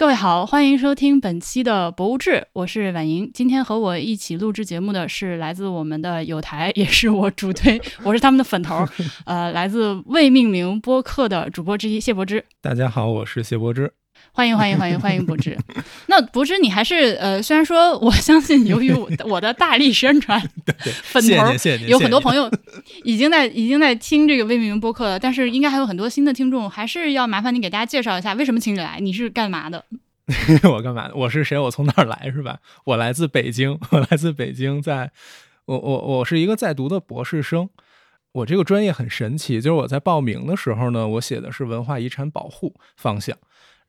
各位好，欢迎收听本期的《博物志》，我是婉莹。今天和我一起录制节目的是来自我们的有台，也是我主推，我是他们的粉头，呃，来自未命名播客的主播之一谢柏之。大家好，我是谢柏之。欢迎欢迎欢迎欢迎柏之。那柏之，你还是呃，虽然说我相信，由于我我的大力宣传，粉头有很多朋友已经在已经在听这个未命名播客了，但是应该还有很多新的听众，还是要麻烦你给大家介绍一下，为什么请你来？你是干嘛的？我干嘛的？我是谁？我从哪儿来？是吧？我来自北京，我来自北京，在我我我是一个在读的博士生。我这个专业很神奇，就是我在报名的时候呢，我写的是文化遗产保护方向。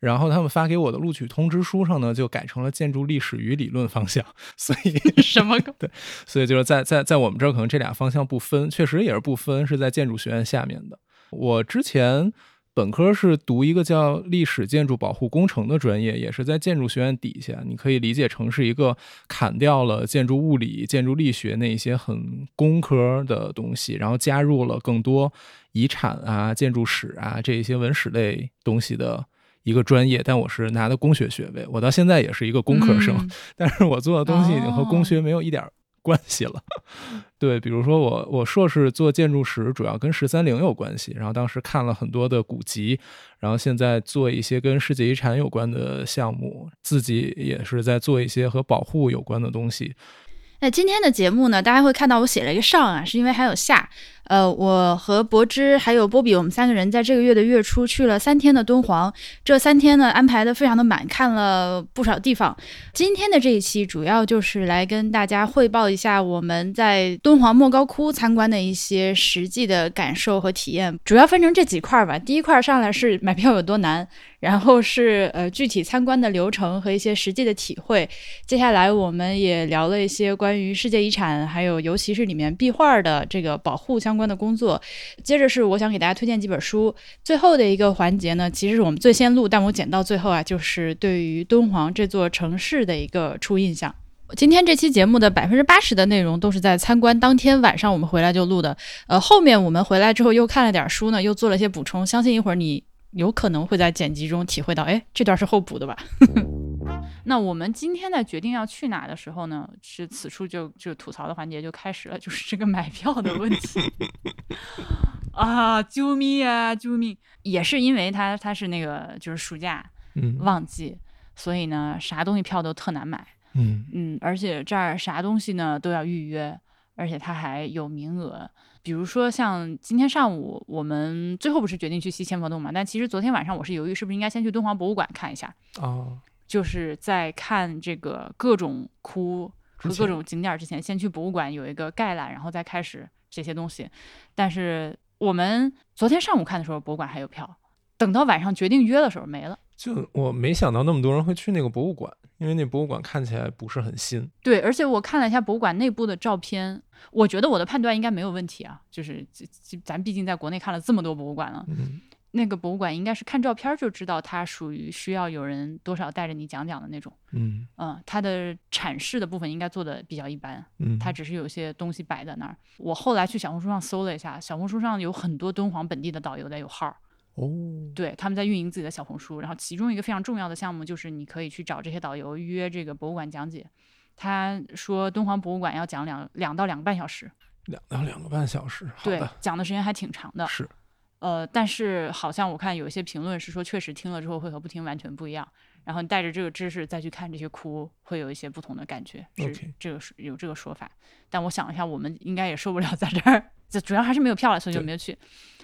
然后他们发给我的录取通知书上呢，就改成了建筑历史与理论方向。所以 什么？对，所以就是在在在我们这儿可能这俩方向不分，确实也是不分，是在建筑学院下面的。我之前本科是读一个叫历史建筑保护工程的专业，也是在建筑学院底下。你可以理解成是一个砍掉了建筑物理、建筑力学那一些很工科的东西，然后加入了更多遗产啊、建筑史啊这一些文史类东西的。一个专业，但我是拿的工学学位，我到现在也是一个工科生，但是我做的东西已经和工学没有一点关系了。对，比如说我我硕士做建筑史，主要跟十三陵有关系，然后当时看了很多的古籍，然后现在做一些跟世界遗产有关的项目，自己也是在做一些和保护有关的东西。那今天的节目呢，大家会看到我写了一个上啊，是因为还有下。呃，我和柏芝还有波比，我们三个人在这个月的月初去了三天的敦煌。这三天呢，安排的非常的满，看了不少地方。今天的这一期主要就是来跟大家汇报一下我们在敦煌莫高窟参观的一些实际的感受和体验。主要分成这几块吧。第一块上来是买票有多难，然后是呃具体参观的流程和一些实际的体会。接下来我们也聊了一些关于世界遗产，还有尤其是里面壁画的这个保护相相关。的工作，接着是我想给大家推荐几本书。最后的一个环节呢，其实是我们最先录，但我剪到最后啊，就是对于敦煌这座城市的一个初印象。今天这期节目的百分之八十的内容都是在参观当天晚上我们回来就录的。呃，后面我们回来之后又看了点书呢，又做了些补充。相信一会儿你有可能会在剪辑中体会到，哎，这段是后补的吧？那我们今天在决定要去哪的时候呢，是此处就就吐槽的环节就开始了，就是这个买票的问题 啊！救命啊！救命！也是因为它它是那个就是暑假旺季，所以呢，啥东西票都特难买。嗯嗯，而且这儿啥东西呢都要预约，而且它还有名额。比如说像今天上午我们最后不是决定去西千佛洞嘛？但其实昨天晚上我是犹豫是不是应该先去敦煌博物馆看一下。哦。就是在看这个各种窟和各种景点之前，先去博物馆有一个概览，然后再开始这些东西。但是我们昨天上午看的时候，博物馆还有票，等到晚上决定约的时候没了。就我没想到那么多人会去那个博物馆，因为那博物馆看起来不是很新。对，而且我看了一下博物馆内部的照片，我觉得我的判断应该没有问题啊。就是咱毕竟在国内看了这么多博物馆了。嗯。那个博物馆应该是看照片就知道它属于需要有人多少带着你讲讲的那种，嗯嗯，它的阐释的部分应该做的比较一般，嗯，它只是有些东西摆在那儿。我后来去小红书上搜了一下，小红书上有很多敦煌本地的导游在有号，哦，对，他们在运营自己的小红书，然后其中一个非常重要的项目就是你可以去找这些导游约这个博物馆讲解。他说敦煌博物馆要讲两两到两个半小时，两到两个半小时，对，讲的时间还挺长的，是。呃，但是好像我看有一些评论是说，确实听了之后会和不听完全不一样。然后你带着这个知识再去看这些哭，会有一些不同的感觉。是这个是有这个说法。但我想一下，我们应该也受不了在这儿，这主要还是没有票了，所以就没有去。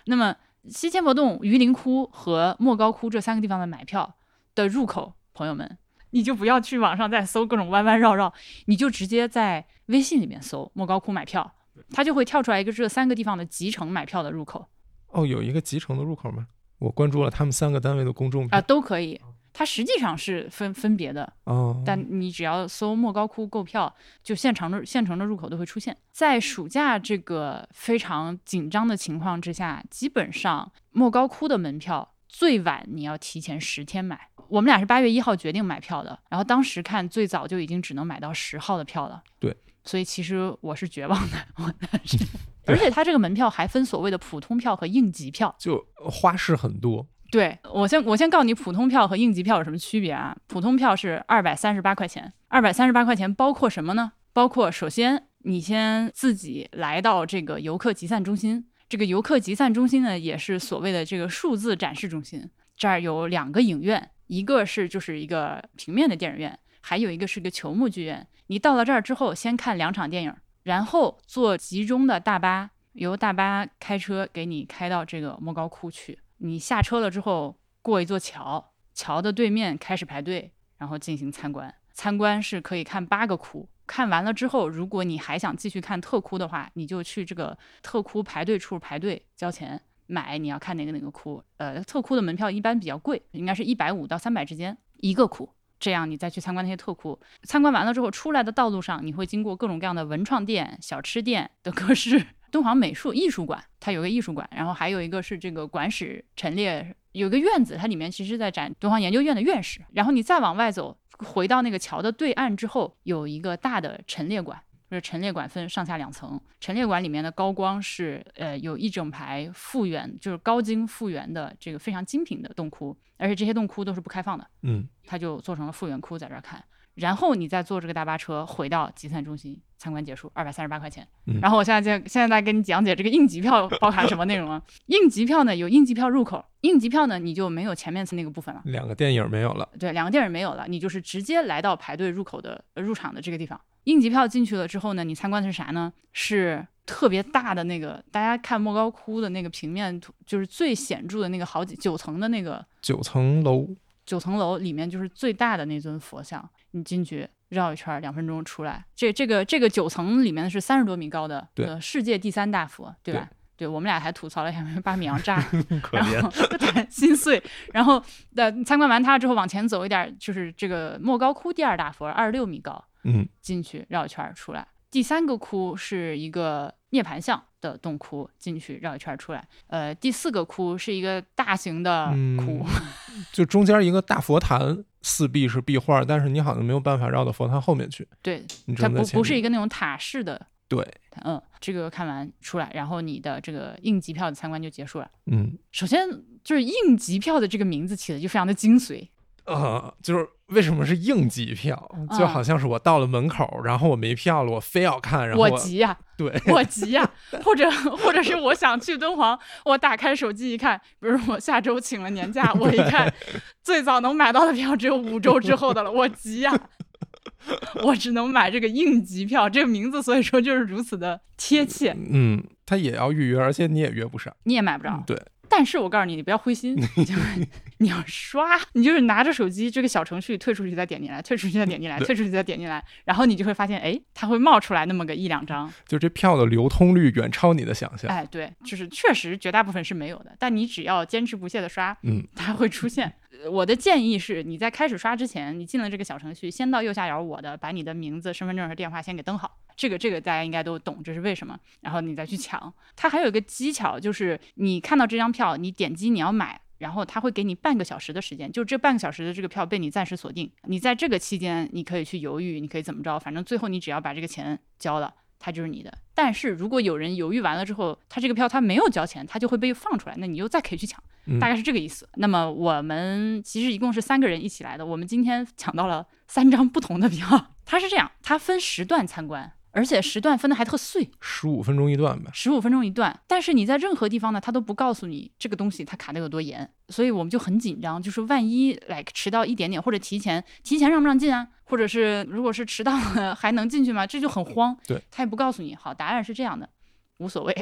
那么西千佛洞、榆林窟和莫高窟这三个地方的买票的入口，朋友们，你就不要去网上再搜各种弯弯绕绕，你就直接在微信里面搜莫高窟买票，它就会跳出来一个这三个地方的集成买票的入口。哦，有一个集成的入口吗？我关注了他们三个单位的公众啊，都可以。它实际上是分分别的哦，但你只要搜莫高窟购票，就现成的现成的入口都会出现。在暑假这个非常紧张的情况之下，基本上莫高窟的门票最晚你要提前十天买。我们俩是八月一号决定买票的，然后当时看最早就已经只能买到十号的票了。对，所以其实我是绝望的，我 而且它这个门票还分所谓的普通票和应急票，就花式很多。对我先我先告诉你，普通票和应急票有什么区别啊？普通票是二百三十八块钱，二百三十八块钱包括什么呢？包括首先你先自己来到这个游客集散中心，这个游客集散中心呢也是所谓的这个数字展示中心，这儿有两个影院，一个是就是一个平面的电影院，还有一个是个球幕剧院。你到了这儿之后，先看两场电影，然后坐集中的大巴，由大巴开车给你开到这个莫高窟去。你下车了之后，过一座桥，桥的对面开始排队，然后进行参观。参观是可以看八个窟，看完了之后，如果你还想继续看特窟的话，你就去这个特窟排队处排队交钱买你要看哪个哪个窟。呃，特窟的门票一般比较贵，应该是一百五到三百之间一个窟。这样你再去参观那些特库，参观完了之后，出来的道路上你会经过各种各样的文创店、小吃店的各式。敦煌美术艺术馆，它有个艺术馆，然后还有一个是这个馆史陈列，有个院子，它里面其实在展敦煌研究院的院士。然后你再往外走，回到那个桥的对岸之后，有一个大的陈列馆，就是陈列馆分上下两层，陈列馆里面的高光是，呃，有一整排复原，就是高精复原的这个非常精品的洞窟，而且这些洞窟都是不开放的，嗯，它就做成了复原窟在这儿看。然后你再坐这个大巴车回到集散中心参观结束，二百三十八块钱。然后我现在在现在在跟你讲解这个应急票包含什么内容啊？应急票呢有应急票入口，应急票呢你就没有前面那个部分了，两个电影没有了。对，两个电影没有了，你就是直接来到排队入口的入场的这个地方。应急票进去了之后呢，你参观的是啥呢？是特别大的那个，大家看莫高窟的那个平面图，就是最显著的那个好几九层的那个九层楼。九层楼里面就是最大的那尊佛像，你进去绕一圈，两分钟出来。这这个这个九层里面是三十多米高的，对，世界第三大佛，对吧？对，我们俩还吐槽了一下 八米洋炸，可怜，心碎。然后的参观完它之后，往前走一点，就是这个莫高窟第二大佛，二十六米高，嗯，进去绕一圈出来。第三个窟是一个涅盘像的洞窟，进去绕一圈出来。呃，第四个窟是一个大型的窟，就中间一个大佛坛，四壁是壁画，但是你好像没有办法绕到佛坛后面去。对，它不不是一个那种塔式的。对，嗯，这个看完出来，然后你的这个应急票的参观就结束了。嗯，首先就是应急票的这个名字起的就非常的精髓。呃，就是为什么是应急票？就好像是我到了门口，然后我没票了，我非要看，然后我急呀，对，我急呀，或者或者是我想去敦煌，我打开手机一看，比如我下周请了年假，我一看最早能买到的票只有五周之后的了，我急呀，我只能买这个应急票，这个名字所以说就是如此的贴切。嗯，他也要预约，而且你也约不上，你也买不着。对。但是我告诉你，你不要灰心，你要刷，你就是拿着手机这个小程序退出去再点进来，退出去再点进来，退出去再点进来，然后你就会发现，哎，它会冒出来那么个一两张，就这票的流通率远超你的想象。哎，对，就是确实绝大部分是没有的，但你只要坚持不懈的刷，嗯，它会出现。我的建议是，你在开始刷之前，你进了这个小程序，先到右下角我的，把你的名字、身份证和电话先给登好。这个这个大家应该都懂，这是为什么。然后你再去抢。它还有一个技巧，就是你看到这张票，你点击你要买，然后它会给你半个小时的时间，就这半个小时的这个票被你暂时锁定。你在这个期间，你可以去犹豫，你可以怎么着，反正最后你只要把这个钱交了。它就是你的，但是如果有人犹豫完了之后，他这个票他没有交钱，他就会被放出来，那你又再可以去抢，大概是这个意思。那么我们其实一共是三个人一起来的，我们今天抢到了三张不同的票。它是这样，它分时段参观。而且时段分的还特碎，十五分钟一段呗，十五分钟一段。但是你在任何地方呢，他都不告诉你这个东西它卡的有多严，所以我们就很紧张，就是万一来迟到一点点或者提前，提前让不让进啊？或者是如果是迟到了 还能进去吗？这就很慌。对，他也不告诉你。好，答案是这样的，无所谓。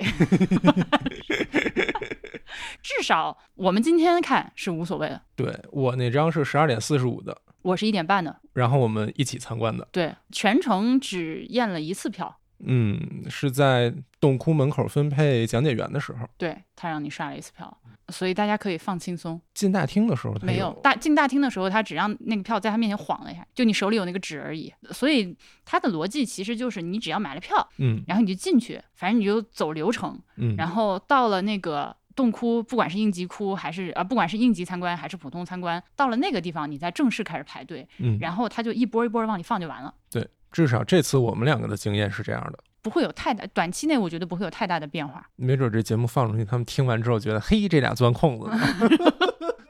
至少我们今天看是无所谓的。对我那张是十二点四十五的。我是一点半的，然后我们一起参观的。对，全程只验了一次票。嗯，是在洞窟门口分配讲解员的时候，对他让你刷了一次票，所以大家可以放轻松。进大厅的时候没有大进大厅的时候，他只让那个票在他面前晃了一下，就你手里有那个纸而已。所以他的逻辑其实就是你只要买了票，嗯，然后你就进去，反正你就走流程，嗯，然后到了那个。洞窟，不管是应急窟还是呃，不管是应急参观还是普通参观，到了那个地方，你再正式开始排队，嗯，然后他就一波一波往里放就完了。对，至少这次我们两个的经验是这样的，不会有太大，短期内我觉得不会有太大的变化。没准这节目放出去，他们听完之后觉得，嘿，这俩钻空子。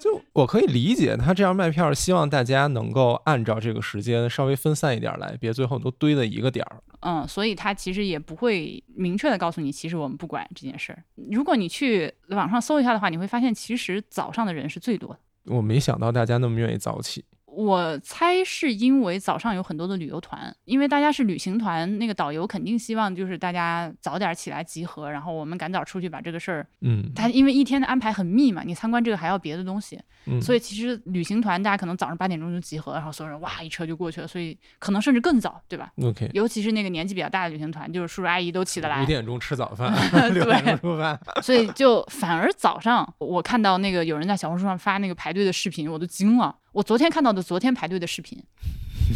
就我可以理解他这样卖票，希望大家能够按照这个时间稍微分散一点来，别最后都堆在一个点儿。嗯，所以他其实也不会明确的告诉你，其实我们不管这件事儿。如果你去网上搜一下的话，你会发现其实早上的人是最多的。我没想到大家那么愿意早起。我猜是因为早上有很多的旅游团，因为大家是旅行团，那个导游肯定希望就是大家早点起来集合，然后我们赶早出去把这个事儿。嗯，他因为一天的安排很密嘛，你参观这个还要别的东西，嗯所以其实旅行团大家可能早上八点钟就集合，然后所有人哇一车就过去了，所以可能甚至更早，对吧？OK，尤其是那个年纪比较大的旅行团，就是叔叔阿姨都起得来五，点钟吃早饭，六点钟出发。所以就反而早上我看到那个有人在小红书上发那个排队的视频，我都惊了。我昨天看到的昨天排队的视频，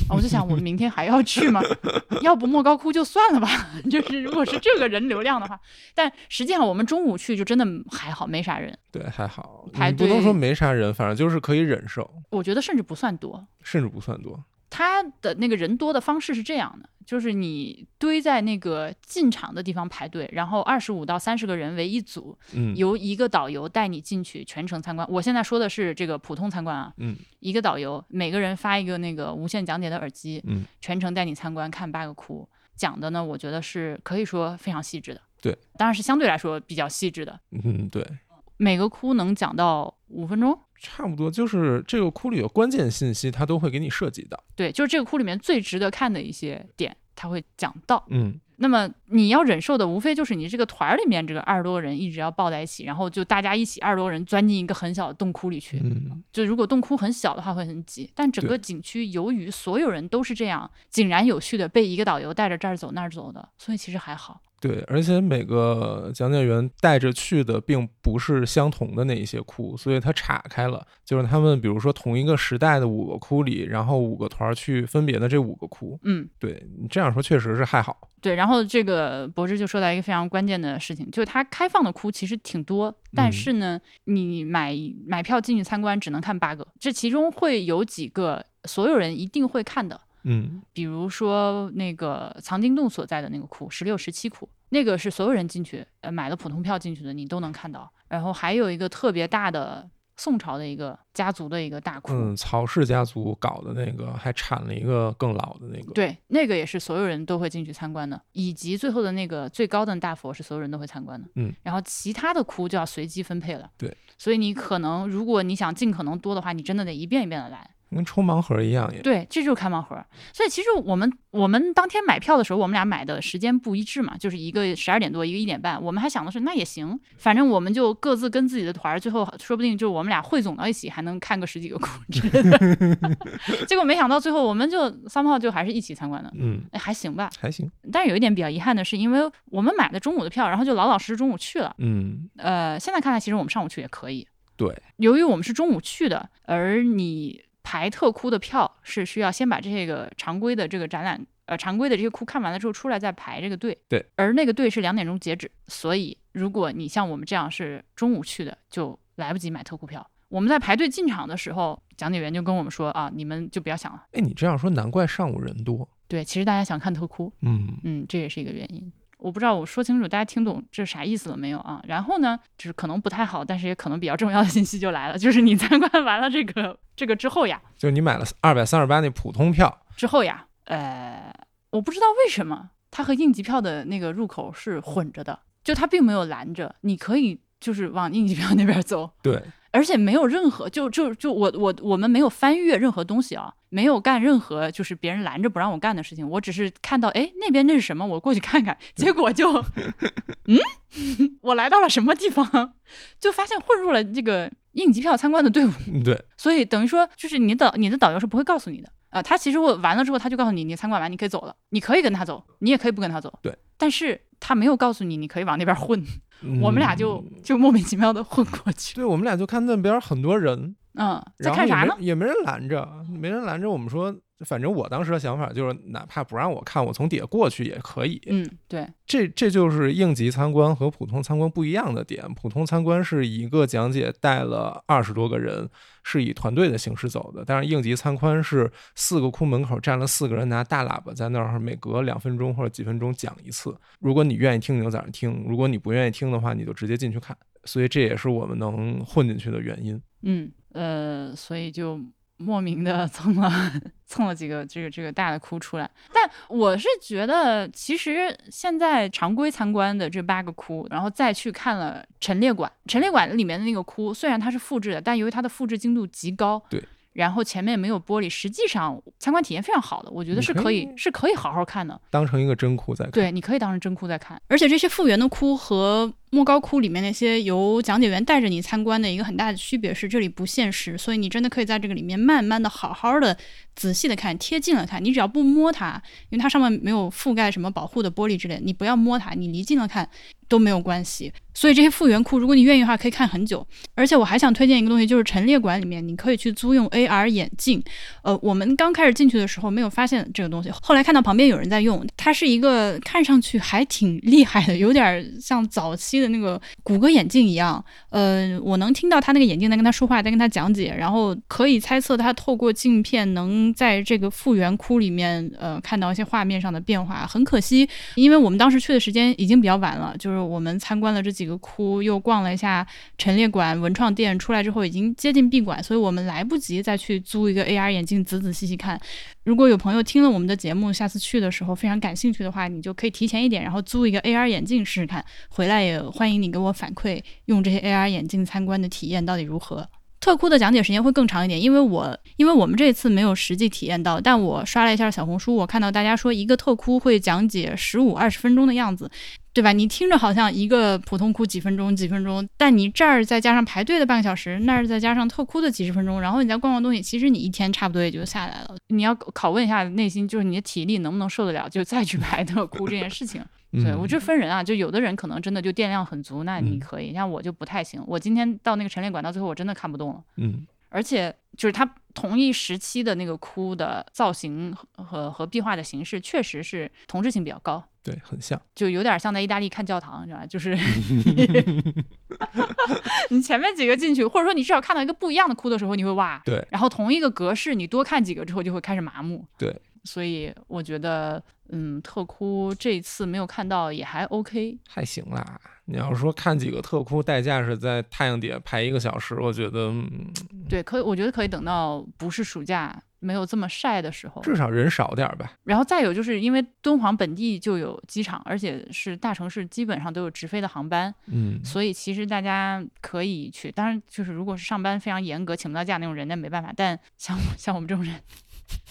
啊我就想我明天还要去吗？要不莫高窟就算了吧。就是如果是这个人流量的话，但实际上我们中午去就真的还好，没啥人。对，还好，排队不能说没啥人，反正就是可以忍受，我觉得甚至不算多。甚至不算多。他的那个人多的方式是这样的，就是你堆在那个进场的地方排队，然后二十五到三十个人为一组，嗯，由一个导游带你进去全程参观。我现在说的是这个普通参观啊，嗯一个导游每个人发一个那个无线讲解的耳机，嗯，全程带你参观看八个窟。讲的呢，我觉得是可以说非常细致的。对，当然是相对来说比较细致的，嗯，对，每个窟能讲到五分钟。差不多就是这个窟里的关键信息，它都会给你涉及到。对，就是这个窟里面最值得看的一些点，它会讲到。嗯，那么你要忍受的，无非就是你这个团儿里面这个二十多个人一直要抱在一起，然后就大家一起二十多人钻进一个很小的洞窟里去。嗯，就如果洞窟很小的话会很挤，但整个景区由于所有人都是这样井然有序的被一个导游带着这儿走那儿走的，所以其实还好。对，而且每个讲解员带着去的并不是相同的那一些窟，所以它岔开了，就是他们比如说同一个时代的五个窟里，然后五个团儿去分别的这五个窟。嗯，对你这样说确实是还好。对。然后这个博士就说到一个非常关键的事情，就是它开放的窟其实挺多，但是呢，你买买票进去参观只能看八个，这其中会有几个所有人一定会看的。嗯比如说那个藏经洞所在的那个窟，十六、十七窟，那个是所有人进去，呃，买了普通票进去的，你都能看到。然后还有一个特别大的宋朝的一个家族的一个大窟，嗯，曹氏家族搞的那个还产了一个更老的那个。对，那个也是所有人都会进去参观的，以及最后的那个最高的大佛是所有人都会参观的。嗯，然后其他的窟就要随机分配了。对，所以你可能如果你想尽可能多的话，你真的得一遍一遍的来。跟抽盲盒一样也。对，这就是开盲盒。所以其实我们我们当天买票的时候，我们俩买的时间不一致嘛，就是一个十二点多，一个一点半。我们还想的是那也行，反正我们就各自跟自己的团儿，最后说不定就我们俩汇总到一起，还能看个十几个窟之类的。结果没想到最后我们就三炮就还是一起参观的，嗯，哎，还行吧。还行。但是有一点比较遗憾的是，因为我们买的中午的票，然后就老老实实中午去了。嗯，呃，现在看来，其实我们上午去也可以。对，由于我们是中午去的，而你排特窟的票是需要先把这个常规的这个展览，呃，常规的这些窟看完了之后出来再排这个队。对，而那个队是两点钟截止，所以如果你像我们这样是中午去的，就来不及买特窟票。我们在排队进场的时候，讲解员就跟我们说啊，你们就不要想了。哎，你这样说，难怪上午人多。对，其实大家想看特窟，嗯，嗯，这也是一个原因。我不知道我说清楚大家听懂这啥意思了没有啊？然后呢，就是可能不太好，但是也可能比较重要的信息就来了，就是你参观完了这个这个之后呀，就你买了二百三十八那普通票，之后呀，呃，我不知道为什么它和应急票的那个入口是混着的，就它并没有拦着，你可以就是往应急票那边走，对，而且没有任何就就就我我我们没有翻阅任何东西啊，没有干任何就是别人拦着不让我干的事情，我只是看到哎那边那是什么，我过去看看，结果就 嗯，我来到了什么地方，就发现混入了这个应急票参观的队伍，嗯对，所以等于说就是你导你的导游是不会告诉你的啊、他其实我完了之后他就告诉你你参观完你可以走了，你可以跟他走，你也可以不跟他走，对，但是他没有告诉你你可以往那边混，我们俩就嗯就莫名其妙的混过去，对，我们俩就看那边很多人，嗯，在看啥呢？也没人拦着，没人拦着。我们说，反正我当时的想法就是，哪怕不让我看，我从底下过去也可以。嗯，对，这这就是应急参观和普通参观不一样的点。普通参观是一个讲解带了二十多个人，是以团队的形式走的。但是应急参观是四个库门口站了四个人，拿大喇叭在那儿，每隔两分钟或者几分钟讲一次。如果你愿意听，你就在那儿听；如果你不愿意听的话，你就直接进去看。所以这也是我们能混进去的原因。嗯，呃，所以就莫名的蹭了 蹭了几个这个这个大的窟出来。但我是觉得，其实现在常规参观的这八个窟，然后再去看了陈列馆，陈列馆里面的那个窟，虽然它是复制的，但由于它的复制精度极高，对。然后前面没有玻璃，实际上参观体验非常好的，我觉得是可以是可以好好看的，当成一个真窟在看。对，你可以当成真窟在看，而且这些复原的窟和莫高窟里面那些由讲解员带着你参观的一个很大的区别是，这里不现实，所以你真的可以在这个里面慢慢的好好的仔细的看，贴近了看，你只要不摸它，因为它上面没有覆盖什么保护的玻璃之类，你不要摸它，你离近了看都没有关系。所以这些复原库，如果你愿意的话，可以看很久。而且我还想推荐一个东西，就是陈列馆里面你可以去租用 AR 眼镜。呃，我们刚开始进去的时候没有发现这个东西，后来看到旁边有人在用，它是一个看上去还挺厉害的，有点像早期的那个谷歌眼镜一样。呃，我能听到他那个眼镜在跟他说话，在跟他讲解，然后可以猜测他透过镜片能在这个复原窟里面呃看到一些画面上的变化。很可惜，因为我们当时去的时间已经比较晚了，就是我们参观了这几个。个窟又逛了一下陈列馆、文创店，出来之后已经接近闭馆，所以我们来不及再去租一个 AR 眼镜仔仔细细看。如果有朋友听了我们的节目，下次去的时候非常感兴趣的话，你就可以提前一点，然后租一个 AR 眼镜试试看。回来也欢迎你给我反馈，用这些 AR 眼镜参观的体验到底如何。特窟的讲解时间会更长一点，因为我因为我们这次没有实际体验到，但我刷了一下小红书，我看到大家说一个特窟会讲解十五二十分钟的样子。对吧？你听着好像一个普通哭几分钟几分钟，但你这儿再加上排队的半个小时，那儿再加上特哭的几十分钟，然后你再逛逛东西，其实你一天差不多也就下来了。你要拷问一下内心，就是你的体力能不能受得了，就再去排特哭这件事情。对我觉得分人啊，就有的人可能真的就电量很足，那你可以，像我就不太行。我今天到那个陈列馆，到最后我真的看不动了。嗯。而且就是它同一时期的那个窟的造型和和壁画的形式，确实是同质性比较高。对，很像，就有点像在意大利看教堂，你知道吧？就是 你前面几个进去，或者说你至少看到一个不一样的窟的时候，你会哇。对。然后同一个格式，你多看几个之后，就会开始麻木。对。所以我觉得，嗯，特窟这次没有看到也还 OK，还行啦。你要说看几个特窟，代价是在太阳底下排一个小时，我觉得，对，可以，我觉得可以等到不是暑假，没有这么晒的时候，至少人少点吧。然后再有就是因为敦煌本地就有机场，而且是大城市，基本上都有直飞的航班，嗯，所以其实大家可以去。当然，就是如果是上班非常严格，请不到假那种人，那没办法。但像像我们这种人。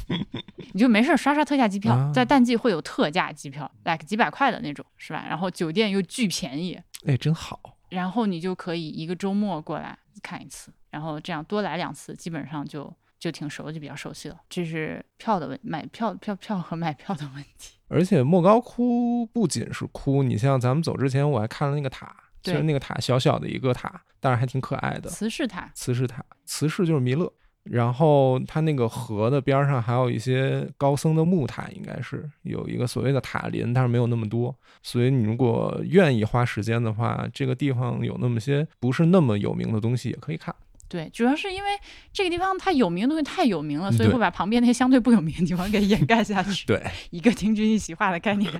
你就没事刷刷特价机票，在淡季会有特价机票，like 几百块的那种，是吧？然后酒店又巨便宜，哎，真好。然后你就可以一个周末过来看一次，然后这样多来两次，基本上就就挺熟，就比较熟悉了。这是票的问，买票票票和买票的问题。而且莫高窟不仅是窟，你像咱们走之前我还看了那个塔，就是那个塔小小的一个塔，但是还挺可爱的。慈氏塔，慈氏塔，慈氏就是弥勒。然后它那个河的边上还有一些高僧的木塔，应该是有一个所谓的塔林，但是没有那么多。所以你如果愿意花时间的话，这个地方有那么些不是那么有名的东西也可以看。对，主要是因为这个地方它有名的东西太有名了，所以会把旁边那些相对不有名的地方给掩盖下去。对，一个听君一席话的概念。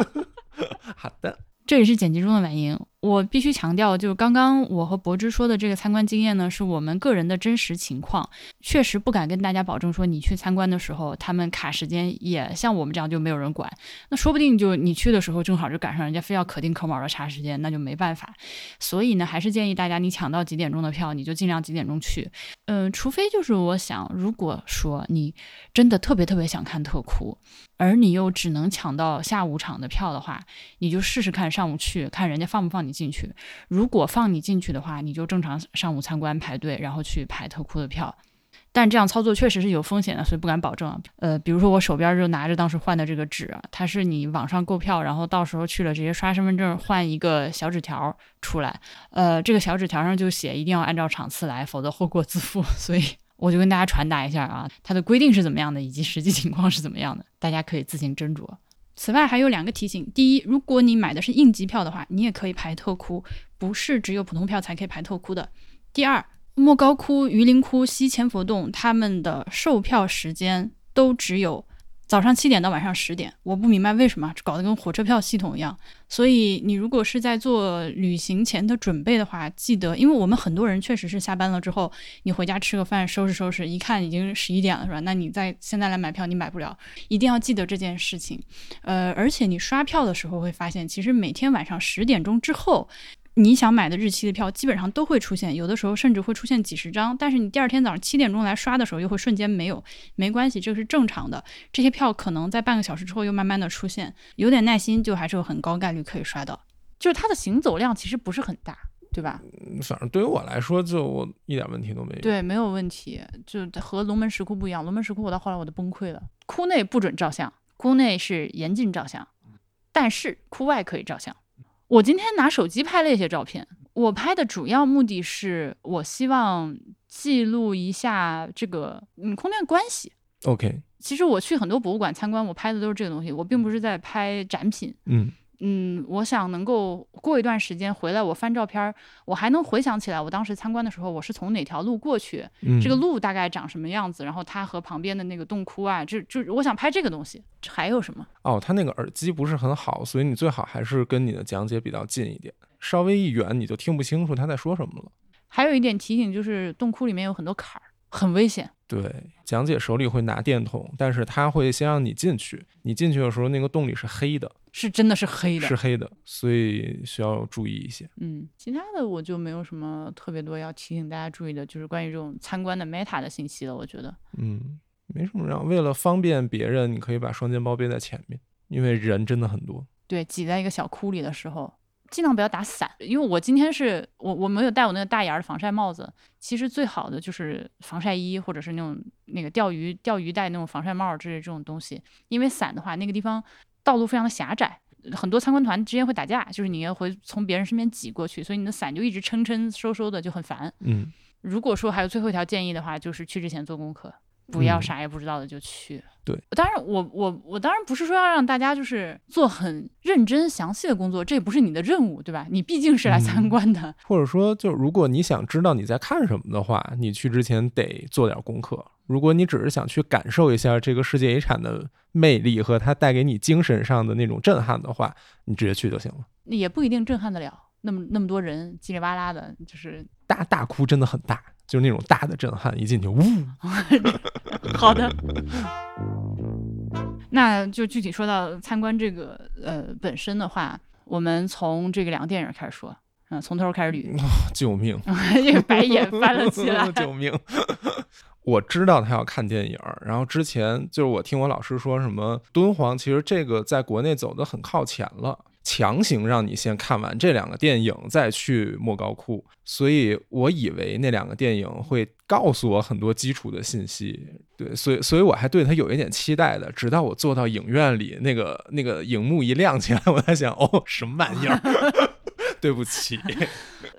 好的。这里是剪辑中的婉莹。我必须强调，就是刚刚我和柏芝说的这个参观经验呢，是我们个人的真实情况，确实不敢跟大家保证说你去参观的时候，他们卡时间也像我们这样就没有人管。那说不定就你去的时候正好就赶上人家非要可丁可卯的查时间，那就没办法。所以呢，还是建议大家你抢到几点钟的票，你就尽量几点钟去。嗯，除非就是我想，如果说你真的特别特别想看特窟。而你又只能抢到下午场的票的话，你就试试看上午去看人家放不放你进去。如果放你进去的话，你就正常上午参观排队，然后去排特窟的票。但这样操作确实是有风险的，所以不敢保证。呃，比如说我手边就拿着当时换的这个纸，它是你网上购票，然后到时候去了直接刷身份证换一个小纸条出来。呃，这个小纸条上就写一定要按照场次来，否则后果自负。所以。我就跟大家传达一下啊，它的规定是怎么样的，以及实际情况是怎么样的，大家可以自行斟酌。此外，还有两个提醒：第一，如果你买的是应急票的话，你也可以排特窟，不是只有普通票才可以排特窟的。第二，莫高窟、榆林窟、西千佛洞他们的售票时间都只有早上七点到晚上十点，我不明白为什么搞得跟火车票系统一样。所以你如果是在做旅行前的准备的话，记得，因为我们很多人确实是下班了之后，你回家吃个饭，收拾收拾，一看已经十一点了，是吧？那你在现在来买票，你买不了，一定要记得这件事情。呃，而且你刷票的时候会发现，其实每天晚上十点钟之后。你想买的日期的票基本上都会出现，有的时候甚至会出现几十张。但是你第二天早上七点钟来刷的时候，又会瞬间没有，没关系，这是正常的。这些票可能在半个小时之后又慢慢的出现，有点耐心就还是有很高概率可以刷到。就是它的行走量其实不是很大，对吧？反正对于我来说，就我一点问题都没有。对，没有问题。就和龙门石窟不一样，龙门石窟我到后来我都崩溃了。窟内不准照相，窟内是严禁照相，但是窟外可以照相。我今天拿手机拍了一些照片，我拍的主要目的是我希望记录一下这个嗯空间关系。OK，其实我去很多博物馆参观，我拍的都是这个东西，我并不是在拍展品。嗯。嗯，我想能够过一段时间回来，我翻照片，我还能回想起来我当时参观的时候，我是从哪条路过去，这个路大概长什么样子，然后它和旁边的那个洞窟啊，就就我想拍这个东西。还有什么？哦，它那个耳机不是很好，所以你最好还是跟你的讲解比较近一点，稍微一远你就听不清楚他在说什么了。还有一点提醒就是，洞窟里面有很多坎儿，很危险。对，讲解手里会拿电筒，但是他会先让你进去，你进去的时候那个洞里是黑的。是真的是黑的，是黑的，所以需要注意一些。嗯，其他的我就没有什么特别多要提醒大家注意的，就是关于这种参观的 meta 的信息了。我觉得，嗯，没什么让。为了方便别人，你可以把双肩包背在前面，因为人真的很多。对，挤在一个小窟里的时候，尽量不要打伞。因为我今天是我我没有戴我那个大檐的防晒帽子，其实最好的就是防晒衣或者是那种那个钓鱼钓鱼戴那种防晒帽之类这种东西，因为伞的话，那个地方。道路非常的狭窄，很多参观团之间会打架，就是你要会从别人身边挤过去，所以你的伞就一直撑撑收收的，就很烦。嗯，如果说还有最后一条建议的话，就是去之前做功课，不要啥也不知道的就去。对，当然我我我当然不是说要让大家就是做很认真详细的工作，这也不是你的任务，对吧？你毕竟是来参观的。或者说，就如果你想知道你在看什么的话，你去之前得做点功课。如果你只是想去感受一下这个世界遗产的魅力和它带给你精神上的那种震撼的话，你直接去就行了。也不一定震撼得了，那么那么多人叽里哇啦的，就是大大哭真的很大，就是那种大的震撼，一进去呜。好的，那就具体说到参观这个呃本身的话，我们从这个两个电影开始说，嗯，从头开始捋。救命！这个白眼翻了起来。救命！我知道他要看电影，然后之前就是我听我老师说什么敦煌，其实这个在国内走的很靠前了，强行让你先看完这两个电影再去莫高窟，所以我以为那两个电影会告诉我很多基础的信息，对，所以所以我还对他有一点期待的，直到我坐到影院里，那个那个荧幕一亮起来，我在想，哦，什么玩意儿？对不起，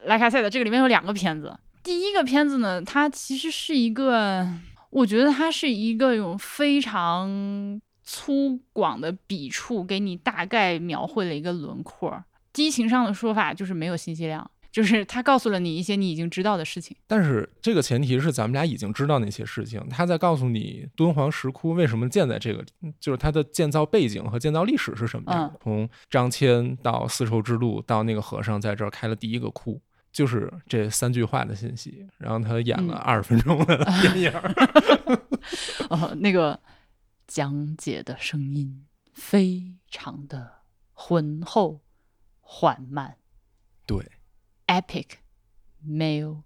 莱卡塞的这个里面有两个片子。第一个片子呢，它其实是一个，我觉得它是一个有非常粗犷的笔触给你大概描绘了一个轮廓。激情上的说法就是没有信息量，就是他告诉了你一些你已经知道的事情。但是这个前提是咱们俩已经知道那些事情，他在告诉你敦煌石窟为什么建在这个，就是它的建造背景和建造历史是什么样。从张骞到丝绸之路到那个和尚在这儿开了第一个窟。就是这三句话的信息，然后他演了二十分钟的 电影。哦，那个讲解的声音非常的浑厚缓慢。对，epic male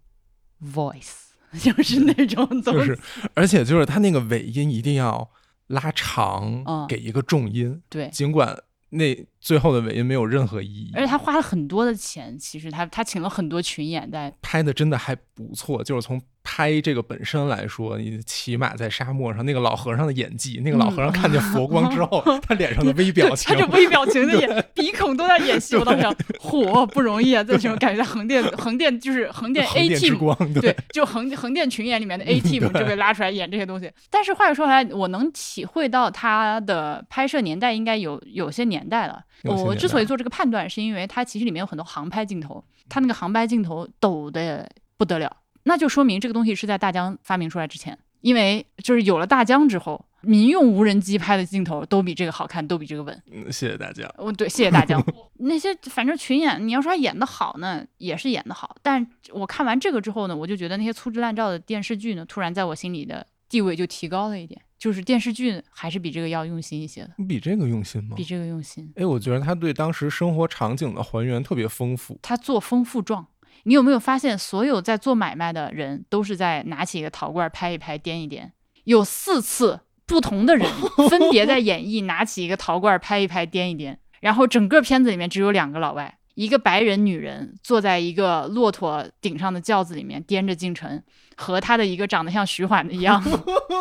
voice 就是那种，就是而且就是他那个尾音一定要拉长，给一个重音。对，尽管那。最后的尾音没有任何意义，而且他花了很多的钱，其实他他请了很多群演在拍的，真的还不错。就是从拍这个本身来说，你骑马在沙漠上，那个老和尚的演技，那个老和尚看见佛光之后，他脸上的微表情，他这微表情的演，鼻孔都在演戏。我当时想，嚯，不容易啊！这种感觉，在横店，横店就是横店 A team，对，就横横店群演里面的 A team 就被拉出来演这些东西。但是话又说回来，我能体会到他的拍摄年代应该有有些年代了。我之所以做这个判断，是因为它其实里面有很多航拍镜头，它那个航拍镜头抖的不得了，那就说明这个东西是在大疆发明出来之前，因为就是有了大疆之后，民用无人机拍的镜头都比这个好看，都比这个稳。嗯，谢谢大家。哦，对，谢谢大家。那些反正群演，你要说他演的好呢，也是演的好。但我看完这个之后呢，我就觉得那些粗制滥造的电视剧呢，突然在我心里的地位就提高了一点。就是电视剧还是比这个要用心一些的，你比这个用心吗？比这个用心。哎，我觉得他对当时生活场景的还原特别丰富。他做丰富状，你有没有发现，所有在做买卖的人都是在拿起一个陶罐拍一拍、掂一掂？有四次不同的人 分别在演绎拿起一个陶罐拍一拍、掂一掂，然后整个片子里面只有两个老外。一个白人女人坐在一个骆驼顶上的轿子里面，掂着进城，和他的一个长得像徐缓的一样，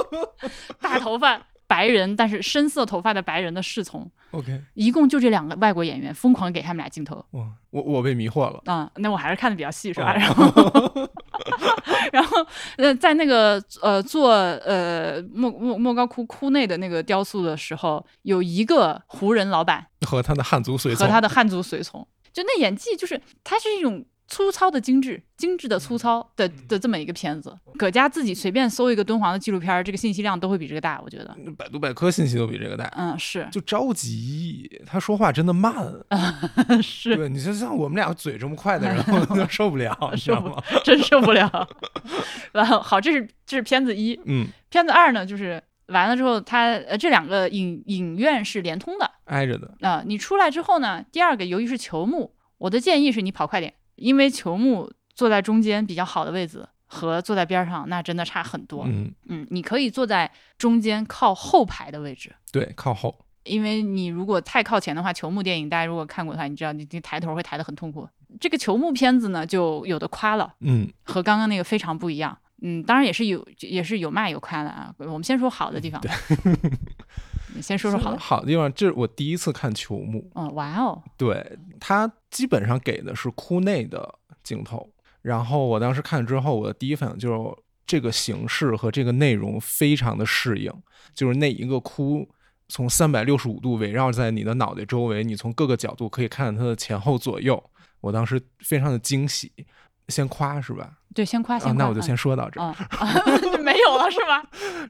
大头发白人，但是深色头发的白人的侍从。OK，一共就这两个外国演员，疯狂给他们俩镜头。哇，我我被迷惑了啊！那我还是看的比较细，是吧？然后，然后呃，在那个呃做呃莫莫莫高窟窟内的那个雕塑的时候，有一个胡人老板和他的汉族随从，和他的汉族随从。就那演技，就是他是一种粗糙的精致，精致的粗糙的的这么一个片子。葛家自己随便搜一个敦煌的纪录片，这个信息量都会比这个大，我觉得。百度百科信息都比这个大。嗯，是。就着急，他说话真的慢。是。对，你就像我们俩嘴这么快的人，我都受不了，受不了，真受不了。然后好，这是这是片子一。嗯。片子二呢，就是完了之后，它呃这两个影影院是连通的。挨着的啊，你出来之后呢？第二个，由于是球幕，我的建议是你跑快点，因为球幕坐在中间比较好的位置，和坐在边上那真的差很多。嗯嗯，你可以坐在中间靠后排的位置，对，靠后。因为你如果太靠前的话，球幕电影大家如果看过的话，你知道你你抬头会抬得很痛苦。这个球幕片子呢，就有的夸了，嗯，和刚刚那个非常不一样。嗯，当然也是有也是有骂有夸的啊。我们先说好的地方。先说说好的好的地方，这是我第一次看球幕。嗯，哇哦！对，它基本上给的是窟内的镜头。然后我当时看之后，我的第一反应就是这个形式和这个内容非常的适应，就是那一个窟从三百六十五度围绕在你的脑袋周围，你从各个角度可以看到它的前后左右。我当时非常的惊喜。先夸是吧？对，先夸先夸。那我就先说到这儿，没有了是吧？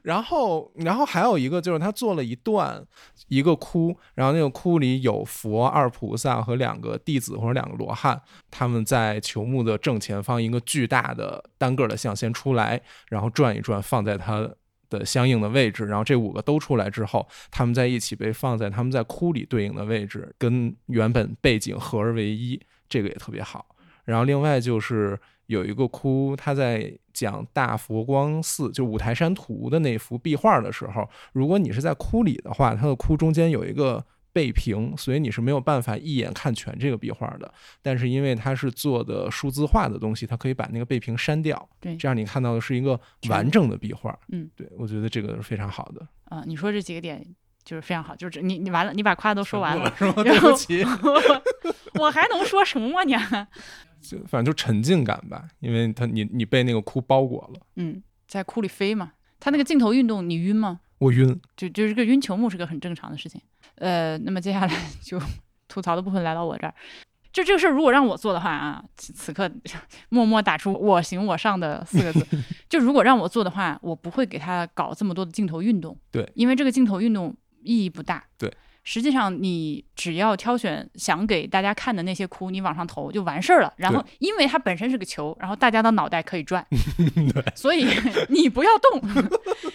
然后，然后还有一个就是他做了一段一个窟，然后那个窟里有佛、二菩萨和两个弟子或者两个罗汉，他们在球幕的正前方一个巨大的单个的像先出来，然后转一转放在他的相应的位置，然后这五个都出来之后，他们在一起被放在他们在窟里对应的位置，跟原本背景合而为一，这个也特别好。然后另外就是有一个窟，他在讲大佛光寺就五台山图的那幅壁画的时候，如果你是在窟里的话，它的窟中间有一个背屏，所以你是没有办法一眼看全这个壁画的。但是因为它是做的数字化的东西，它可以把那个背屏删掉，对，这样你看到的是一个完整的壁画。嗯，对，我觉得这个是非常好的。啊，你说这几个点就是非常好，就是你你完了，你把夸都说完了，是吗？对不起，我还能说什么呢？就反正就沉浸感吧，因为他你你被那个窟包裹了。嗯，在窟里飞嘛，他那个镜头运动，你晕吗？我晕，就就是个晕球幕是个很正常的事情。呃，那么接下来 就吐槽的部分来到我这儿，就这个事儿如果让我做的话啊，此刻 默默打出“我行我上”的四个字。就如果让我做的话，我不会给他搞这么多的镜头运动。对，因为这个镜头运动意义不大。对。实际上，你只要挑选想给大家看的那些窟，你往上投就完事儿了。然后，因为它本身是个球，然后大家的脑袋可以转 所以 你不要动，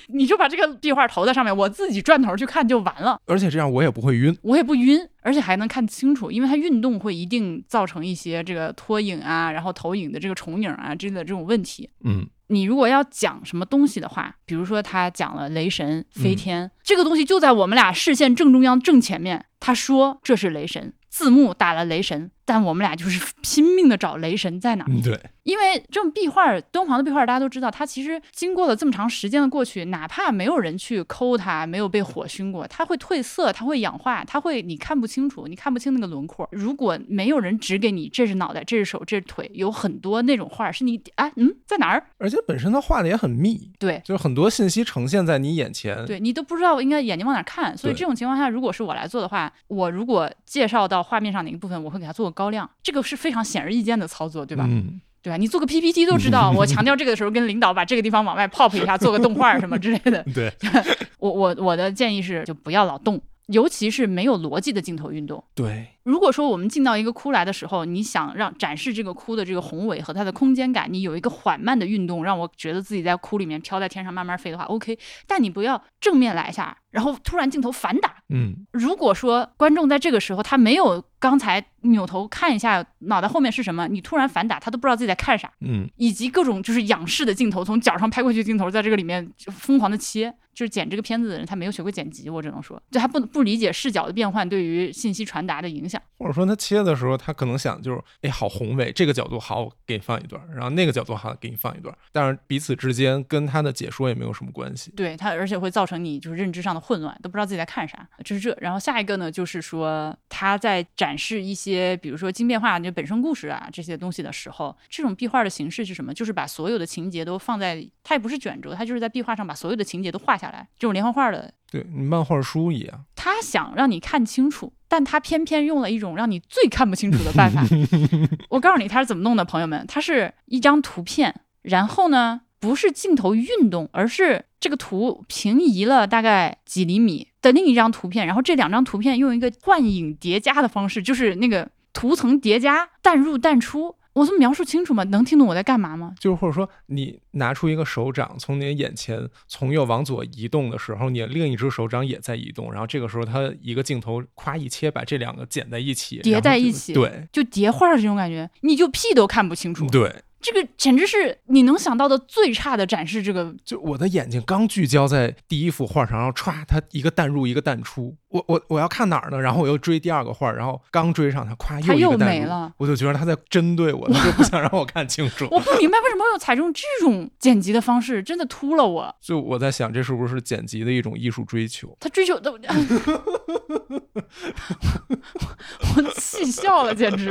你就把这个壁画投在上面，我自己转头去看就完了。而且这样我也不会晕，我也不晕，而且还能看清楚，因为它运动会一定造成一些这个拖影啊，然后投影的这个重影啊之类的这种问题。嗯。你如果要讲什么东西的话，比如说他讲了雷神飞天，这个东西就在我们俩视线正中央正前面，他说这是雷神，字幕打了雷神。但我们俩就是拼命的找雷神在哪？对，因为这种壁画，敦煌的壁画大家都知道，它其实经过了这么长时间的过去，哪怕没有人去抠它，没有被火熏过，它会褪色，它会氧化，它会你看不清楚，你看不清那个轮廓。如果没有人指给你，这是脑袋，这是手，这是腿，有很多那种画是你哎嗯在哪儿？而且本身它画的也很密，对，就是很多信息呈现在你眼前，对你都不知道应该眼睛往哪看。所以这种情况下，如果是我来做的话，我如果介绍到画面上哪个部分，我会给它做个高亮，这个是非常显而易见的操作，对吧？嗯，对吧？你做个 PPT 都知道，我强调这个的时候，跟领导把这个地方往外 pop 一下，做个动画什么之类的。对，我我我的建议是，就不要老动，尤其是没有逻辑的镜头运动。对，如果说我们进到一个窟来的时候，你想让展示这个窟的这个宏伟和它的空间感，你有一个缓慢的运动，让我觉得自己在窟里面飘在天上慢慢飞的话，OK。但你不要正面来一下，然后突然镜头反打。嗯，如果说观众在这个时候他没有刚才扭头看一下脑袋后面是什么，你突然反打，他都不知道自己在看啥。嗯，以及各种就是仰视的镜头，从脚上拍过去的镜头，在这个里面疯狂的切。就是剪这个片子的人，他没有学过剪辑，我只能说，就他不不理解视角的变换对于信息传达的影响。或者说他切的时候，他可能想就是，哎，好宏伟，这个角度好，我给你放一段，然后那个角度好，给你放一段，但是彼此之间跟他的解说也没有什么关系。对他，而且会造成你就是认知上的混乱，都不知道自己在看啥。这是这，然后下一个呢，就是说他在展示一些，比如说经变化就本身故事啊这些东西的时候，这种壁画的形式是什么？就是把所有的情节都放在，它也不是卷轴，它就是在壁画上把所有的情节都画下来，这种连环画的。对你漫画书一样，他想让你看清楚，但他偏偏用了一种让你最看不清楚的办法。我告诉你他是怎么弄的，朋友们，他是一张图片，然后呢，不是镜头运动，而是这个图平移了大概几厘米的另一张图片，然后这两张图片用一个幻影叠加的方式，就是那个图层叠加，淡入淡出。我这么描述清楚吗？能听懂我在干嘛吗？就是或者说，你拿出一个手掌，从你的眼前从右往左移动的时候，你另一只手掌也在移动，然后这个时候它一个镜头夸一切，把这两个剪在一起，叠在一起，对，就叠画的这种感觉，你就屁都看不清楚。对。这个简直是你能想到的最差的展示。这个就我的眼睛刚聚焦在第一幅画上，然后歘，它一个淡入，一个淡出。我我我要看哪儿呢？然后我又追第二个画，然后刚追上它，咵，它又没了。我就觉得他在针对我，他就不想让我看清楚。我不明白为什么要采用这种剪辑的方式，真的秃了我。就我在想，这是不是剪辑的一种艺术追求？他追求的，我气笑了，简直。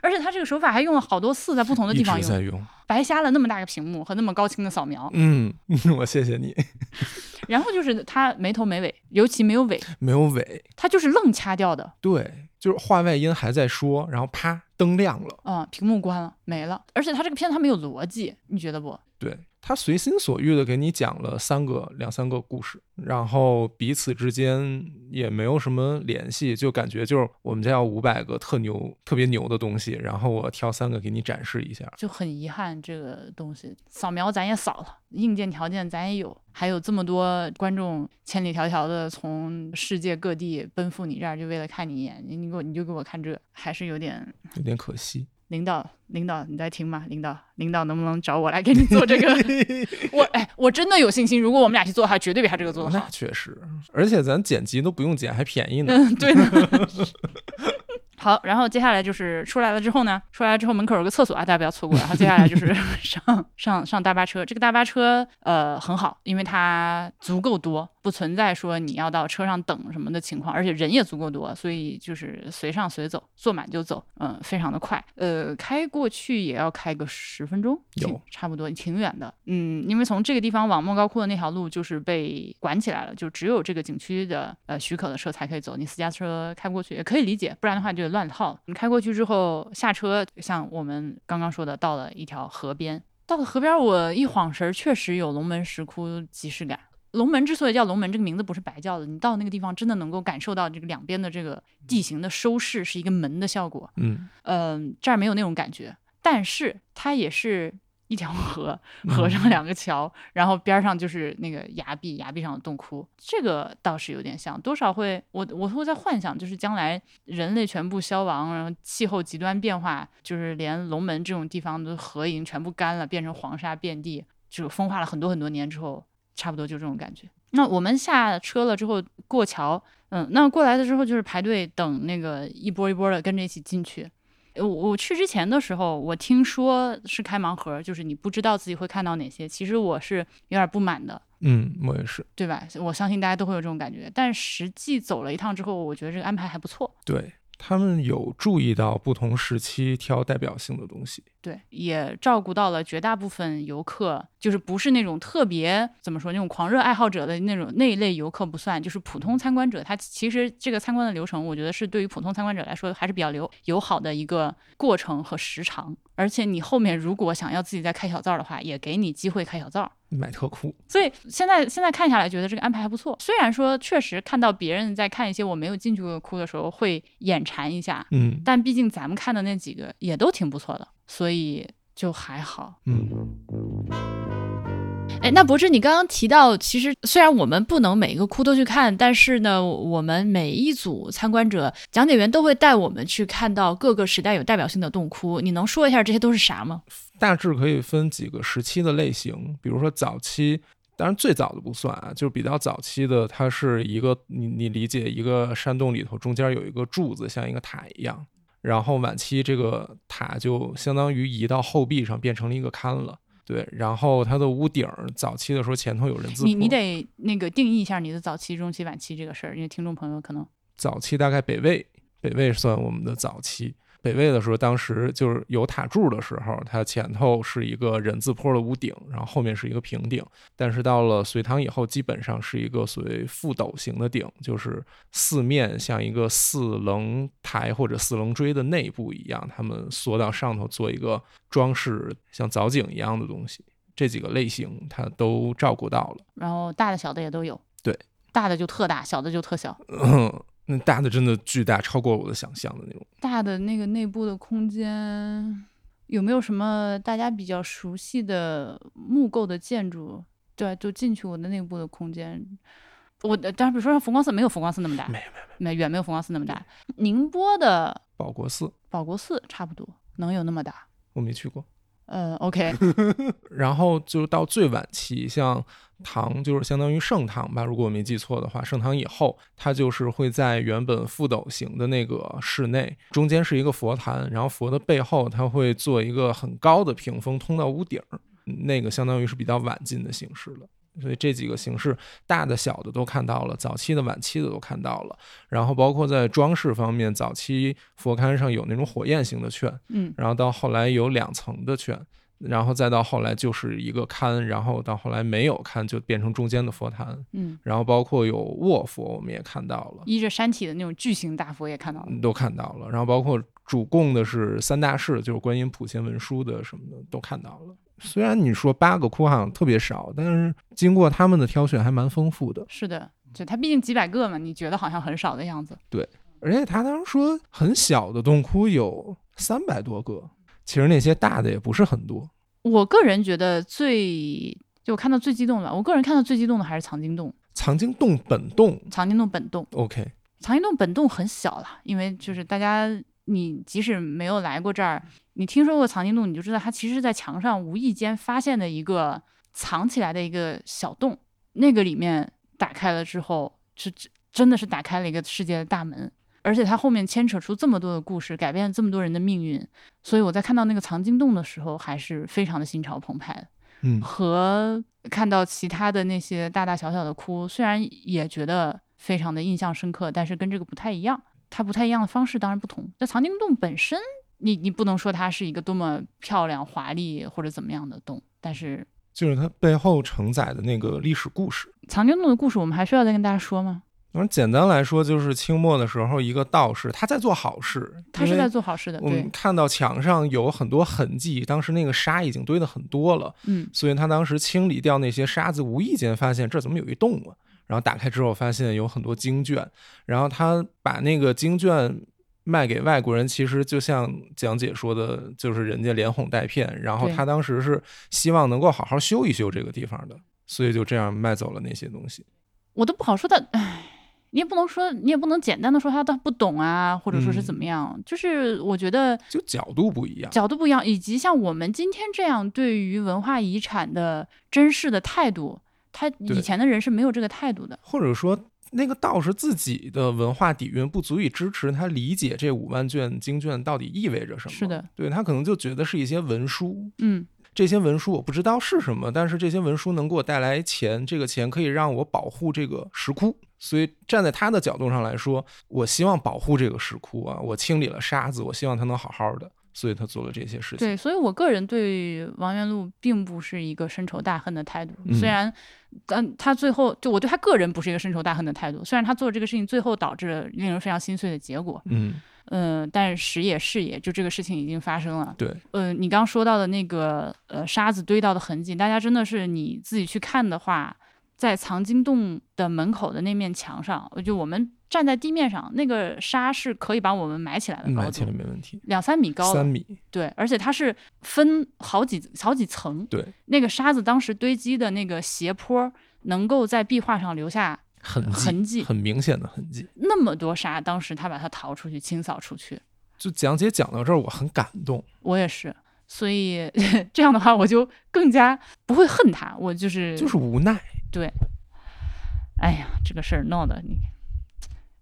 而且他这个手法还用了好多次，在不同的地方用。白瞎了那么大个屏幕和那么高清的扫描，嗯，我谢谢你。然后就是它没头没尾，尤其没有尾，没有尾，它就是愣掐掉的。对，就是话外音还在说，然后啪，灯亮了，嗯，屏幕关了，没了。而且它这个片子他没有逻辑，你觉得不？对。他随心所欲的给你讲了三个、两三个故事，然后彼此之间也没有什么联系，就感觉就是我们家有五百个特牛、特别牛的东西，然后我挑三个给你展示一下，就很遗憾这个东西扫描咱也扫了，硬件条件咱也有，还有这么多观众千里迢迢的从世界各地奔赴你这儿，就为了看你一眼，你你给我你就给我看这，还是有点有点可惜。领导，领导，你在听吗？领导，领导，能不能找我来给你做这个？我哎，我真的有信心，如果我们俩去做，的话绝对比他这个做的好。那确实，而且咱剪辑都不用剪，还便宜呢。嗯，对的。好，然后接下来就是出来了之后呢，出来之后门口有个厕所啊，大家不要错过。然后接下来就是上上上大巴车，这个大巴车呃很好，因为它足够多，不存在说你要到车上等什么的情况，而且人也足够多，所以就是随上随走，坐满就走，嗯，非常的快。呃，开过去也要开个十分钟，有差不多挺远的。嗯，因为从这个地方往莫高窟的那条路就是被管起来了，就只有这个景区的呃许可的车才可以走，你私家车开不过去也可以理解，不然的话就。乱套。你开过去之后下车，像我们刚刚说的，到了一条河边。到了河边，我一晃神，确实有龙门石窟即视感。龙门之所以叫龙门，这个名字不是白叫的。你到那个地方，真的能够感受到这个两边的这个地形的收势是一个门的效果。嗯嗯，这儿没有那种感觉，但是它也是。一条河，河上两个桥，然后边上就是那个崖壁，崖壁上的洞窟，这个倒是有点像，多少会我我会在幻想，就是将来人类全部消亡，然后气候极端变化，就是连龙门这种地方的河已经全部干了，变成黄沙遍地，就风化了很多很多年之后，差不多就这种感觉。那我们下车了之后过桥，嗯，那过来的之后就是排队等那个一波一波的跟着一起进去。我我去之前的时候，我听说是开盲盒，就是你不知道自己会看到哪些。其实我是有点不满的。嗯，我也是，对吧？我相信大家都会有这种感觉。但实际走了一趟之后，我觉得这个安排还不错。对他们有注意到不同时期挑代表性的东西。对，也照顾到了绝大部分游客就是不是那种特别怎么说那种狂热爱好者的那种那一类游客不算，就是普通参观者，他其实这个参观的流程，我觉得是对于普通参观者来说还是比较友友好的一个过程和时长。而且你后面如果想要自己再开小灶的话，也给你机会开小灶。买特酷，所以现在现在看下来，觉得这个安排还不错。虽然说确实看到别人在看一些我没有进去过的窟的时候会眼馋一下，嗯但毕竟咱们看的那几个也都挺不错的，所以就还好。嗯，哎，那博士，你刚刚提到，其实虽然我们不能每一个窟都去看，但是呢，我们每一组参观者讲解员都会带我们去看到各个时代有代表性的洞窟。你能说一下这些都是啥吗？大致可以分几个时期的类型，比如说早期，当然最早的不算啊，就是比较早期的，它是一个你你理解一个山洞里头中间有一个柱子，像一个塔一样，然后晚期这个塔就相当于移到后壁上变成了一个龛了。对，然后它的屋顶儿早期的时候前头有人字你你得那个定义一下你的早期、中期、晚期这个事儿，因为听众朋友可能早期大概北魏，北魏算我们的早期。北魏的时候，当时就是有塔柱的时候，它前头是一个人字坡的屋顶，然后后面是一个平顶。但是到了隋唐以后，基本上是一个所谓覆斗形的顶，就是四面像一个四棱台或者四棱锥的内部一样，他们缩到上头做一个装饰，像藻井一样的东西。这几个类型它都照顾到了。然后大的小的也都有。对，大的就特大，小的就特小。嗯，那大的真的巨大，超过我的想象的那种。大的那个内部的空间有没有什么大家比较熟悉的木构的建筑？对，就进去我的内部的空间。我的当然，比如说佛光寺没有佛光寺那么大，没有没有远没有佛光寺那么大。宁波的保国寺保国寺差不多能有那么大。我没去过。嗯，OK，然后就是到最晚期，像唐就是相当于盛唐吧，如果我没记错的话，盛唐以后，它就是会在原本覆斗形的那个室内，中间是一个佛坛，然后佛的背后，它会做一个很高的屏风通到屋顶儿，那个相当于是比较晚进的形式了。所以这几个形式，大的、小的都看到了，早期的、晚期的都看到了。然后包括在装饰方面，早期佛龛上有那种火焰型的券，嗯，然后到后来有两层的券，然后再到后来就是一个龛，然后到后来没有龛就变成中间的佛坛，嗯，然后包括有卧佛，我们也看到了，依着山体的那种巨型大佛也看到了。嗯都看到了，然后包括主供的是三大士，就是观音、普贤、文殊的什么的都看到了。虽然你说八个窟好像特别少，但是经过他们的挑选还蛮丰富的，是的，就它毕竟几百个嘛，你觉得好像很少的样子。对而且他当时说很小的洞窟有三百多个，其实那些大的也不是很多。我个人觉得最就我看到最激动的，我个人看到最激动的还是藏经洞，藏经洞本洞藏经洞本洞。，OK，藏经洞本洞很小了，因为就是大家你即使没有来过这儿，你听说过藏经洞，你就知道它其实是在墙上无意间发现的一个藏起来的一个小洞，那个里面打开了之后，是真真的是打开了一个世界的大门。而且它后面牵扯出这么多的故事，改变了这么多人的命运，所以我在看到那个藏经洞的时候，还是非常的心潮澎湃的。嗯，和看到其他的那些大大小小的窟，虽然也觉得非常的印象深刻，但是跟这个不太一样。它不太一样的方式当然不同。那藏经洞本身，你你不能说它是一个多么漂亮、华丽或者怎么样的洞，但是就是它背后承载的那个历史故事。藏经洞的故事，我们还需要再跟大家说吗？反正简单来说，就是清末的时候，一个道士他在做好事，他是在做好事的，我们对，看到墙上有很多痕迹，当时那个沙已经堆得很多了，嗯，所以他当时清理掉那些沙子，无意间发现这怎么有一洞啊？然后打开之后发现有很多经卷，然后他把那个经卷卖给外国人，其实就像蒋姐说的，就是人家连哄带骗，然后他当时是希望能够好好修一修这个地方的，所以就这样卖走了那些东西。我都不好说他，唉，你也不能说，你也不能简单的说他他不懂啊，或者说是怎么样，就是我觉得就角度不一样，角度不一样，以及像我们今天这样对于文化遗产的珍视的态度，他以前的人是没有这个态度的。或者说那个道士自己的文化底蕴不足以支持他理解这五万卷经卷到底意味着什么。是的，对他可能就觉得是一些文书，嗯，这些文书我不知道是什么，但是这些文书能给我带来钱，这个钱可以让我保护这个石窟。所以站在他的角度上来说，我希望保护这个石窟啊，我清理了沙子，我希望它能好好的。所以他做了这些事情。对，所以我个人对王元禄并不是一个深仇大恨的态度。嗯虽然，但他最后就我对他个人不是一个深仇大恨的态度。虽然他做这个事情最后导致了令人非常心碎的结果，嗯，嗯、但是时也是也，就这个事情已经发生了。对，呃，你刚说到的那个呃沙子堆到的痕迹，大家真的是你自己去看的话，在藏经洞的门口的那面墙上，就我们站在地面上，那个沙是可以把我们埋起来的高买起来，没问题。两三米高。三米，对，而且它是分好几好几层，对，那个沙子当时堆积的那个斜坡，能够在壁画上留下痕迹，痕迹很明显的痕迹。那么多沙，当时他把它淘出去，清扫出去。就讲解讲到这儿，我很感动。我也是，所以 这样的话，我就更加不会恨他。我就是就是无奈。对，哎呀，这个事儿闹的你。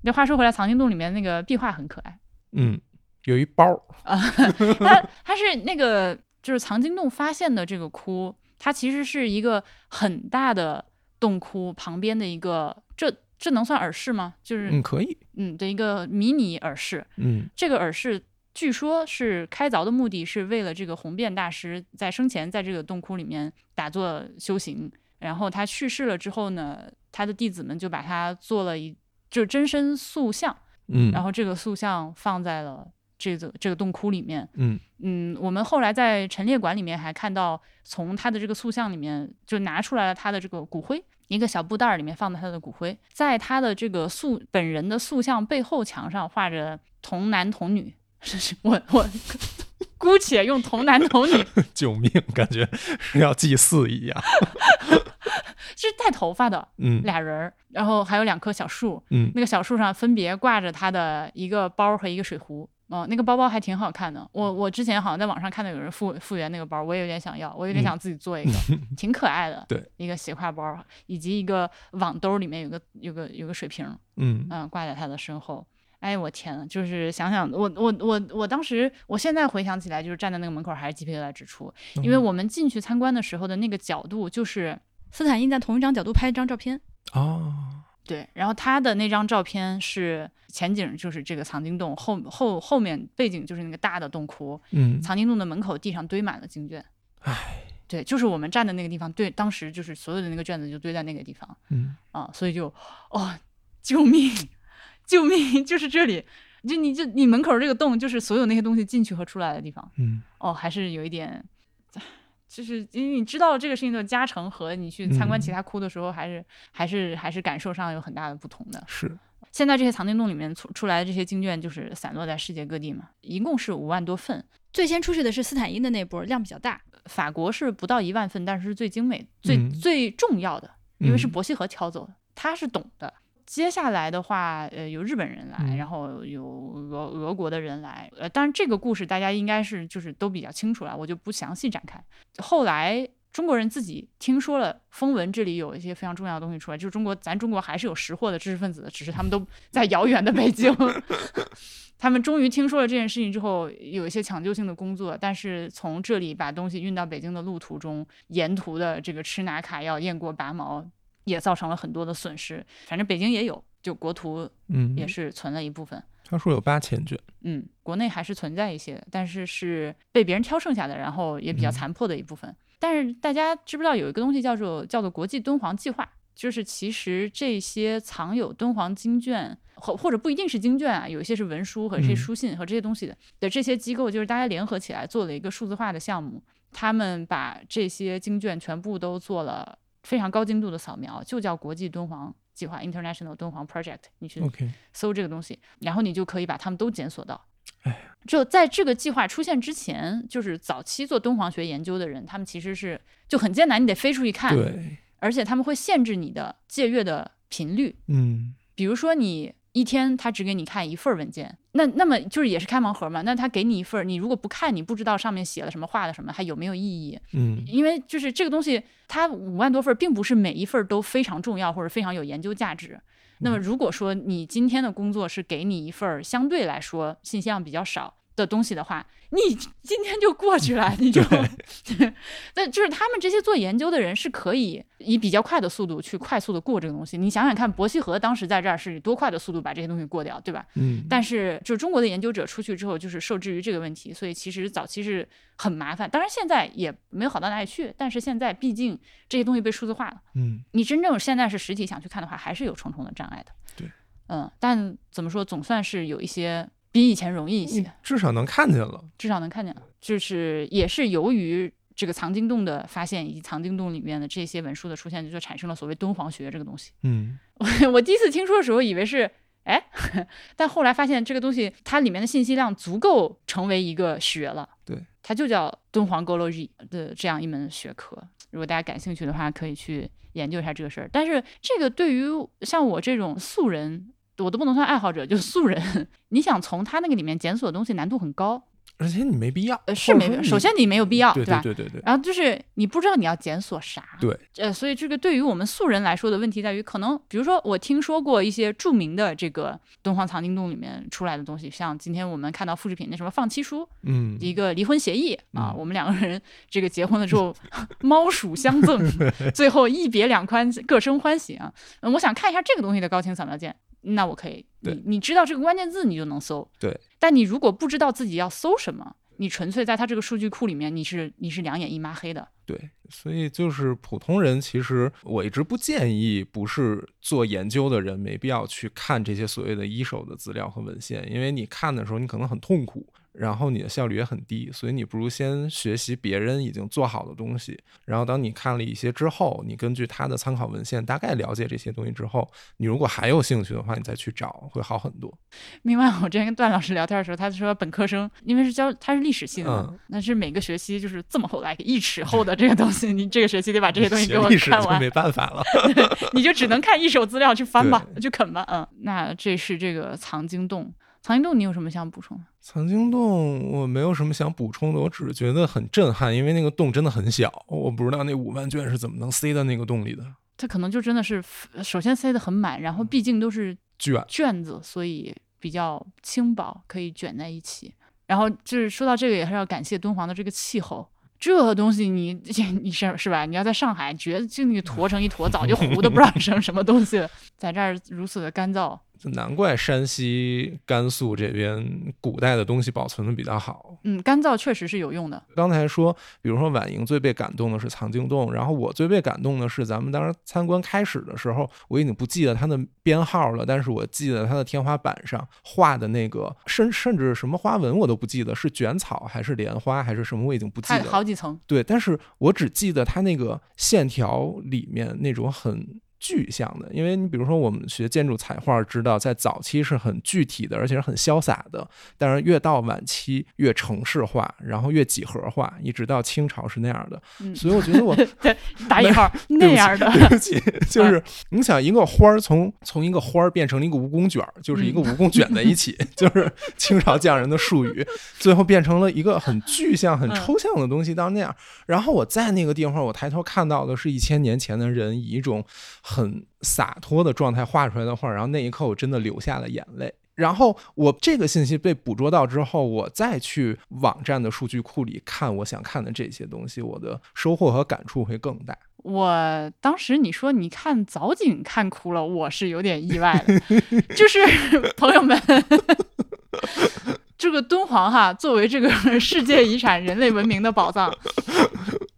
那话说回来，藏经洞里面那个壁画很可爱嗯，有一包儿，啊，它它是那个就是藏经洞发现的这个窟，它其实是一个很大的洞窟旁边的一个，这这能算耳饰吗？就是嗯，可以，嗯的一个迷你耳饰。嗯这个耳饰据说是开凿的目的是为了这个红遍大师在生前在这个洞窟里面打坐修行，然后他去世了之后呢，他的弟子们就把他做了一就是真身塑像，嗯，然后这个塑像放在了这个这个洞窟里面。嗯嗯，我们后来在陈列馆里面还看到，从他的这个塑像里面就拿出来了他的这个骨灰，一个小布袋儿里面放的他的骨灰，在他的这个塑本人的塑像背后墙上画着童男童女，是是我我姑且用童男童女，救命，感觉是要祭祀一样。是带头发的嗯俩人儿，然后还有两棵小树，嗯那个小树上分别挂着他的一个包和一个水壶。哦，那个包包还挺好看的。我我之前好像在网上看到有人复复原那个包，我也有点想要，我有点嗯想自己做一个，挺可爱的。对，一个斜挎包，以及一个网兜里面有个有个有个水瓶，嗯嗯，挂在他的身后。哎，我天呐，就是想想我我我我当时，我现在回想起来，就是站在那个门口还是鸡皮疙瘩直出，因为嗯。我们进去参观的时候的那个角度就是斯坦因在同一张角度拍一张照片，哦，对，然后他的那张照片是前景就是这个藏经洞，后后后面背景就是那个大的洞窟，嗯。藏经洞的门口地上堆满了经卷。唉，对，就是我们站的那个地方，对，当时就是所有的那个卷子就堆在那个地方嗯。啊，所以就哦，救命，救命，就是这里，就你就你门口这个洞，就是所有那些东西进去和出来的地方。嗯哦，还是有一点，就是因为你知道这个事情的加成和你去参观其嗯他窟的时候，还是还是还是感受上有很大的不同的。是现在这些藏经洞里面出出来的这些经卷，就是散落在世界各地嘛，一共是五万多份。最先出去的是斯坦因的那波，量比较大。法国是不到一万份，但是是最精美、最、嗯最重要的，因为是嗯伯希和挑走的，他是懂的。接下来的话，呃，有日本人来，嗯然后有俄俄国的人来，呃，当然这个故事大家应该是就是都比较清楚了，我就不详细展开。后来中国人自己听说了风闻这里有一些非常重要的东西出来，就是中国咱中国还是有识货的知识分子的，只是他们都在遥远的北京。他们终于听说了这件事情之后，有一些抢救性的工作，但是从这里把东西运到北京的路途中，沿途的这个吃拿卡要、雁过拔毛，也造成了很多的损失。反正北京也有，就国图嗯也是存了一部分。他说有八千卷，嗯，国内还是存在一些，但是是被别人挑剩下的，然后也比较嗯残破的一部分。但是大家知不知道有一个东西叫做叫做国际敦煌计划？就是其实这些藏有敦煌经卷，或或者不一定是经卷啊，有一些是文书和这些嗯书信和这些东西的的这些机构，就是大家联合起来做了一个数字化的项目，他们把这些经卷全部都做了非常高精度的扫描，就叫国际敦煌计划 （International 敦煌 Project）。你去搜这个东西，然后你就可以把它们都检索到哎。就在这个计划出现之前，就是早期做敦煌学研究的人，他们其实是就很艰难，你得飞出去看，对，而且他们会限制你的借阅的频率，嗯比如说你一天他只给你看一份儿文件，那那么就是也是开盲盒嘛，那他给你一份儿，你如果不看，你不知道上面写了什么，画了什么，还有没有意义？嗯因为就是这个东西，它五万多份儿，并不是每一份儿都非常重要或者非常有研究价值。那么如果说你今天的工作是给你一份儿相对来说信息量比较少的东西的话，你今天就过去了，你就，但就是他们这些做研究的人是可以以比较快的速度去快速的过这个东西。你想想看，伯希和当时在这儿是以多快的速度把这些东西过掉，对吧？嗯，但是就是中国的研究者出去之后，就是受制于这个问题，所以其实早期是很麻烦。当然现在也没有好到哪里去，但是现在毕竟这些东西被数字化了，嗯，你真正现在是实体想去看的话，还是有重重的障碍的。对，嗯，但怎么说，总算是有一些比以前容易一些。至少能看见了。至少能看见了，就是也是由于这个藏经洞的发现以及藏经洞里面的这些文书的出现，就产生了所谓敦煌学这个东西。嗯，我 我第一次听说的时候以为是哎，但后来发现这个东西它里面的信息量足够成为一个学了。对，它就叫敦煌 Gology 的这样一门学科。如果大家感兴趣的话，可以去研究一下这个事儿。但是这个对于像我这种素人，我都不能算爱好者，就是素人，你想从他那个里面检索的东西难度很高。而且你没必要，呃，是没必要，首先你没有必要，对吧？对对对对，然后就是你不知道你要检索啥，对，呃，所以这个对于我们素人来说的问题在于，可能比如说我听说过一些著名的这个敦煌藏经洞里面出来的东西，像今天我们看到复制品那什么放妻书，嗯，一个离婚协议啊，嗯我们两个人这个结婚了之后，猫鼠相赠，最后一别两宽，各生欢喜啊。嗯我想看一下这个东西的高清扫描件，那我可以，你你知道这个关键字，你就能搜。对，但你如果不知道自己要搜什么，你纯粹在它这个数据库里面，你是你是两眼一抹黑的。对，所以就是普通人，其实我一直不建议，不是做研究的人没必要去看这些所谓的一手的资料和文献，因为你看的时候你可能很痛苦，然后你的效率也很低，所以你不如先学习别人已经做好的东西，然后当你看了一些之后，你根据他的参考文献大概了解这些东西之后，你如果还有兴趣的话，你再去找会好很多。另外，我之前跟段老师聊天的时候，他说本科生因为是教他是历史系的嘛，嗯那是每个学期就是这么厚来一尺厚的这个东西，你这个学期得把这些东西给我学历史看完，就没办法了。你就只能看一手资料去翻吧，去啃吧。嗯，那这是这个藏经洞，藏经洞你有什么想补充的？藏经洞我没有什么想补充的，我只是觉得很震撼，因为那个洞真的很小，我不知道那五万卷是怎么能塞到那个洞里的它可能就真的是首先塞得很满，然后毕竟都是卷。卷子，所以比较轻薄，可以卷在一起。然后就是说到这个，也是要感谢敦煌的这个气候。这东西你 你是是吧？你要在上海，觉得就那个坨成一坨，早就糊的不知道 成什么东西了。在这儿如此的干燥，就难怪山西、甘肃这边古代的东西保存的比较好。嗯，干燥确实是有用的。刚才说，比如说晚莹最被感动的是藏经洞，然后我最被感动的是咱们当时参观开始的时候，我已经不记得它的编号了，但是我记得它的天花板上画的那个，甚甚至什么花纹我都不记得，是卷草还是莲花还是什么，我已经不记它得了。好几层，对，但是我只记得它那个线条里面那种很具象的，因为你比如说我们学建筑彩画，知道在早期是很具体的，而且是很潇洒的，但是越到晚期越城市化，然后越几何化，一直到清朝是那样的。嗯，所以我觉得我 打引号 那样的，对不起，就是你想一个花儿从从一个花儿变成了一个蜈蚣卷，就是一个蜈蚣卷在一起，就是清朝匠人的术语，最后变成了一个很具象、很抽象的东西到那样。然后我在那个地方，我抬头看到的是一千年前的人以一种很洒脱的状态画出来的画，然后那一刻我真的流下了眼泪。然后我这个信息被捕捉到之后，我再去网站的数据库里看我想看的这些东西，我的收获和感触会更大。我当时你说你看藻井看哭了，我是有点意外的，就是 朋友们。这个敦煌哈，作为这个世界遗产、人类文明的宝藏，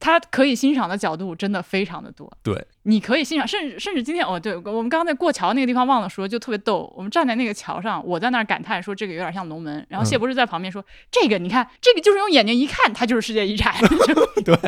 它可以欣赏的角度真的非常的多。对，你可以欣赏，甚至甚至今天哦，对我们刚刚在过桥那个地方忘了说，就特别逗。我们站在那个桥上，我在那儿感叹说这个有点像龙门，然后谢博士在旁边说、这个你看，这个就是用眼睛一看，它就是世界遗产。对，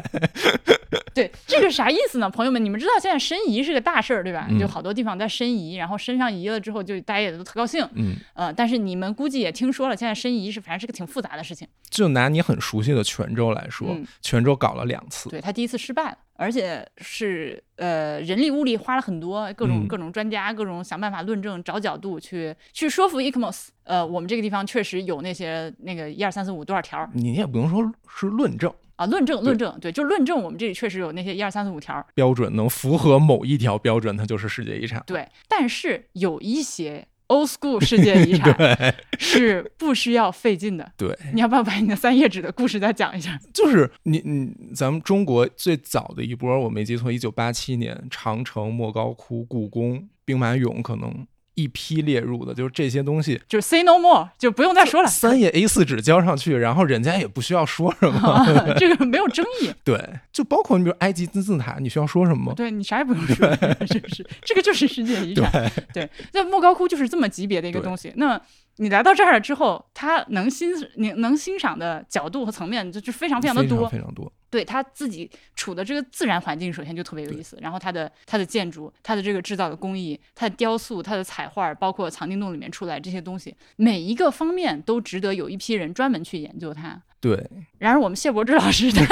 对，这个啥意思呢？朋友们，你们知道现在申遗是个大事儿，对吧？嗯就好多地方在申遗，然后申上遗了之后，就大家也都特高兴。嗯，呃，但是你们估计也听说了，现在申遗是反正是个挺复杂的事情。就拿你很熟悉的泉州来说，嗯泉州搞了两次，对他第一次失败了，而且是呃人力物力花了很多，各种嗯各种专家，各种想办法论证，找角度去去说服 ICMOS。呃，我们这个地方确实有那些那个一二三四五多少条儿你也不能说是论证啊，论证论证，对，就论证我们这里确实有那些一二三四五条。标准，能符合某一条标准，它就是世界遗产。对，但是有一些 old school 世界遗产 对是不需要费劲的。对，你要不要把你的三页纸的故事再讲一下？就是你你咱们中国最早的一波，我没记错，一九八七年，长城、莫高窟、故宫、兵马俑可能一批列入的，就是这些东西。就是 say no more，就不用再说了。三页 A 4纸交上去，然后人家也不需要说什么。这个没有争议。对，就包括你比如埃及金字塔，你需要说什么吗？对你啥也不用说，是不是？这个就是世界遗产。对，对，那莫高窟就是这么级别的一个东西。那你来到这儿了之后，他能欣你能欣赏的角度和层面就就非常非常的多。非常多。对他自己处的这个自然环境，首先就特别有意思。然后它的它的建筑，它的这个制造的工艺，它的雕塑，它的彩画，包括藏经洞里面出来这些东西，每一个方面都值得有一批人专门去研究它。对，然而我们谢柏芝老师他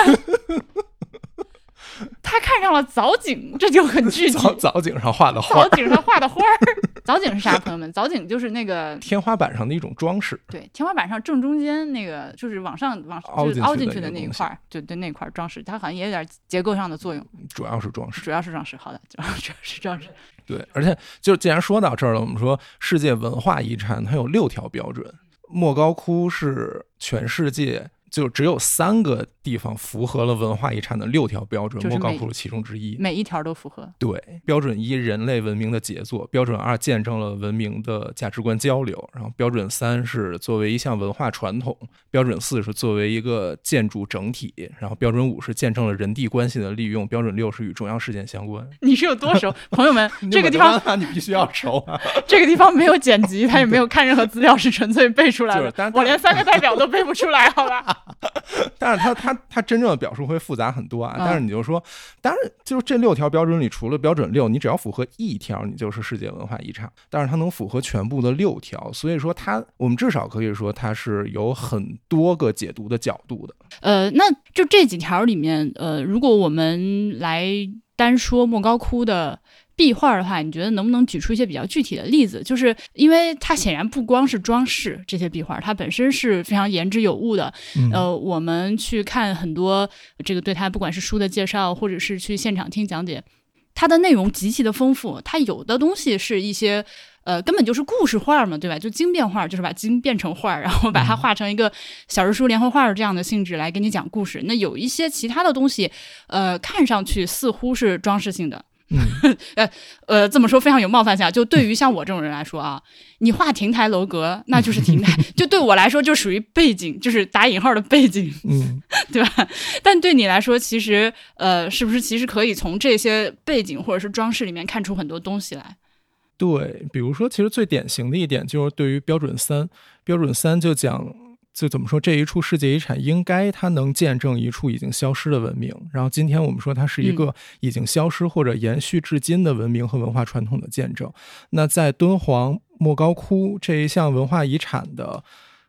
他看上了藻井，这就很具体。藻藻井上画的花藻，井上画的花儿，藻井是啥？朋友们，藻井就是那个 天花板上的一种装饰。对天花板上正中间那个，就是往上往就是凹进去凹进去的那一块就，对对那块儿装饰，它好像也有点结构上的作用，主要是装饰。主要是装饰。好的，主要主要是装饰。对，而且就既然说到这儿了，我们说世界文化遗产它有六条标准，莫高窟是全世界就只有三个地方符合了文化遗产的六条标准，莫高窟是其中之一。每一条都符合。对，标准一人类文明的杰作，标准二见证了文明的价值观交流，然后标准三是作为一项文化传统，标准四是作为一个建筑整体，然后标准五是见证了人地关系的利用，标准六是与重要事件相关。你是有多熟，朋友们？这个地方，你必须要熟啊！这个地方没有剪辑，他也没有看任何资料，是纯粹背出来的 就是。我连三个代表都背不出来，好吧？但是它它它真正的表述会复杂很多啊。嗯但是你就说，当然就是这六条标准里，除了标准六，你只要符合一条，你就是世界文化遗产。但是它能符合全部的六条，所以说它我们至少可以说它是有很多个解读的角度的。呃，那就这几条里面，呃，如果我们来单说莫高窟的壁画的话，你觉得能不能举出一些比较具体的例子？就是因为它显然不光是装饰这些壁画，它本身是非常言之有物的。嗯呃，我们去看很多这个对它，不管是书的介绍，或者是去现场听讲解，它的内容极其的丰富。它有的东西是一些。呃，根本就是故事画嘛，对吧？就经变画，就是把经变成画，然后把它画成一个小人书连环画这样的性质来给你讲故事。那有一些其他的东西，呃，看上去似乎是装饰性的，嗯 呃呃，这么说非常有冒犯性啊。就对于像我这种人来说啊，你画亭台楼阁，那就是亭台，就对我来说就属于背景，就是打引号的背景。嗯，对吧？但对你来说，其实呃，是不是其实可以从这些背景或者是装饰里面看出很多东西来？对，比如说，其实最典型的一点就是对于标准三，标准三就讲。就怎么说，这一处世界遗产应该它能见证一处已经消失的文明。然后今天我们说它是一个已经消失或者延续至今的文明和文化传统的见证。那在敦煌莫高窟这一项文化遗产的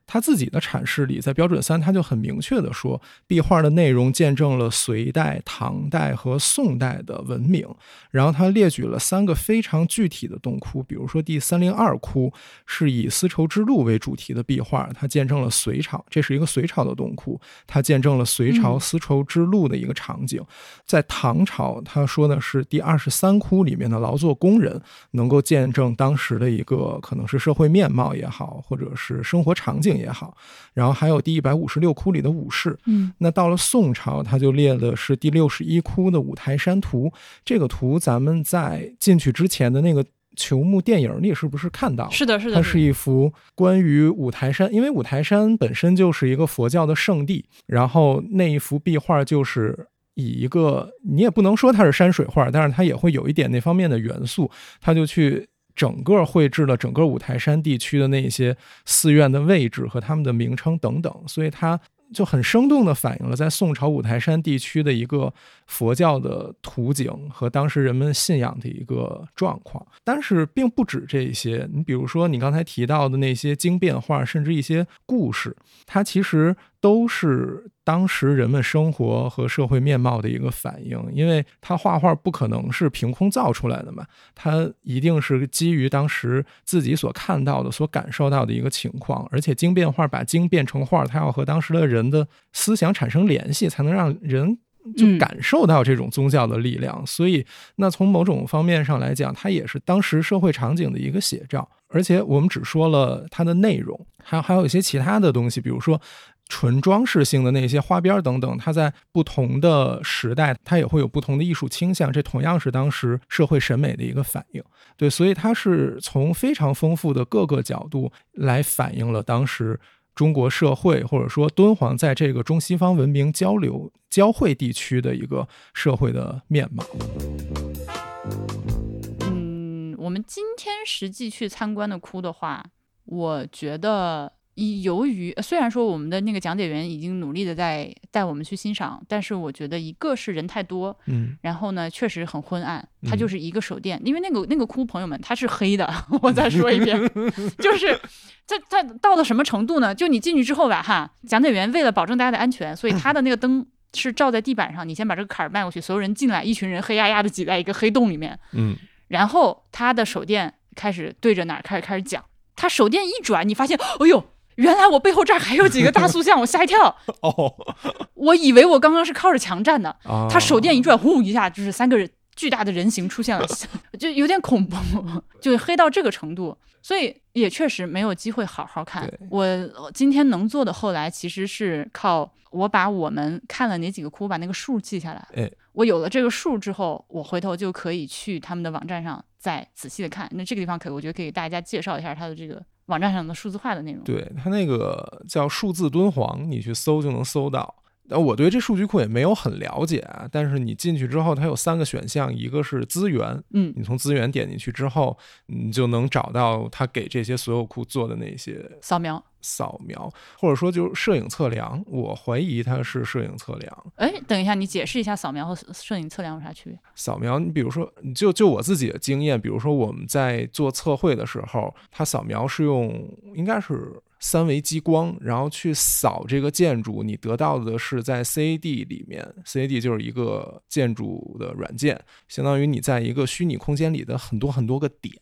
他自己的阐释里，在标准三他就很明确的说，壁画的内容见证了隋代、唐代和宋代的文明。然后他列举了三个非常具体的洞窟，比如说第三零二窟是以丝绸之路为主题的壁画，它见证了隋朝，这是一个隋朝的洞窟，它见证了隋朝嗯丝绸之路的一个场景。在唐朝，他说的是第二十三窟里面的劳作工人能够见证当时的一个可能是社会面貌也好，或者是生活场景也好。然后还有第一百五十六窟里的武士，嗯那到了宋朝，他就列的是第六十一窟的五台山图。这个图咱们在进去之前的那个球幕电影里是不是看到？是的，是的，它是一幅关于五台山，因为五台山本身就是一个佛教的圣地，然后那一幅壁画就是以一个你也不能说它是山水画，但是它也会有一点那方面的元素，他就去整个绘制了整个五台山地区的那些寺院的位置和他们的名称等等，所以它就很生动地反映了在宋朝五台山地区的一个佛教的图景和当时人们信仰的一个状况。但是并不止这些，你比如说你刚才提到的那些经变画，甚至一些故事，它其实都是当时人们生活和社会面貌的一个反应。因为他画画不可能是凭空造出来的嘛，他一定是基于当时自己所看到的、所感受到的一个情况。而且经变画把经变成画，它要和当时的人的思想产生联系，才能让人就嗯感受到这种宗教的力量。所以，那从某种方面上来讲，它也是当时社会场景的一个写照。而且我们只说了它的内容，还有还有一些其他的东西，比如说纯装饰性的那些花边等等，它在不同的时代，它也会有不同的艺术倾向。这同样是当时社会审美的一个反应。对，所以它是从非常丰富的各个角度来反映了当时中国社会，或者说敦煌在这个中西方文明交流交汇地区的一个社会的面貌。嗯，我们今天实际去参观的窟的话，我觉得由于呃虽然说我们的那个讲解员已经努力的在带我们去欣赏，但是我觉得一个是人太多，嗯然后呢确实很昏暗，它嗯就是一个手电，因为那个那个窟朋友们它是黑的，我再说一遍，就是它它到了什么程度呢？就你进去之后吧，哈，讲解员为了保证大家的安全，所以他的那个灯。是照在地板上，你先把这个坎儿迈过去，所有人进来，一群人黑压压的挤在一个黑洞里面，嗯然后他的手电开始对着哪儿开始开始讲，他手电一转，你发现，哎呦，原来我背后这儿还有几个大塑像，我吓一跳，哦。我以为我刚刚是靠着墙站的，啊，他手电一转，呼一下就是三个人巨大的人形出现了，就有点恐怖，就黑到这个程度，所以也确实没有机会好好看。我我今天能做的，后来其实是靠我把我们看了哪几个窟，把那个数记下来。哎，我有了这个数之后，我回头就可以去他们的网站上再仔细的看。那这个地方可，我觉得可以给大家介绍一下它的这个网站上的数字化的内容。对它那个叫数字敦煌，你去搜就能搜到。呃，我对这数据库也没有很了解啊，但是你进去之后，它有三个选项，一个是资源，嗯，你从资源点进去之后，你就能找到它给这些所有库做的那些扫描。扫描，或者说就是摄影测量。我怀疑它是摄影测量。哎，等一下，你解释一下扫描和摄影测量有啥区别？扫描，你比如说，就就我自己的经验，比如说我们在做测绘的时候，它扫描是用应该是三维激光，然后去扫这个建筑，你得到的是在 CAD 里面，CAD 就是一个建筑的软件，相当于你在一个虚拟空间里的很多很多个点。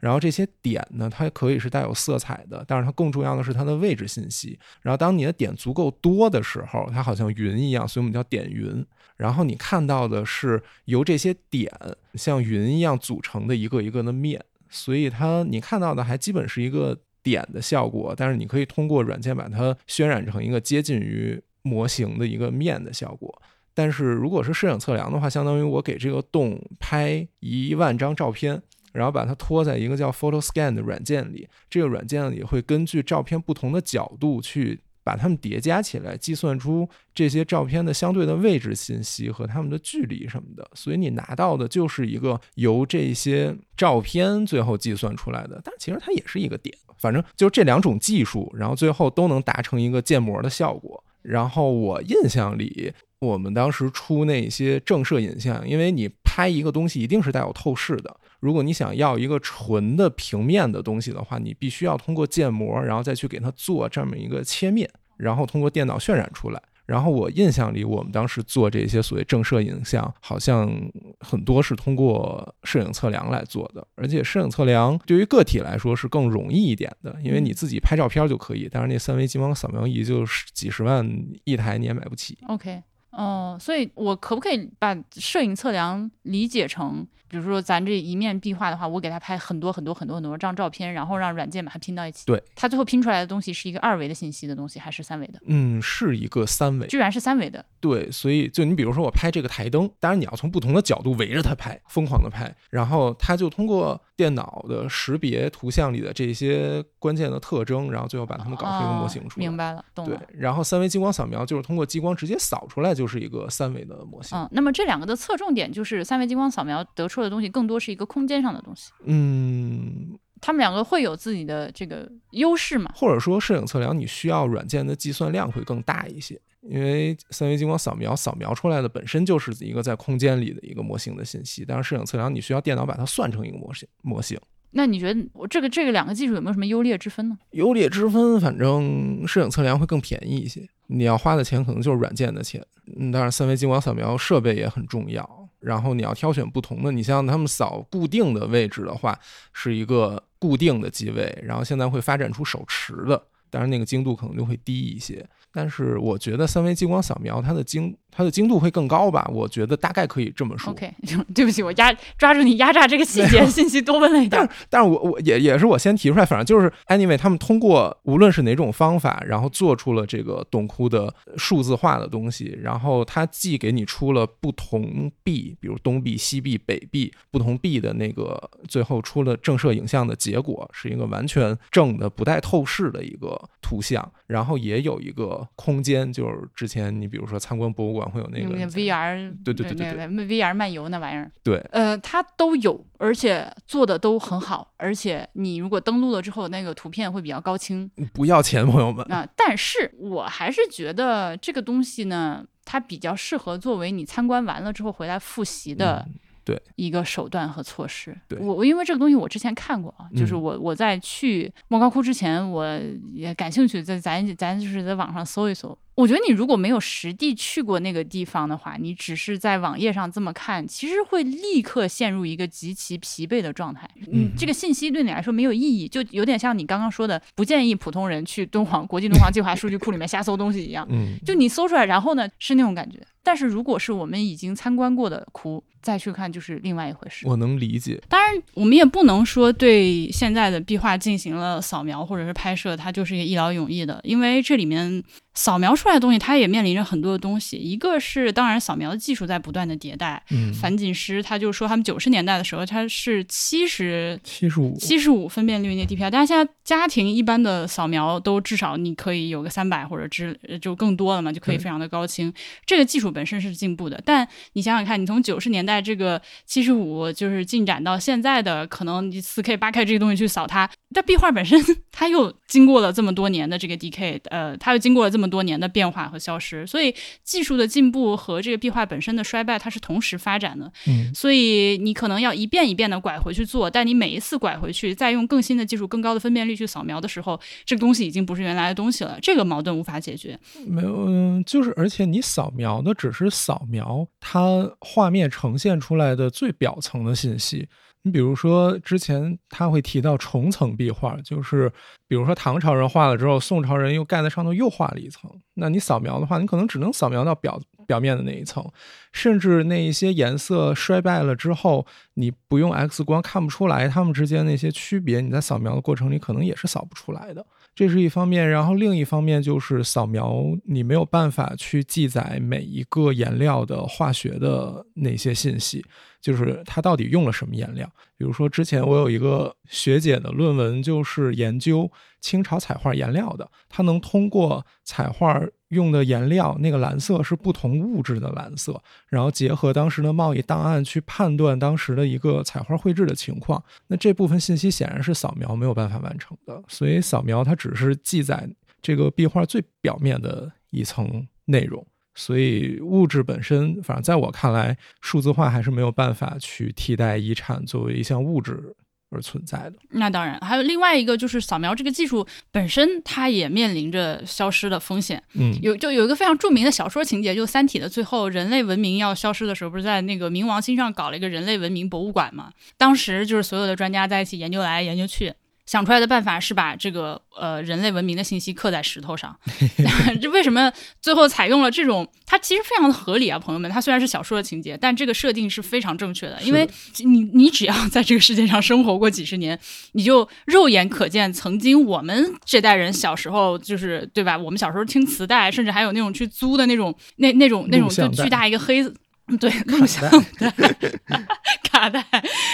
然后这些点呢，它可以是带有色彩的，但是它更重要的是它的位置信息。然后当你的点足够多的时候，它好像云一样，所以我们叫点云。然后你看到的是由这些点像云一样组成的一个一个的面，所以它你看到的还基本是一个点的效果，但是你可以通过软件把它渲染成一个接近于模型的一个面的效果。但是如果是摄影测量的话，相当于我给这个洞拍一万张照片，然后把它拖在一个叫 PhotoScan 的软件里，这个软件里会根据照片不同的角度去把它们叠加起来，计算出这些照片的相对的位置信息和它们的距离什么的。所以你拿到的就是一个由这些照片最后计算出来的，但其实它也是一个点。反正就这两种技术，然后最后都能达成一个建模的效果。然后我印象里，我们当时出那些正摄影像，因为你拍一个东西一定是带有透视的。如果你想要一个纯的平面的东西的话，你必须要通过建模，然后再去给它做这么一个切面，然后通过电脑渲染出来。然后我印象里，我们当时做这些所谓正摄影像，好像很多是通过摄影测量来做的，而且摄影测量对于个体来说是更容易一点的，因为你自己拍照片就可以，但是那三维激光扫描仪就是几十万一台，你也买不起。OK，哦，所以我可不可以把摄影测量理解成，比如说咱这一面壁画的话，我给他拍很多很多很多很多张照片，然后让软件把它拼到一起。对，它最后拼出来的东西是一个二维的信息的东西，还是三维的？嗯，是一个三维。居然是三维的。对，所以就你比如说我拍这个台灯，当然你要从不同的角度围着它拍，疯狂的拍，然后它就通过电脑的识别图像里的这些关键的特征，然后最后把它们搞成一个模型哦出来。明白了，懂了对。，然后三维激光扫描就是通过激光直接扫出来，就是一个三维的模型。嗯，那么这两个的侧重点就是三维激光扫描得出的东西更多是一个空间上的东西，嗯，他们两个会有自己的这个优势嘛？或者说摄影测量你需要软件的计算量会更大一些，因为三维激光扫描扫描出来的本身就是一个在空间里的一个模型的信息，但是摄影测量你需要电脑把它算成一个模型模型。那你觉得我这个这个两个技术有没有什么优劣之分呢？优劣之分，反正摄影测量会更便宜一些，你要花的钱可能就是软件的钱。嗯，当然三维激光扫描设备也很重要，然后你要挑选不同的，你像他们扫固定的位置的话，是一个固定的机位，然后现在会发展出手持的。当然那个精度可能就会低一些。但是我觉得三维激光扫描它的精它的精度会更高吧？我觉得大概可以这么说。OK，对不起，我压抓住你压榨这个细节信息多问了一点但。是，但是我我也也是我先提出来，反正就是 anyway，他们通过无论是哪种方法，然后做出了这个洞窟的数字化的东西，然后它既给你出了不同壁，比如东壁、西壁、北壁不同壁的那个，最后出了正射影像的结果是一个完全正的、不带透视的一个图像，然后也有一个空间，就是之前你比如说参观博物馆会有那个那个 VR，对对对对对 VR 漫游那玩意儿，对，呃，它都有，而且做的都很好，而且你如果登录了之后，那个图片会比较高清不要钱，朋友们。啊、但是我还是觉得这个东西呢，它比较适合作为你参观完了之后回来复习的嗯对一个手段和措施。对我我因为这个东西我之前看过啊，就是嗯我我在去莫高窟之前，我也感兴趣，在咱咱就是在网上搜一搜。我觉得你如果没有实地去过那个地方的话，你只是在网页上这么看，其实会立刻陷入一个极其疲惫的状态。嗯这个信息对你来说没有意义，就有点像你刚刚说的，不建议普通人去敦煌国际敦煌计划数据库里面瞎搜东西一样。嗯，就你搜出来，然后呢是那种感觉。但是如果是我们已经参观过的窟，再去看就是另外一回事。我能理解。当然，我们也不能说对现在的壁画进行了扫描或者是拍摄，它就是一个一劳永逸的，因为这里面扫描出来的东西，它也面临着很多的东西。一个是，当然扫描的技术在不断的迭代。嗯，樊锦诗他就说，他们九十年代的时候，他是七十七十五，七十五分辨率那 DPI，但是现在家庭一般的扫描都至少你可以有个三百或者之呃就更多了嘛，就可以非常的高清。这个技术本身是进步的，但你想想看，你从九十年代这个七十五就是进展到现在的可能你四 K、八 K 这个东西去扫它，但壁画本身 它又经过了这么多年的这个 DK，呃，它又经过了这么多年的变化和消失，所以技术的进步和这个壁画本身的衰败，它是同时发展的。嗯，所以你可能要一遍一遍的拐回去做，但你每一次拐回去，再用更新的技术、更高的分辨率去扫描的时候，这个东西已经不是原来的东西了，这个矛盾无法解决。没有，嗯，就是而且你扫描的只是扫描它画面呈现出来的最表层的信息。你比如说，之前他会提到重层壁画，就是比如说唐朝人画了之后，宋朝人又盖在上头又画了一层。那你扫描的话，你可能只能扫描到表表面的那一层，甚至那一些颜色衰败了之后，你不用 X 光看不出来它们之间那些区别，你在扫描的过程里可能也是扫不出来的。这是一方面，然后另一方面就是扫描，你没有办法去记载每一个颜料的化学的那些信息，就是它到底用了什么颜料。比如说，之前我有一个学姐的论文，就是研究清朝彩画颜料的，它能通过彩画用的颜料那个蓝色是不同物质的蓝色，然后结合当时的贸易档案去判断当时的一个彩画绘制的情况。那这部分信息显然是扫描没有办法完成的，所以扫描它只是记载这个壁画最表面的一层内容。所以物质本身，反正在我看来，数字化还是没有办法去替代遗产作为一项物质而存在的。那当然，还有另外一个就是扫描这个技术本身，它也面临着消失的风险。嗯，有就有一个非常著名的小说情节，就《三体》的最后，人类文明要消失的时候，不是在那个冥王星上搞了一个人类文明博物馆吗？当时就是所有的专家在一起研究来研究去。想出来的办法是把这个呃人类文明的信息刻在石头上，这为什么最后采用了这种？它其实非常的合理啊，朋友们。它虽然是小说的情节，但这个设定是非常正确的，因为你你只要在这个世界上生活过几十年，你就肉眼可见，曾经我们这代人小时候就是对吧？我们小时候听磁带，甚至还有那种去租的那种那那种那种就巨大一个黑。对，录像带带、卡带，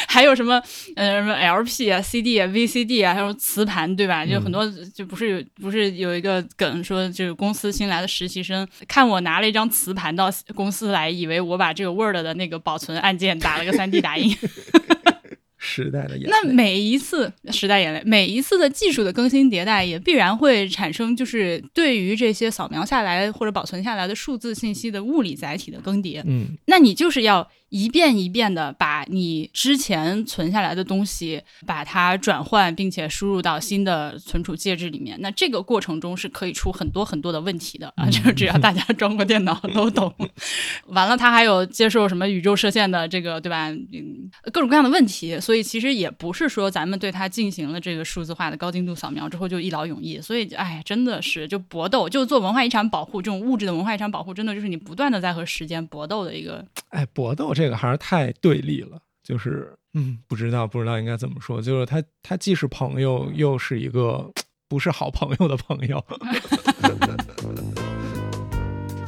还有什么呃什么 LP 啊、CD 啊、VCD 啊，还有磁盘，对吧？就很多，就不是有不是有一个梗说，就是公司新来的实习生看我拿了一张磁盘到公司来，以为我把这个 Word 的那个保存按键打了个 3D 打印。时代的眼泪。那每一次时代眼泪，每一次的技术的更新迭代，也必然会产生就是对于这些扫描下来或者保存下来的数字信息的物理载体的更迭。嗯，那你就是要一遍一遍的把你之前存下来的东西，把它转换，并且输入到新的存储介质里面。那这个过程中是可以出很多很多的问题的啊，就是只要大家装过电脑都懂。完了，它还有接受什么宇宙射线的这个对吧？嗯，各种各样的问题。所以以其实也不是说咱们对它进行了这个数字化的高精度扫描之后就一劳永逸，所以哎，真的是就搏斗，就做文化遗产保护这种物质的文化遗产保护，真的就是你不断的在和时间搏斗的一个。哎，搏斗这个还是太对立了，就是嗯，不知道不知道应该怎么说，就是他他既是朋友，又是一个 不是好朋友的朋友。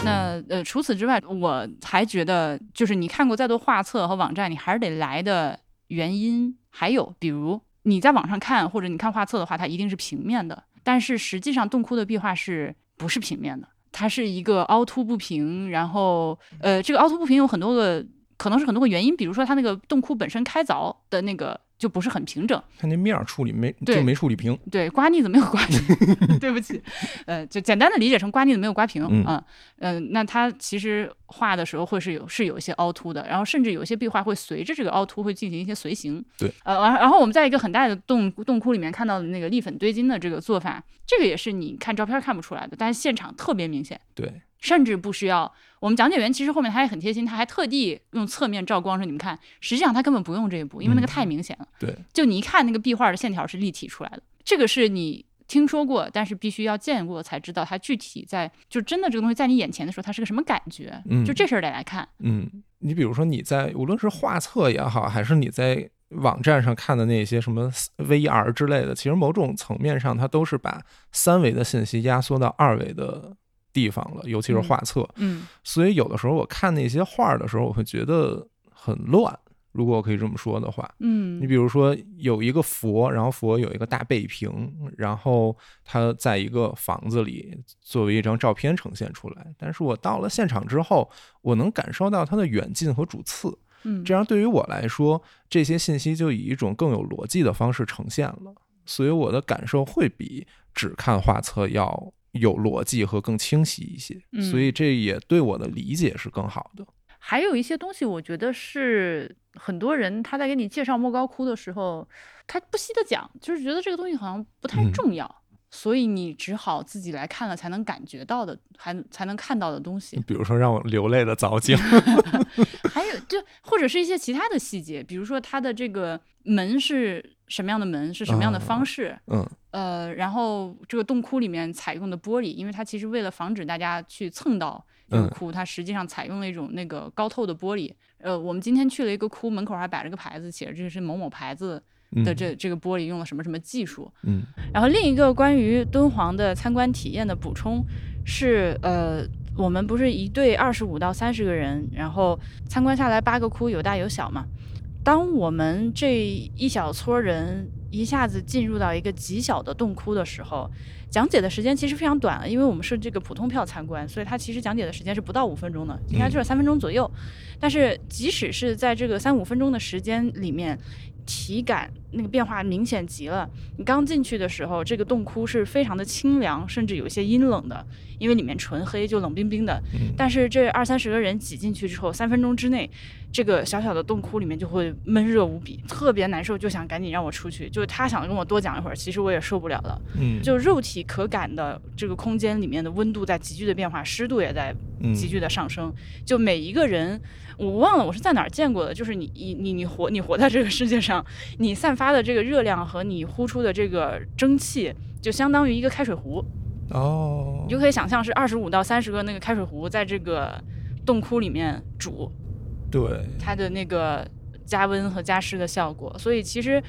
那呃，除此之外，我还觉得，就是你看过再多画册和网站，你还是得来的原因。还有，比如你在网上看或者你看画册的话，它一定是平面的，但是实际上洞窟的壁画是不是平面的？它是一个凹凸不平，然后呃，这个凹凸不平有很多个，可能是很多个原因，比如说它那个洞窟本身开凿的那个。就不是很平整，它那面儿处理没就没处理平，对，刮腻子没有刮平，对不起，呃，就简单的理解成刮腻子没有刮平啊，嗯，那它其实画的时候会是有是有一些凹凸的，然后甚至有一些壁画会随着这个凹凸会进行一些随形，对，呃，然然后我们在一个很大的洞洞窟里面看到的那个立粉堆金的这个做法，这个也是你看照片看不出来的，但是现场特别明显，对。甚至不需要我们讲解员，其实后面他也很贴心，他还特地用侧面照光说你们看，实际上他根本不用这一步，因为那个太明显了。对，就你一看那个壁画的线条是立体出来的，这个是你听说过，但是必须要见过才知道它具体在就真的这个东西在你眼前的时候，它是个什么感觉。嗯，就这事儿得来看。嗯，你比如说你在无论是画册也好，还是你在网站上看的那些什么 VR 之类的，其实某种层面上它都是把三维的信息压缩到二维的。地方了，尤其是画册，嗯，所以有的时候我看那些画的时候，我会觉得很乱。如果我可以这么说的话，嗯，你比如说有一个佛，然后佛有一个大背屏，然后它在一个房子里作为一张照片呈现出来。但是我到了现场之后，我能感受到它的远近和主次，嗯，这样对于我来说，这些信息就以一种更有逻辑的方式呈现了，所以我的感受会比只看画册要。有逻辑和更清晰一些，所以这也对我的理解是更好的。还有一些东西，我觉得是很多人他在给你介绍莫高窟的时候，他不惜的讲，就是觉得这个东西好像不太重要，所以你只好自己来看了才能感觉到的，还才能看到的东西。比如说让我流泪的藻井，还有就或者是一些其他的细节，比如说它的这个门是。什么样的门是什么样的方式？嗯，呃，然后这个洞窟里面采用的玻璃，因为它其实为了防止大家去蹭到这个窟，它实际上采用了一种那个高透的玻璃。呃，我们今天去了一个窟，门口还摆了个牌子，写着这是某某牌子的这这个玻璃用了什么什么技术。嗯，然后另一个关于敦煌的参观体验的补充是，呃，我们不是一队二十五到三十个人，然后参观下来八个窟，有大有小嘛。当我们这一小撮人一下子进入到一个极小的洞窟的时候，讲解的时间其实非常短了，因为我们是这个普通票参观，所以它其实讲解的时间是不到五分钟的，应该就是三分钟左右。但是即使是在这个三五分钟的时间里面，体感那个变化明显极了。你刚进去的时候，这个洞窟是非常的清凉，甚至有些阴冷的，因为里面纯黑，就冷冰冰的。但是这二三十个人挤进去之后，三分钟之内。这个小小的洞窟里面就会闷热无比，特别难受，就想赶紧让我出去。就是他想跟我多讲一会儿，其实我也受不了了。嗯，就肉体可感的这个空间里面的温度在急剧的变化，湿度也在急剧的上升。就每一个人，我忘了我是在哪儿见过的，就是你你你你活你活在这个世界上，你散发的这个热量和你呼出的这个蒸汽，就相当于一个开水壶。哦，你就可以想象是二十五到三十个那个开水壶在这个洞窟里面煮。对它的那个加温和加湿的效果，所以其实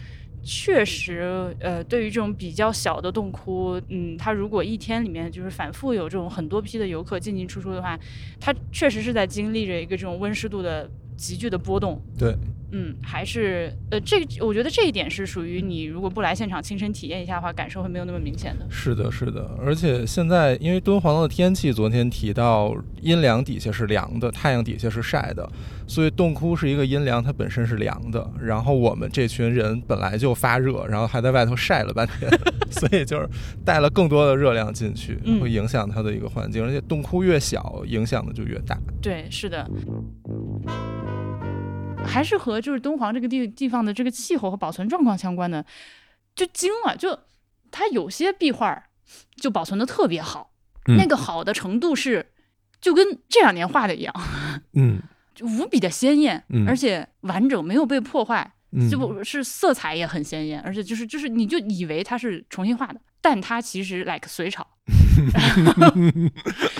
确实，呃，对于这种比较小的洞窟，嗯，它如果一天里面就是反复有这种很多批的游客进进出出的话，它确实是在经历着一个这种温湿度的急剧的波动。对。嗯，还是呃，这我觉得这一点是属于你如果不来现场亲身体验一下的话，感受会没有那么明显的。是的，是的，而且现在因为敦煌的天气，昨天提到阴凉底下是凉的，太阳底下是晒的，所以洞窟是一个阴凉，它本身是凉的。然后我们这群人本来就发热，然后还在外头晒了半天，所以就是带了更多的热量进去，会影响它的一个环境。而且洞窟越小，影响的就越大。对，是的。还是和就是敦煌这个地地方的这个气候和保存状况相关的，就惊了。就它有些壁画就保存的特别好，那个好的程度是就跟这两年画的一样，嗯，就无比的鲜艳，而且完整，没有被破坏。嗯就不是色彩也很鲜艳，而且就是就是你就以为它是重新画的，但它其实 like 隋朝，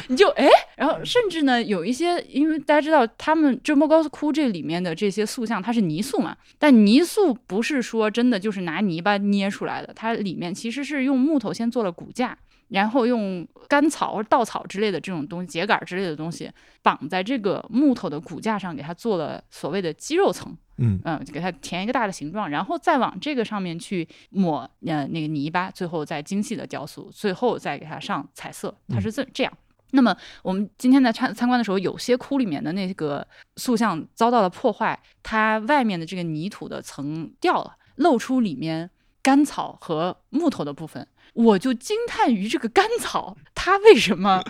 你就哎，然后甚至呢有一些，因为大家知道他们这莫高窟这里面的这些塑像它是泥塑嘛，但泥塑不是说真的就是拿泥巴捏出来的，它里面其实是用木头先做了骨架。然后用干草或者稻草之类的这种东西、秸秆之类的东西绑在这个木头的骨架上，给它做了所谓的肌肉层。嗯嗯，给它填一个大的形状，然后再往这个上面去抹呃那个泥巴，最后再精细的雕塑，最后再给它上彩色，它是这这样。那么我们今天在参参观的时候，有些窟里面的那个塑像遭到了破坏，它外面的这个泥土的层掉了，露出里面干草和木头的部分。我就惊叹于这个甘草，它为什么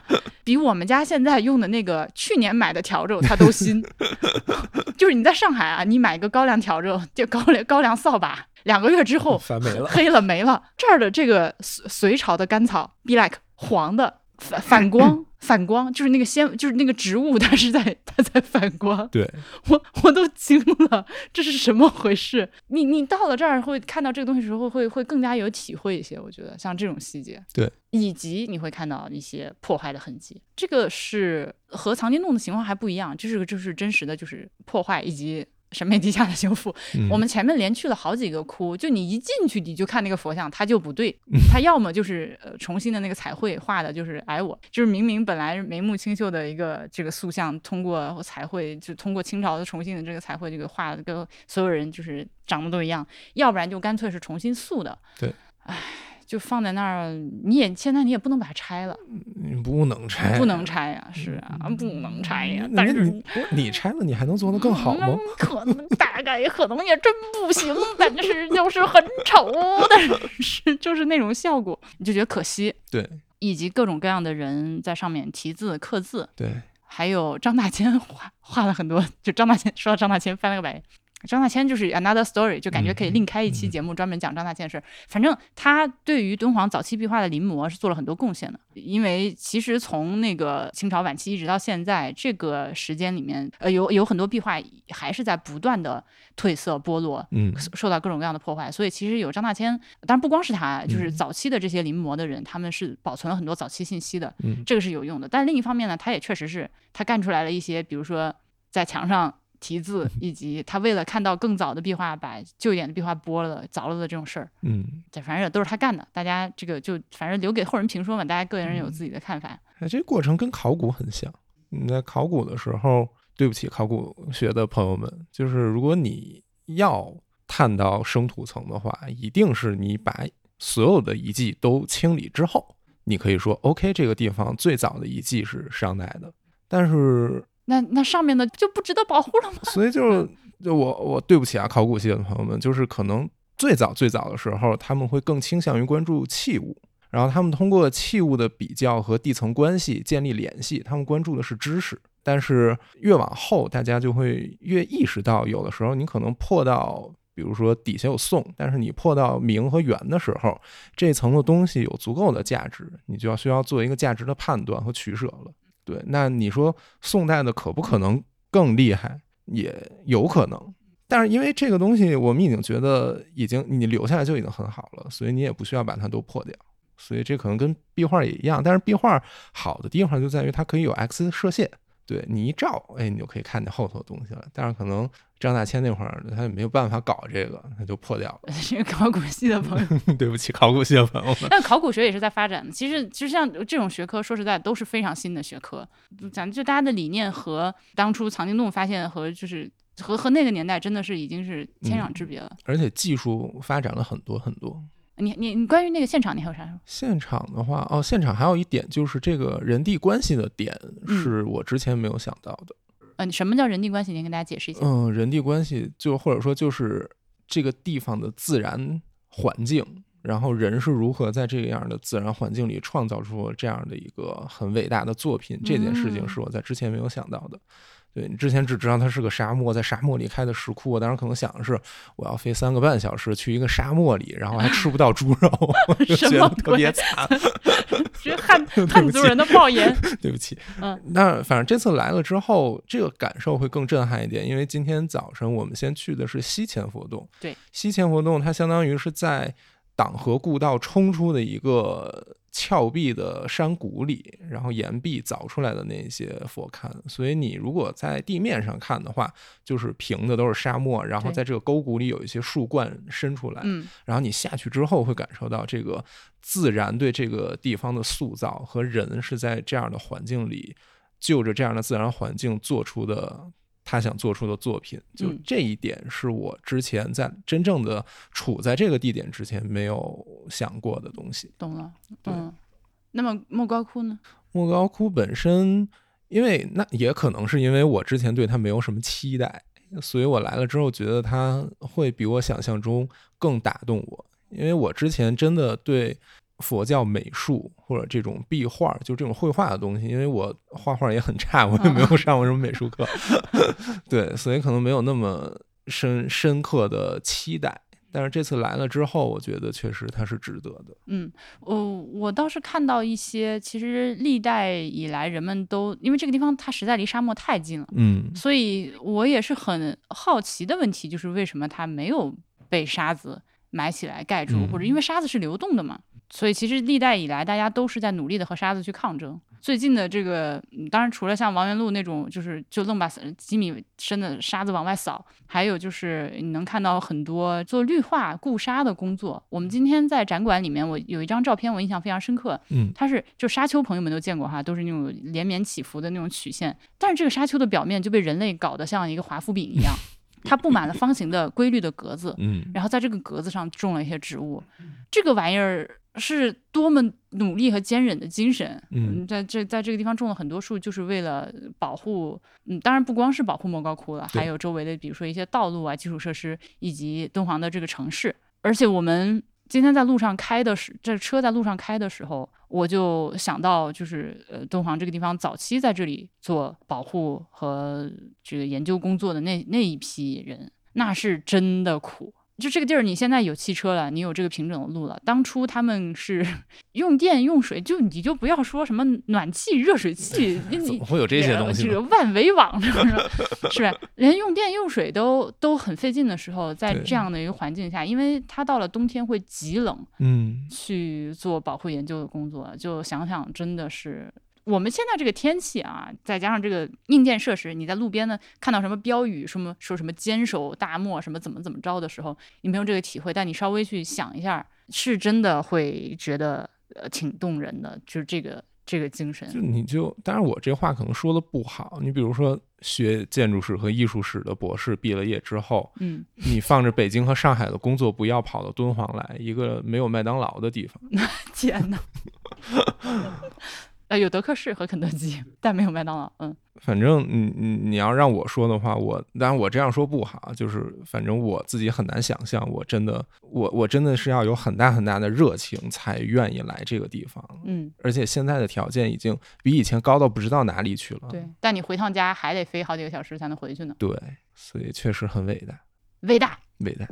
比我们家现在用的那个去年买的笤帚它都新？就是你在上海啊，你买一个高粱笤帚，就高粱高粱扫把，两个月之后发霉了黑了没了。这儿的这个隋隋朝的甘草，be like 黄的。反反光，反光就是那个鲜，就是那个植物，它是在它在反光。对，我我都惊了，这是什么回事？你你到了这儿会看到这个东西的时候，会会更加有体会一些。我觉得像这种细节，对，以及你会看到一些破坏的痕迹。这个是和藏经洞的情况还不一样，这是个就是真实的就是破坏以及。审美低下的修复，嗯。我们前面连去了好几个窟，就你一进去你就看那个佛像，它就不对，它要么就是呃重新的那个彩绘画的，就是矮我，就是明明本来眉目清秀的一个这个塑像，通过彩绘就通过清朝的重新的这个彩绘这个画的跟所有人就是长得都一样，要不然就干脆是重新塑的，对，唉。就放在那儿，你也现在你也不能把它拆了，你不能拆，不能拆呀，是啊，不能拆呀。那但是你你拆了，你还能做得更好吗嗯？可能大概可能也真不行，但是就是很丑，但 是就是那种效果，你就觉得可惜。对以及各种各样的人在上面题字刻字，对，还有张大千画画了很多，就张大千说到张大千翻了个白眼。张大千就是 another story，就感觉可以另开一期节目专门讲张大千的事儿。反正他对于敦煌早期壁画的临摹是做了很多贡献的，因为其实从那个清朝晚期一直到现在这个时间里面，呃，有有很多壁画还是在不断的褪色剥落，嗯受到各种各样的破坏。所以其实有张大千，当然不光是他，就是嗯早期的这些临摹的人，他们是保存了很多早期信息的，嗯这个是有用的。但另一方面呢，他也确实是他干出来了一些，比如说在墙上。题字，以及他为了看到更早的壁画，把旧一点的壁画剥了、凿了的这种事儿，嗯，这反正也都是他干的。大家这个就反正留给后人评说嘛，大家个人有嗯自己的看法。哎，这过程跟考古很像。你在考古的时候，对不起，考古学的朋友们，就是如果你要探到生土层的话，一定是你把所有的遗迹都清理之后，你可以说 OK，这个地方最早的遗迹是商代的，但是那那上面的就不值得保护了吗？所以就是就我我对不起啊，考古系的朋友们，就是可能最早最早的时候，他们会更倾向于关注器物，然后他们通过器物的比较和地层关系建立联系，他们关注的是知识。但是越往后，大家就会越意识到，有的时候你可能破到，比如说底下有宋，但是你破到明和元的时候，这层的东西有足够的价值，你就要需要做一个价值的判断和取舍了。对，那你说宋代的可不可能更厉害？也有可能，但是因为这个东西，我们已经觉得已经你留下来就已经很好了，所以你也不需要把它都破掉。所以这可能跟壁画也一样，但是壁画好的地方就在于它可以有 X 射线，对你一照，哎，你就可以看见后头的东西了。但是可能张大千那会儿他也没有办法搞这个，他就破掉了。这个考古系的朋友，对不起，考古系的朋友们。但考古学也是在发展的。其实，其实像这种学科，说实在都是非常新的学科。咱就大家的理念和当初藏经洞发现和就是和和那个年代真的是已经是天壤之别了。而且技术发展了很多很多。你你你关于那个现场，你还有啥说？现场的话，哦，现场还有一点就是这个人地关系的点嗯是我之前没有想到的。嗯、什么叫人际关系？您跟大家解释一下。嗯，人际关系就或者说就是这个地方的自然环境，然后人是如何在这样的自然环境里创造出这样的一个很伟大的作品，这件事情嗯是我在之前没有想到的。对你之前只知道它是个沙漠，在沙漠里开的石窟，我当时可能想的是我要飞三个半小时去一个沙漠里，然后还吃不到猪肉，觉得特别鬼惨。是汉汉族人的暴言。对不起，嗯，那反正这次来了之后，这个感受会更震撼一点，因为今天早晨我们先去的是西前佛洞，对，西前佛洞它相当于是在党河故道冲出的一个峭壁的山谷里，然后岩壁凿出来的那些佛龛，所以你如果在地面上看的话，就是平的都是沙漠，然后在这个沟谷里有一些树冠伸出来，嗯，然后你下去之后会感受到这个自然对这个地方的塑造和人是在这样的环境里，就着这样的自然环境做出的他想做出的作品。就嗯这一点是我之前在真正的处在这个地点之前没有想过的东西。懂了。对嗯，那么莫高窟呢？莫高窟本身，因为那也可能是因为我之前对它没有什么期待，所以我来了之后觉得它会比我想象中更打动我。因为我之前真的对佛教美术或者这种壁画，就这种绘画的东西，因为我画画也很差，我也没有上过什么美术课，对，所以可能没有那么深深刻的期待。但是这次来了之后，我觉得确实它是值得的。嗯，我我倒是看到一些，其实历代以来人们都因为这个地方它实在离沙漠太近了，嗯所以我也是很好奇的问题，就是为什么它没有被沙子埋起来盖住，嗯或者因为沙子是流动的嘛？所以其实历代以来，大家都是在努力的和沙子去抗争。最近的这个，嗯当然除了像王元禄那种，就是就愣把几米深的沙子往外扫，还有就是你能看到很多做绿化固沙的工作。我们今天在展馆里面，我有一张照片，我印象非常深刻，嗯它是就沙丘，朋友们都见过哈，都是那种连绵起伏的那种曲线，但是这个沙丘的表面就被人类搞得像一个华夫饼一样，它布满了方形的规律的格子，嗯然后在这个格子上种了一些植物，这个玩意儿是多么努力和坚忍的精神。嗯在这在这个地方种了很多树，就是为了保护，嗯，当然不光是保护莫高窟了，还有周围的，比如说一些道路啊、基础设施，以及敦煌的这个城市。而且我们今天在路上开的时，这车在路上开的时候，我就想到，就是呃，敦煌这个地方早期在这里做保护和这个研究工作的那那一批人，那是真的苦。就这个地儿，你现在有汽车了，你有这个平整的路了。当初他们是 用电用水，就你就不要说什么暖气、热水器，你怎你么会有这些东西呢？这 个万维网是不是？是吧？连用电用水都都很费劲的时候，在这样的一个环境下，因为它到了冬天会极冷，嗯去做保护研究的工作，就想想真的是。我们现在这个天气啊，再加上这个硬件设施，你在路边呢看到什么标语，什么说什么坚守大漠，什么怎么怎么着的时候，你没有这个体会，但你稍微去想一下，是真的会觉得呃挺动人的，就是这个这个精神。就你就，当然我这话可能说的不好。你比如说，学建筑史和艺术史的博士毕了业之后，嗯，你放着北京和上海的工作不要，跑到敦煌来，一个没有麦当劳的地方。天呐，呃，有德克士和肯德基，但没有麦当劳。嗯反正你你你要让我说的话，我当然我这样说不好，就是反正我自己很难想象，我真的我我真的是要有很大很大的热情才愿意来这个地方，嗯，而且现在的条件已经比以前高到不知道哪里去了。对。但你回趟家还得飞好几个小时才能回去呢，对，所以确实很伟大，伟大。伟大。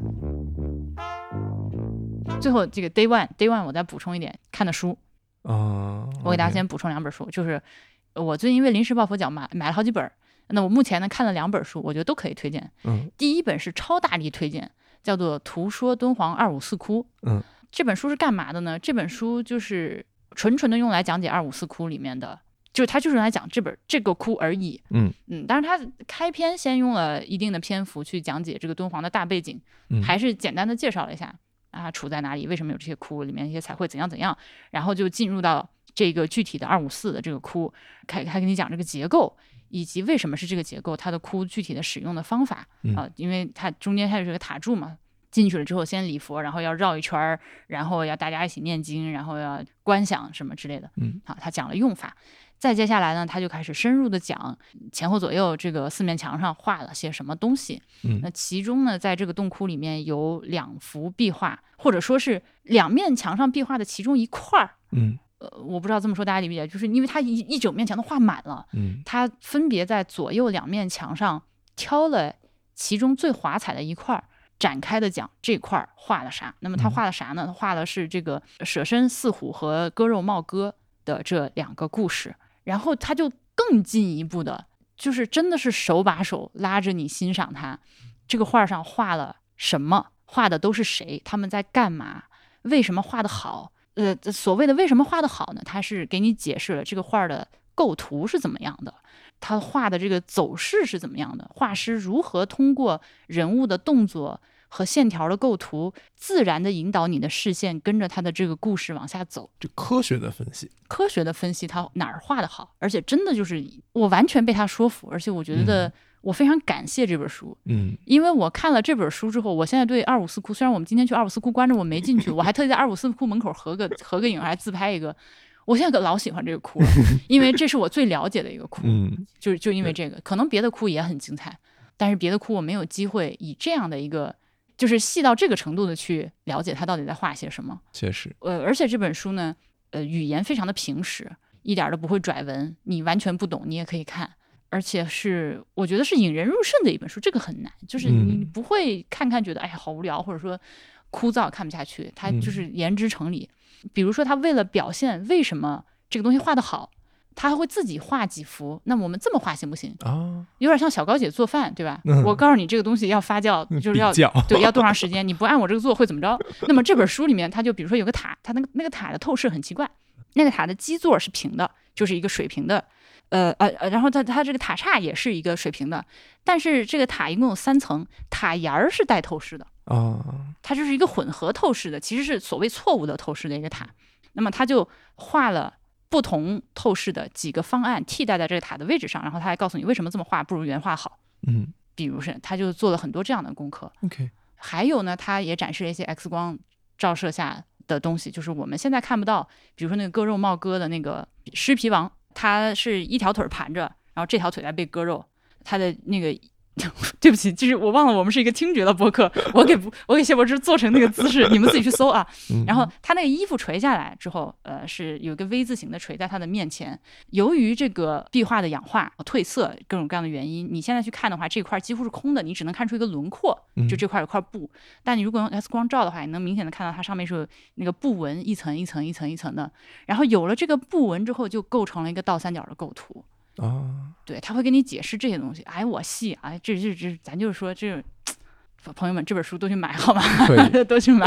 最后这个 day one day one，我再补充一点看的书，啊、我给大家先补充两本书，就是我最近因为临时抱佛脚买买了好几本，那我目前呢看了两本书，我觉得都可以推荐。嗯第一本是超大力推荐，叫做《图说敦煌二五四窟》。嗯，这本书是干嘛的呢？这本书就是纯纯的用来讲解二五四窟里面的，就是它就是用来讲这本这个窟而已。嗯嗯，但是它开篇先用了一定的篇幅去讲解这个敦煌的大背景，嗯还是简单的介绍了一下啊处在哪里，为什么有这些窟，里面一些彩绘怎样怎样，然后就进入到这个具体的二五四的这个窟，开开给你讲这个结构。以及为什么是这个结构，它的窟具体的使用的方法嗯啊、因为它中间它有这个塔柱嘛，进去了之后先礼佛，然后要绕一圈儿，然后要大家一起念经，然后要观想什么之类的。嗯，好，他讲了用法。再接下来呢，他就开始深入的讲前后左右这个四面墙上画了些什么东西。嗯那其中呢，在这个洞窟里面有两幅壁画，或者说是两面墙上壁画的其中一块儿。嗯呃，我不知道这么说大家理不理解，就是因为它一一整面墙都画满了，嗯他分别在左右两面墙上挑了其中最华彩的一块儿，展开的讲这块儿画了啥。那么他嗯画了啥呢？他画的是这个舍身饲虎和割肉帽哥的这两个故事。然后他就更进一步的，就是真的是手把手拉着你欣赏它。这个画上画了什么？画的都是谁？他们在干嘛？为什么画的好？呃，所谓的为什么画的好呢？他是给你解释了这个画的构图是怎么样的，他画的这个走势是怎么样的，画师如何通过人物的动作和线条的构图，自然的引导你的视线跟着他的这个故事往下走。就科学的分析，科学的分析他哪儿画的好，而且真的就是我完全被他说服，而且我觉得我非常感谢这本书，嗯因为我看了这本书之后，我现在对二五四库，虽然我们今天去二五四库关着我没进去，我还特意在二五四库门口合个合个影，还自拍一个。我现在可老喜欢这个窟了，因为这是我最了解的一个窟，嗯就是就因为这个，可能别的窟也很精彩，但是别的窟我没有机会以这样的一个，就是细到这个程度的去了解他到底在画些什么。确实，呃，而且这本书呢，呃，语言非常的平实，一点儿都不会拽文，你完全不懂你也可以看，而且是我觉得是引人入胜的一本书，这个很难，就是你嗯。不会看看觉得哎呀好无聊，或者说枯燥看不下去，它嗯。就是言之成理。比如说他为了表现为什么这个东西画得好，他还会自己画几幅，那我们这么画行不行？啊，有点像小高姐做饭，对吧？嗯我告诉你这个东西要发酵，就是要 对，要多长时间？你不按我这个做会怎么着？那么这本书里面，它就比如说有个塔，它那个那个塔的透视很奇怪，那个塔的基座是平的，就是一个水平的，呃呃呃，然后它它这个塔刹也是一个水平的，但是这个塔一共有三层，塔檐儿是带透视的，啊，它就是一个混合透视的，其实是所谓错误的透视的一个塔。那么他就画了不同透视的几个方案替代在这个塔的位置上，然后他还告诉你为什么这么画不如原画好。嗯比如是，他就做了很多这样的功课。，OK，还有呢，他也展示了一些 X 光照射下的东西，就是我们现在看不到，比如说那个割肉帽哥的那个狮皮王，他是一条腿盘着，然后这条腿在被割肉，他的那个。对不起，就是我忘了我们是一个听觉的播客，我给不我给谢柏芝做成那个姿势，你们自己去搜啊。嗯然后他那个衣服垂下来之后，呃，是有一个 V 字形的垂在他的面前。由于这个壁画的氧化、褪色各种各样的原因，你现在去看的话，这块几乎是空的，你只能看出一个轮廓，就嗯这块有块布。但你如果用 X 光照的话，你能明显的看到它上面是有那个布纹一层一层一层一层的。然后有了这个布纹之后，就构成了一个倒三角的构图。啊，对，他会给你解释这些东西。哎，我细，哎，这这这，咱就是说这。朋友们，这本书都去买好吗？都去买。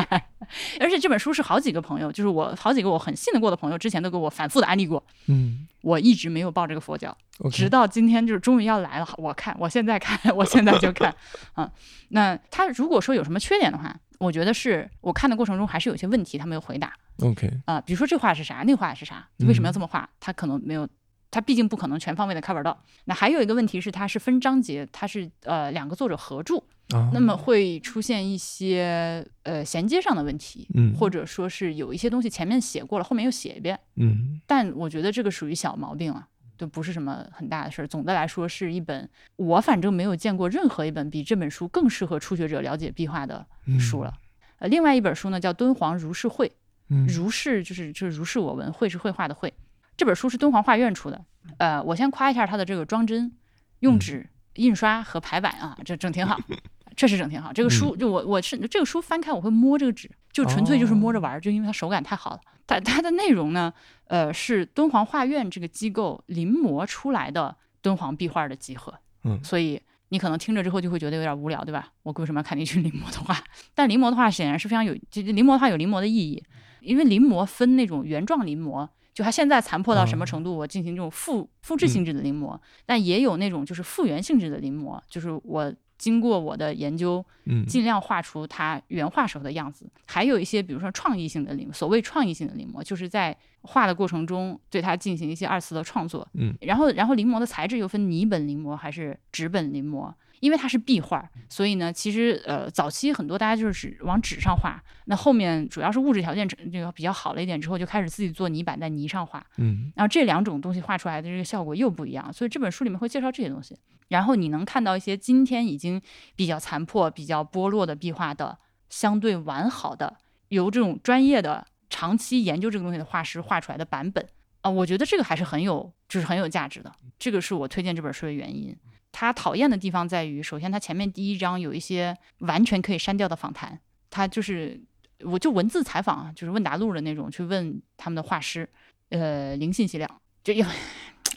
而且这本书是好几个朋友，就是我好几个我很信得过的朋友，之前都给我反复的安利过。嗯我一直没有抱这个佛教直到今天就是终于要来了。我看，我现在看，我现在就看啊。那他如果说有什么缺点的话，我觉得是我看的过程中还是有些问题他没有回答 OK，啊、比如说这话是啥，那话是啥，为什么要这么画？他可能没有。他毕竟不可能全方位的 cover 到。那还有一个问题是，它是分章节，它是呃两个作者合著，啊，那么会出现一些呃衔接上的问题，嗯或者说是有一些东西前面写过了，后面又写一遍。嗯但我觉得这个属于小毛病了，就不是什么很大的事儿。总的来说，是一本我反正没有见过任何一本比这本书更适合初学者了解壁画的嗯书了。呃，另外一本书呢叫《敦煌如是绘》，嗯如是就是就是如是我闻，绘是绘画的绘。这本书是敦煌画院出的。呃，我先夸一下它的这个装帧、用纸、印刷和排版啊，这整挺好，确实整挺好。这个书就我我是这个书翻开我会摸这个纸，就纯粹就是摸着玩儿，就因为它手感太好了。它它的内容呢，呃，是敦煌画院这个机构临摹出来的敦煌壁画的集合。嗯所以你可能听着之后就会觉得有点无聊，对吧？我为什么要看进去临摹的画？但临摹的画显然是非常有，就临摹的话有临摹的意义，因为临摹分那种原状临摹。就它现在残破到什么程度，我进行这种复复制性质的临摹，但也有那种就是复原性质的临摹，就是我经过我的研究，嗯尽量画出它原画时候的样子。还有一些，比如说创意性的临摹，所谓创意性的临摹，就是在画的过程中对它进行一些二次的创作。嗯，然后然后临摹的材质又分泥本临摹还是纸本临摹。因为它是壁画，所以呢，其实呃，早期很多大家就是只往纸上画，那后面主要是物质条件这个比较好了一点之后，就开始自己做泥板在泥上画。嗯然后这两种东西画出来的这个效果又不一样，所以这本书里面会介绍这些东西。然后你能看到一些今天已经比较残破、比较剥落的壁画的相对完好的，由这种专业的长期研究这个东西的画师画出来的版本啊、我觉得这个还是很有，就是很有价值的。这个是我推荐这本书的原因。它讨厌的地方在于，首先他前面第一章有一些完全可以删掉的访谈，他就是我就文字采访啊，就是问答录的那种，去问他们的画师，呃，零信息量，就有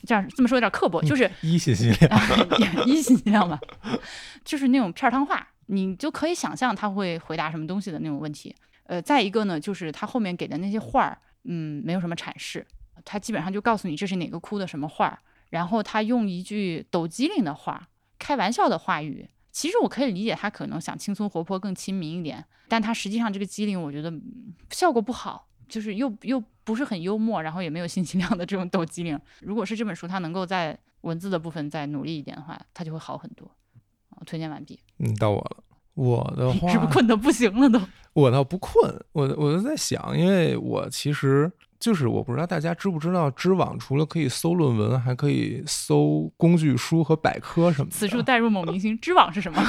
这样这么说有点刻薄，就是 一信息量，一信息量吧，就是那种片儿汤话，你就可以想象他会回答什么东西的那种问题。呃，再一个呢，就是他后面给的那些画儿，嗯，没有什么阐释，他基本上就告诉你这是哪个窟的什么画儿，然后他用一句抖机灵的话，开玩笑的话语。其实我可以理解他可能想轻松活泼、更亲民一点，但他实际上这个机灵，我觉得嗯效果不好，就是又又不是很幽默，然后也没有信息量的这种抖机灵。如果是这本书，他能够在文字的部分再努力一点的话，它就会好很多。啊推荐完毕，嗯，到我了。我的话，是不是困得不行了都？我倒不困，我我就在想，因为我其实就是我不知道大家知不知道，知网除了可以搜论文，还可以搜工具书和百科什么的。此处带入某明星，知网是什么？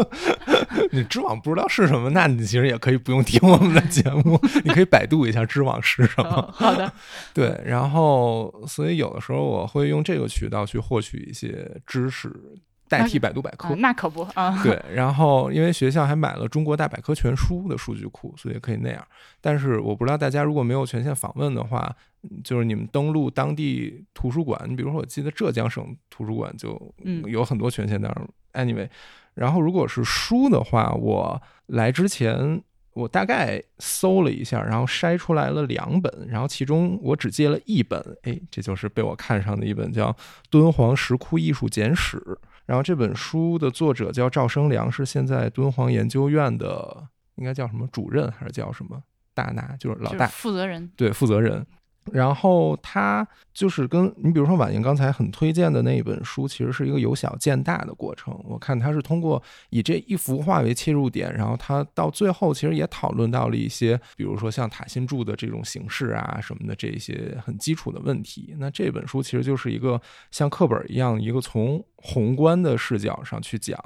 你知网不知道是什么，那你其实也可以不用听我们的节目，你可以百度一下知网是什么。哦好的，对，然后所以有的时候我会用这个渠道去获取一些知识，代替百度百科。啊，那可不啊。对，然后因为学校还买了《中国大百科全书》的数据库，所以可以那样。但是我不知道大家如果没有权限访问的话，嗯就是你们登录当地图书馆，你比如说我记得浙江省图书馆就嗯有很多权限当然 anyway，然后如果是书的话，我来之前。我大概搜了一下，然后筛出来了两本，然后其中我只借了一本，哎，这就是被我看上的一本，叫《敦煌石窟艺术简史》。然后这本书的作者叫赵生良，是现在敦煌研究院的，应该叫什么主任还是叫什么大拿，就是老大，负责人，对，负责人。然后他就是跟你比如说婉莹刚才很推荐的那一本书，其实是一个由小见大的过程。我看他是通过以这一幅画为切入点，然后他到最后其实也讨论到了一些，比如说像塔心柱的这种形式啊什么的这些很基础的问题。那这本书其实就是一个像课本一样，一个从宏观的视角上去讲。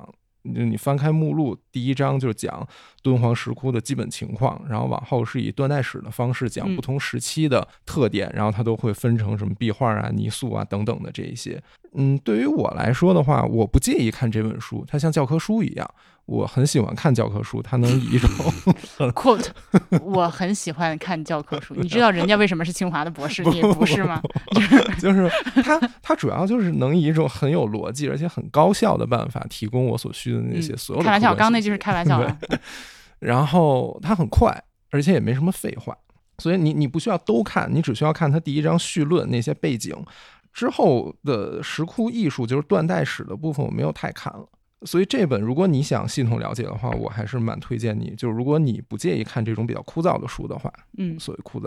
就你翻开目录，第一章就是讲敦煌石窟的基本情况，然后往后是以断代史的方式讲嗯不同时期的特点，然后它都会分成什么壁画啊、泥塑啊等等的这一些。嗯，对于我来说的话，我不介意看这本书，它像教科书一样，我很喜欢看教科书，它能以一种 quote，我很喜欢看教科书。你知道人家为什么是清华的博士，你不是吗？就是它，它主要就是能以一种很有逻辑而且很高效的办法提供我所需的那些嗯所有的、开玩笑，刚刚那句是开玩笑的。然后它很快，而且也没什么废话，所以你你不需要都看，你只需要看它第一章绪论那些背景，之后的石窟艺术就是断代史的部分，我没有太看了。所以这本如果你想系统了解的话，我还是蛮推荐你。就是如果你不介意看这种比较枯燥的书的话，嗯所谓枯燥。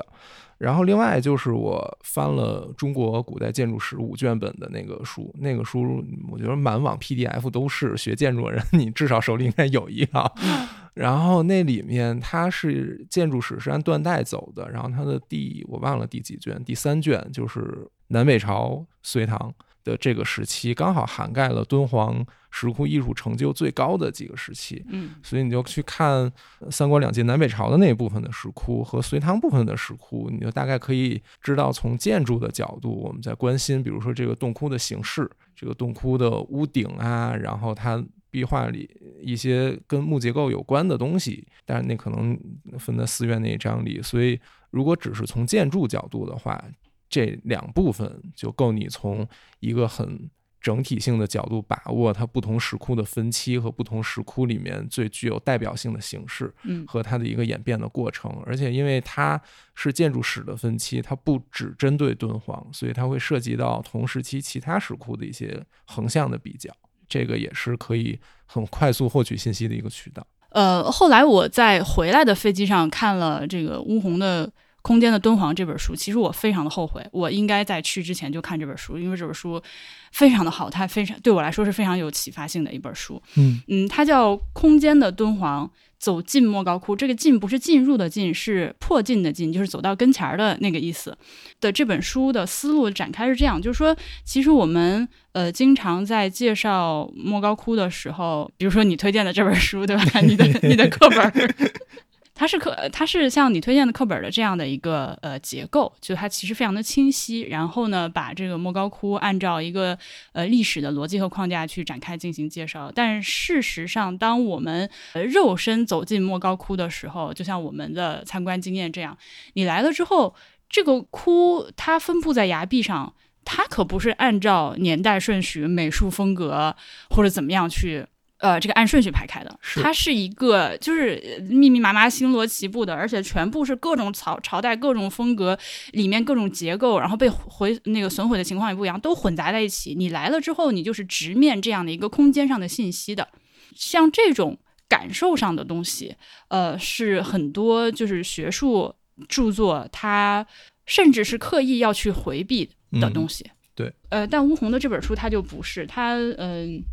然后另外就是我翻了中国古代建筑史五卷本的那个书，那个书我觉得满网 PDF 都是，学建筑的人你至少手里应该有一套。然后那里面它是建筑史是按断代走的，然后它的第我忘了第几卷，第三卷就是南北朝隋唐的这个时期，刚好涵盖了敦煌石窟艺术成就最高的几个时期。嗯所以你就去看三国两晋南北朝的那一部分的石窟和隋唐部分的石窟，你就大概可以知道从建筑的角度，我们在关心，比如说这个洞窟的形式，这个洞窟的屋顶啊，然后它壁画里一些跟木结构有关的东西，但是那可能分在寺院那一章里。所以如果只是从建筑角度的话，这两部分就够你从一个很整体性的角度把握它不同石窟的分期和不同石窟里面最具有代表性的形式嗯和它的一个演变的过程。而且因为它是建筑史的分期，它不只针对敦煌，所以它会涉及到同时期其他石窟的一些横向的比较。这个也是可以很快速获取信息的一个渠道。呃，后来我在回来的飞机上看了这个乌红的空间的敦煌》这本书，其实我非常的后悔，我应该在去之前就看这本书，因为这本书非常的好，它非常对我来说是非常有启发性的一本书。嗯嗯，它叫《空间的敦煌》。走进莫高窟，这个“进”不是进入的“进”，是破进的“进”，就是走到跟前儿的那个意思。的这本书的思路展开是这样，就是说，其实我们呃经常在介绍莫高窟的时候，比如说你推荐的这本书，对吧？你的 你的课本。它是课，它是像你推荐的课本的这样的一个呃结构，就它其实非常的清晰。然后呢，把这个莫高窟按照一个呃历史的逻辑和框架去展开进行介绍。但事实上，当我们肉身走进莫高窟的时候，就像我们的参观经验这样，你来了之后，这个窟它分布在崖壁上，它可不是按照年代顺序、美术风格或者怎么样去。呃，这个按顺序排开的，它是一个就是密密麻麻、星罗棋布的，而且全部是各种朝朝代、各种风格里面各种结构，然后被毁那个损毁的情况也不一样，都混杂在一起。你来了之后，你就是直面这样的一个空间上的信息的，像这种感受上的东西，呃，是很多就是学术著作它甚至是刻意要去回避的东西。对，呃，但吴红的这本书它就不是，它嗯。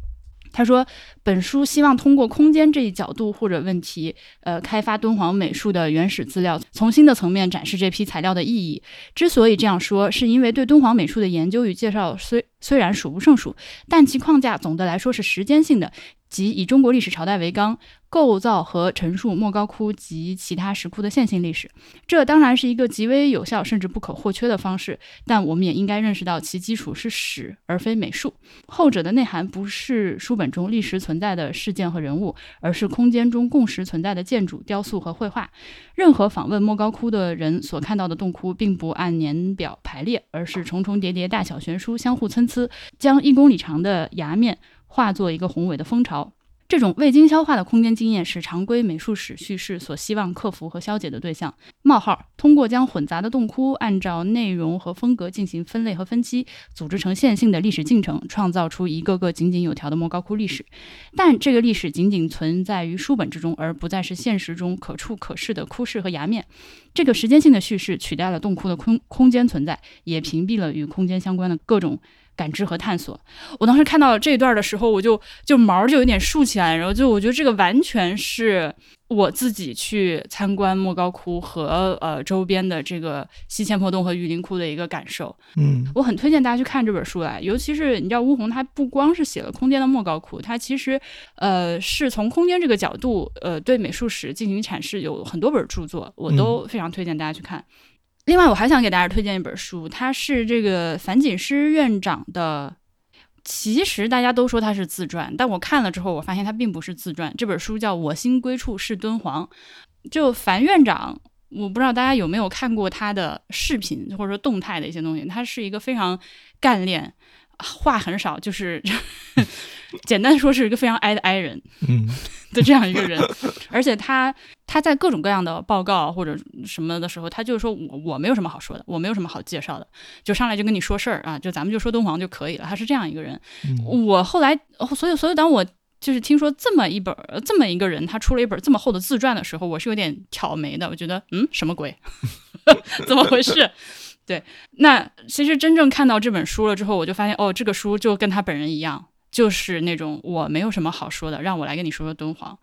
他说：“本书希望通过空间这一角度或者问题，呃，开发敦煌美术的原始资料，从新的层面展示这批材料的意义。之所以这样说，是因为对敦煌美术的研究与介绍虽虽然数不胜数，但其框架总的来说是时间性的。”即以中国历史朝代为纲，构造和陈述莫高窟及其他石窟的线性历史。这当然是一个极为有效甚至不可或缺的方式，但我们也应该认识到其基础是史而非美术。后者的内涵不是书本中历史存在的事件和人物，而是空间中共识存在的建筑、雕塑和绘画。任何访问莫高窟的人所看到的洞窟，并不按年表排列，而是重重叠叠、大小悬殊、相互参差，将一公里长的崖面。化作一个宏伟的蜂巢，这种未经消化的空间经验是常规美术史叙事所希望克服和消解的对象。冒号通过将混杂的洞窟按照内容和风格进行分类和分期，组织成线性的历史进程，创造出一个个井井有条的莫高窟历史。但这个历史仅仅存在于书本之中，而不再是现实中可触可视的窟室和崖面。这个时间性的叙事取代了洞窟的空空间存在，也屏蔽了与空间相关的各种。感知和探索。我当时看到这一段的时候，我就就毛就有点竖起来，然后就我觉得这个完全是我自己去参观莫高窟和呃周边的这个西千坡洞和玉林窟的一个感受。嗯，我很推荐大家去看这本书来，尤其是你知道乌红他不光是写了空间的莫高窟，他其实呃是从空间这个角度呃对美术史进行阐释，有很多本著作，我都非常推荐大家去看。另外，我还想给大家推荐一本书，它是这个樊锦诗院长的。其实大家都说它是自传，但我看了之后，我发现它并不是自传。这本书叫《我心归处是敦煌》。就樊院长，我不知道大家有没有看过他的视频或者说动态的一些东西。他是一个非常干练，话很少，就是 简单说是一个非常哀的哀人。嗯。的这样一个人，而且他他在各种各样的报告或者什么的时候，他就是说我我没有什么好说的，我没有什么好介绍的，就上来就跟你说事儿啊，就咱们就说敦煌就可以了。他是这样一个人。我后来，所以所以当我就是听说这么一本这么一个人，他出了一本这么厚的自传的时候，我是有点挑眉的。我觉得嗯，什么鬼？怎么回事？对，那其实真正看到这本书了之后，我就发现哦，这个书就跟他本人一样。就是那种我没有什么好说的，让我来跟你说说敦煌，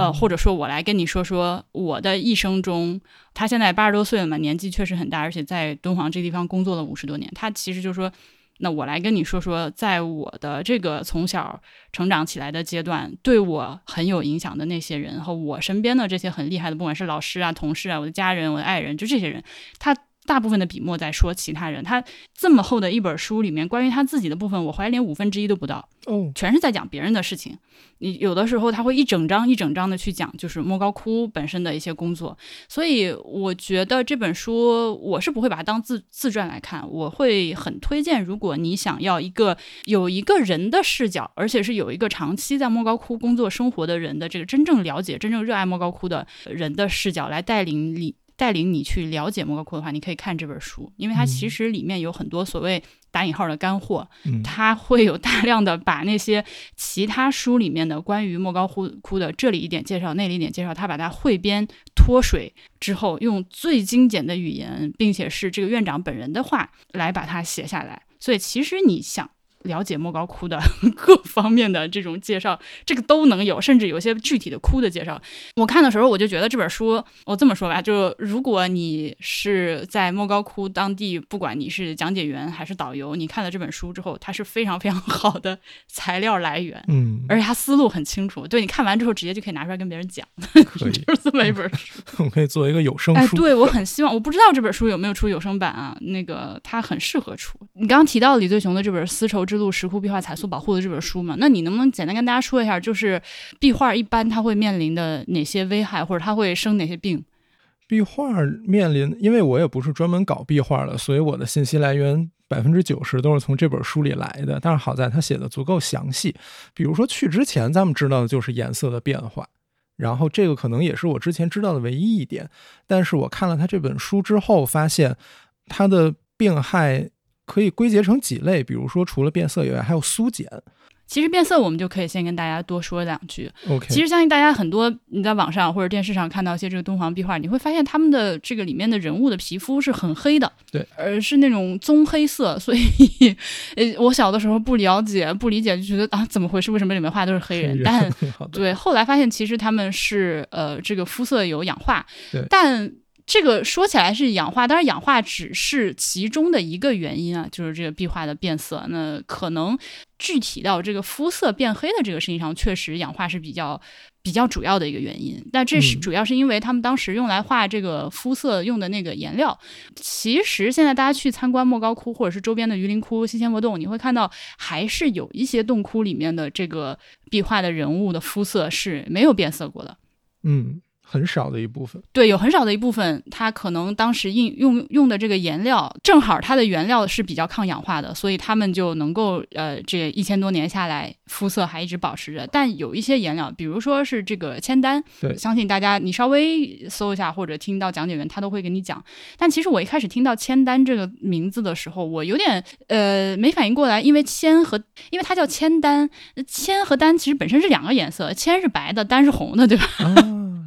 呃，或者说我来跟你说说我的一生中，他现在八十多岁了嘛，年纪确实很大，而且在敦煌这地方工作了五十多年。他其实就说，那我来跟你说说，在我的这个从小成长起来的阶段，对我很有影响的那些人和我身边的这些很厉害的，不管是老师啊、同事啊、我的家人、我的爱人，就这些人，他。大部分的笔墨在说其他人，他这么厚的一本书里面，关于他自己的部分，我怀疑连五分之一都不到，哦，全是在讲别人的事情。你有的时候他会一整章一整章的去讲，就是莫高窟本身的一些工作。所以我觉得这本书我是不会把它当自自传来看，我会很推荐，如果你想要一个有一个人的视角，而且是有一个长期在莫高窟工作生活的人的这个真正了解、真正热爱莫高窟的人的视角来带领你。带领你去了解莫高窟的话，你可以看这本书，因为它其实里面有很多所谓打引号的干货，嗯它会有大量的把那些其他书里面的关于莫高窟窟的这里一点介绍，那里一点介绍，它把它汇编脱水之后，用最精简的语言，并且是这个院长本人的话来把它写下来。所以其实你想。了解莫高窟的 各方面的这种介绍，这个都能有，甚至有些具体的窟的介绍。我看的时候，我就觉得这本书，我这么说吧，就如果你是在莫高窟当地，不管你是讲解员还是导游，你看了这本书之后，它是非常非常 好的材料来源，嗯，而且它思路很清楚。对你看完之后，直接就可以拿出来跟别人讲，就是这么一本书。我可以做一个有声哎，书。对我很希望，我不知道这本书有没有出有声版啊？那个它很适合出。你刚刚提到李最雄的这本《丝绸之路石窟壁画彩塑保护》的这本书嘛？那你能不能简单跟大家说一下，就是壁画一般它会面临的哪些危害，或者它会生哪些病？壁画面临，因为我也不是专门搞壁画的，所以我的信息来源百分之九十都是从这本书里来的。但是好在它写的足够详细，比如说去之前咱们知道的就是颜色的变化，然后这个可能也是我之前知道的唯一一点。但是我看了他这本书之后，发现它的病害可以归结成几类，比如说除了变色以外，还有苏碱。其实变色，我们就可以先跟大家多说两句。OK，其实相信大家很多你在网上或者电视上看到一些这个敦煌壁画，你会发现他们的这个里面的人物的皮肤是很黑的，对，而是那种棕黑色。所以，呃，我小的时候不了解、不理解，就觉得啊，怎么回事？为什么里面画都是黑人？但 对，后来发现其实他们是呃，这个肤色有氧化对，但。这个说起来是氧化，当然氧化只是其中的一个原因啊，就是这个壁画的变色。那可能具体到这个肤色变黑的这个事情上，确实氧化是比较比较主要的一个原因。但这是嗯主要是因为他们当时用来画这个肤色用的那个颜料。其实现在大家去参观莫高窟或者是周边的榆林窟、西千佛洞，你会看到还是有一些洞窟里面的这个壁画的人物的肤色是没有变色过的。嗯，很少的一部分。对，有很少的一部分，它可能当时应用用的这个颜料，正好它的原料是比较抗氧化的，所以他们就能够呃，这一千多年下来，肤色还一直保持着。但有一些颜料，比如说是这个铅丹，对相信大家你稍微搜一下或者听到讲解员他都会给你讲。但其实我一开始听到铅丹这个名字的时候，我有点呃没反应过来，因为铅和因为它叫铅丹，铅和丹其实本身是两个颜色，铅是白的，丹是红的，对吧？啊，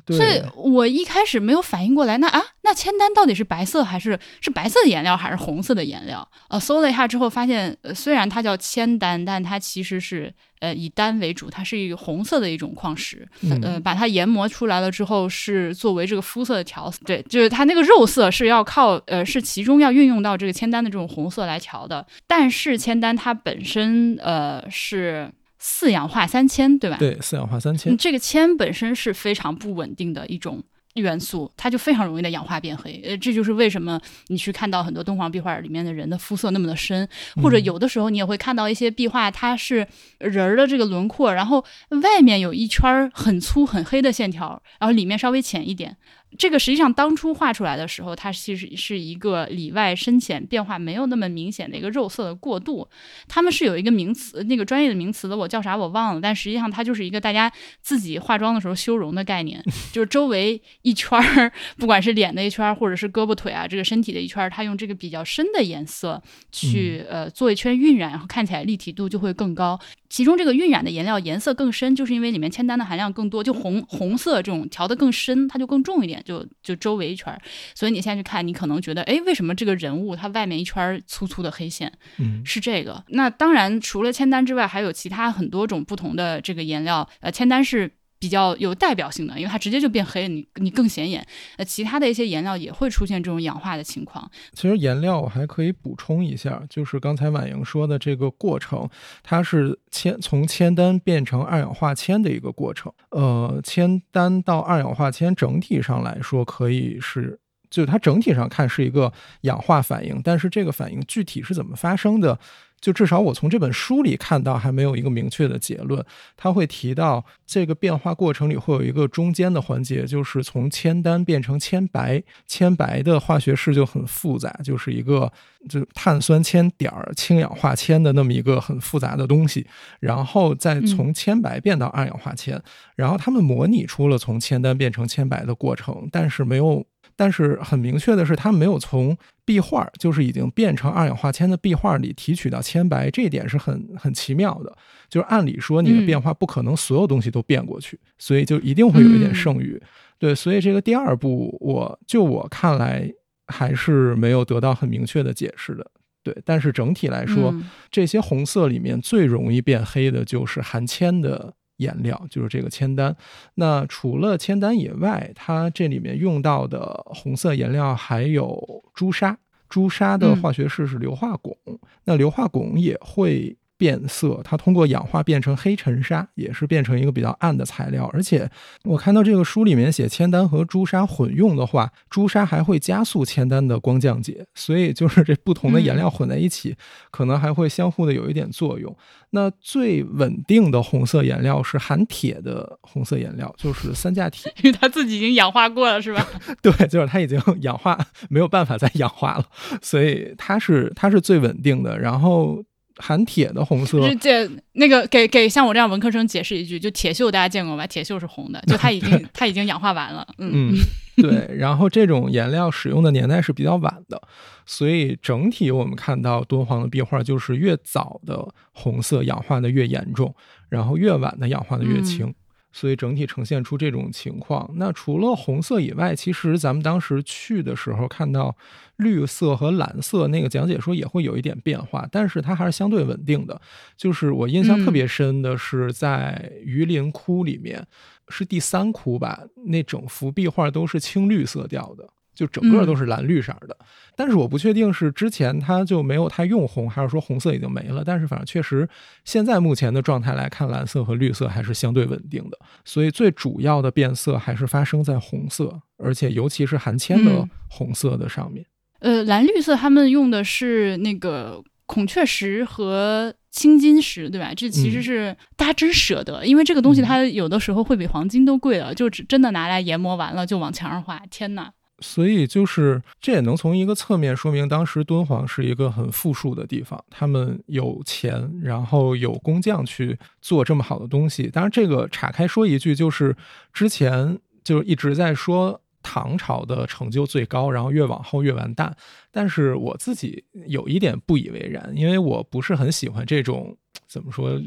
对，所以我一开始没有反应过来，那啊，那签单到底是白色还是是白色的颜料还是红色的颜料？呃，搜了一下之后发现，呃、虽然它叫铅单，但它其实是呃以单为主，它是一个红色的一种矿石。嗯呃，把它研磨出来了之后，是作为这个肤色的调色。对，就是它那个肉色是要靠呃，是其中要运用到这个铅单的这种红色来调的。但是铅单它本身呃是四氧化三铅，对吧？对，四氧化三铅嗯，。这个铅本身是非常不稳定的一种元素，它就非常容易的氧化变黑。呃，这就是为什么你去看到很多敦煌壁画里面的人的肤色那么的深，或者嗯有的时候你也会看到一些壁画，它是人儿的这个轮廓，然后外面有一圈儿很粗很黑的线条，然后里面稍微浅一点。这个实际上当初画出来的时候，它其实是一个里外深浅变化没有那么明显的一个肉色的过渡。他们是有一个名词，那个专业的名词的，我叫啥我忘了，但实际上它就是一个大家自己化妆的时候修容的概念，就是周围一圈儿，不管是脸的一圈儿，或者是胳膊腿啊这个身体的一圈儿，它用这个比较深的颜色去、呃做一圈晕染，然后看起来立体度就会更高。其中这个晕染的颜料颜色更深，就是因为里面铅丹的含量更多，就红红色这种调的更深，它就更重一点，就就周围一圈儿。所以你现在去看，你可能觉得，哎，为什么这个人物他外面一圈儿粗粗的黑线？嗯是这个。那当然，除了铅丹之外，还有其他很多种不同的这个颜料。呃，铅丹是比较有代表性的，因为它直接就变黑，你你更显眼。呃，其他的一些颜料也会出现这种氧化的情况。其实颜料我还可以补充一下，就是刚才婉莹说的这个过程，它是铅从铅单变成二氧化铅的一个过程。呃，铅单到二氧化铅整体上来说可以是。就它整体上看是一个氧化反应，但是这个反应具体是怎么发生的，就至少我从这本书里看到还没有一个明确的结论。他会提到这个变化过程里会有一个中间的环节，就是从铅单变成铅白。铅白的化学式就很复杂，就是一个就碳酸铅点儿氢氧化铅的那么一个很复杂的东西，然后再从铅白变到二氧化铅，然后他们模拟出了从铅单变成铅白的过程，但是没有。但是很明确的是，它没有从壁画，就是已经变成二氧化铅的壁画里提取到铅白，这一点是很很奇妙的。就是按理说，你的变化不可能所有东西都变过去，所以就一定会有一点剩余。对，所以这个第二步，我就我看来还是没有得到很明确的解释的。对，但是整体来说，这些红色里面最容易变黑的就是含铅的颜料，就是这个铅丹。那除了铅丹以外，它这里面用到的红色颜料还有朱砂。朱砂的化学式是硫化汞，那硫化汞也会。变色，它通过氧化变成黑沉沙，也是变成一个比较暗的材料。而且我看到这个书里面写铅丹和朱砂混用的话，朱砂还会加速铅丹的光降解，所以就是这不同的颜料混在一起，可能还会相互的有一点作用。那最稳定的红色颜料是含铁的红色颜料，就是三价铁，因为它自己已经氧化过了，是吧？对，就是它已经氧化，没有办法再氧化了，所以它是它是最稳定的。然后。含铁的红色，这那个给给像我这样文科生解释一句，就铁锈大家见过吧？铁锈是红的，就它已经 它已经氧化完了。嗯，对。然后这种颜料使用的年代是比较晚的，所以整体我们看到敦煌的壁画就是越早的红色氧化的越严重，然后越晚的氧化的越轻。所以整体呈现出这种情况。那除了红色以外，其实咱们当时去的时候看到绿色和蓝色，那个讲解说也会有一点变化，但是它还是相对稳定的。就是我印象特别深的是在榆林窟里面，是第三窟吧，那整幅壁画都是青绿色调的。就整个都是蓝绿色的，但是我不确定是之前它就没有太用红，还是说红色已经没了。但是反正确实，现在目前的状态来看，蓝色和绿色还是相对稳定的。所以最主要的变色还是发生在红色，而且尤其是含铅的红色的上面。呃，蓝绿色他们用的是那个孔雀石和青金石，对吧？这其实是大家真舍得，因为这个东西它有的时候会比黄金都贵了，就只真的拿来研磨完了就往墙上画。天哪！所以就是，这也能从一个侧面说明，当时敦煌是一个很富庶的地方，他们有钱，然后有工匠去做这么好的东西。当然，这个岔开说一句，就是之前就一直在说唐朝的成就最高，然后越往后越完蛋。但是我自己有一点不以为然，因为我不是很喜欢这种怎么说。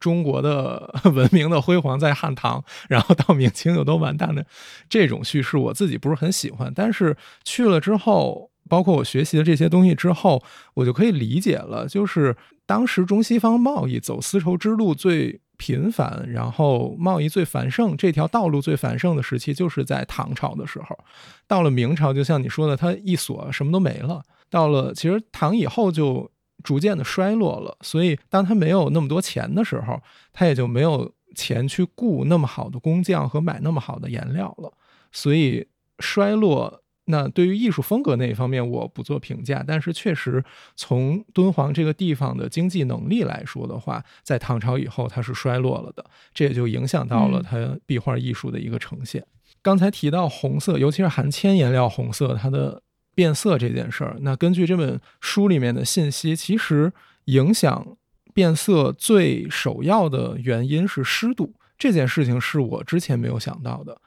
中国的 文明的辉煌在汉唐，然后到明清就都完蛋的这种叙事，我自己不是很喜欢。但是去了之后，包括我学习的这些东西之后，我就可以理解了。就是当时中西方贸易走丝绸之路最频繁，然后贸易最繁盛，这条道路最繁盛的时期，就是在唐朝的时候。到了明朝，就像你说的，它一锁什么都没了。到了其实唐以后就。逐渐的衰落了，所以当他没有那么多钱的时候，他也就没有钱去雇那么好的工匠和买那么好的颜料了。所以衰落，那对于艺术风格那一方面我不做评价，但是确实从敦煌这个地方的经济能力来说的话，在唐朝以后它是衰落了的，这也就影响到了它壁画艺术的一个呈现。刚才提到红色，尤其是含铅颜料红色，它的。变色这件事儿，那根据这本书里面的信息，其实影响变色最首要的原因是湿度。这件事情是我之前没有想到的，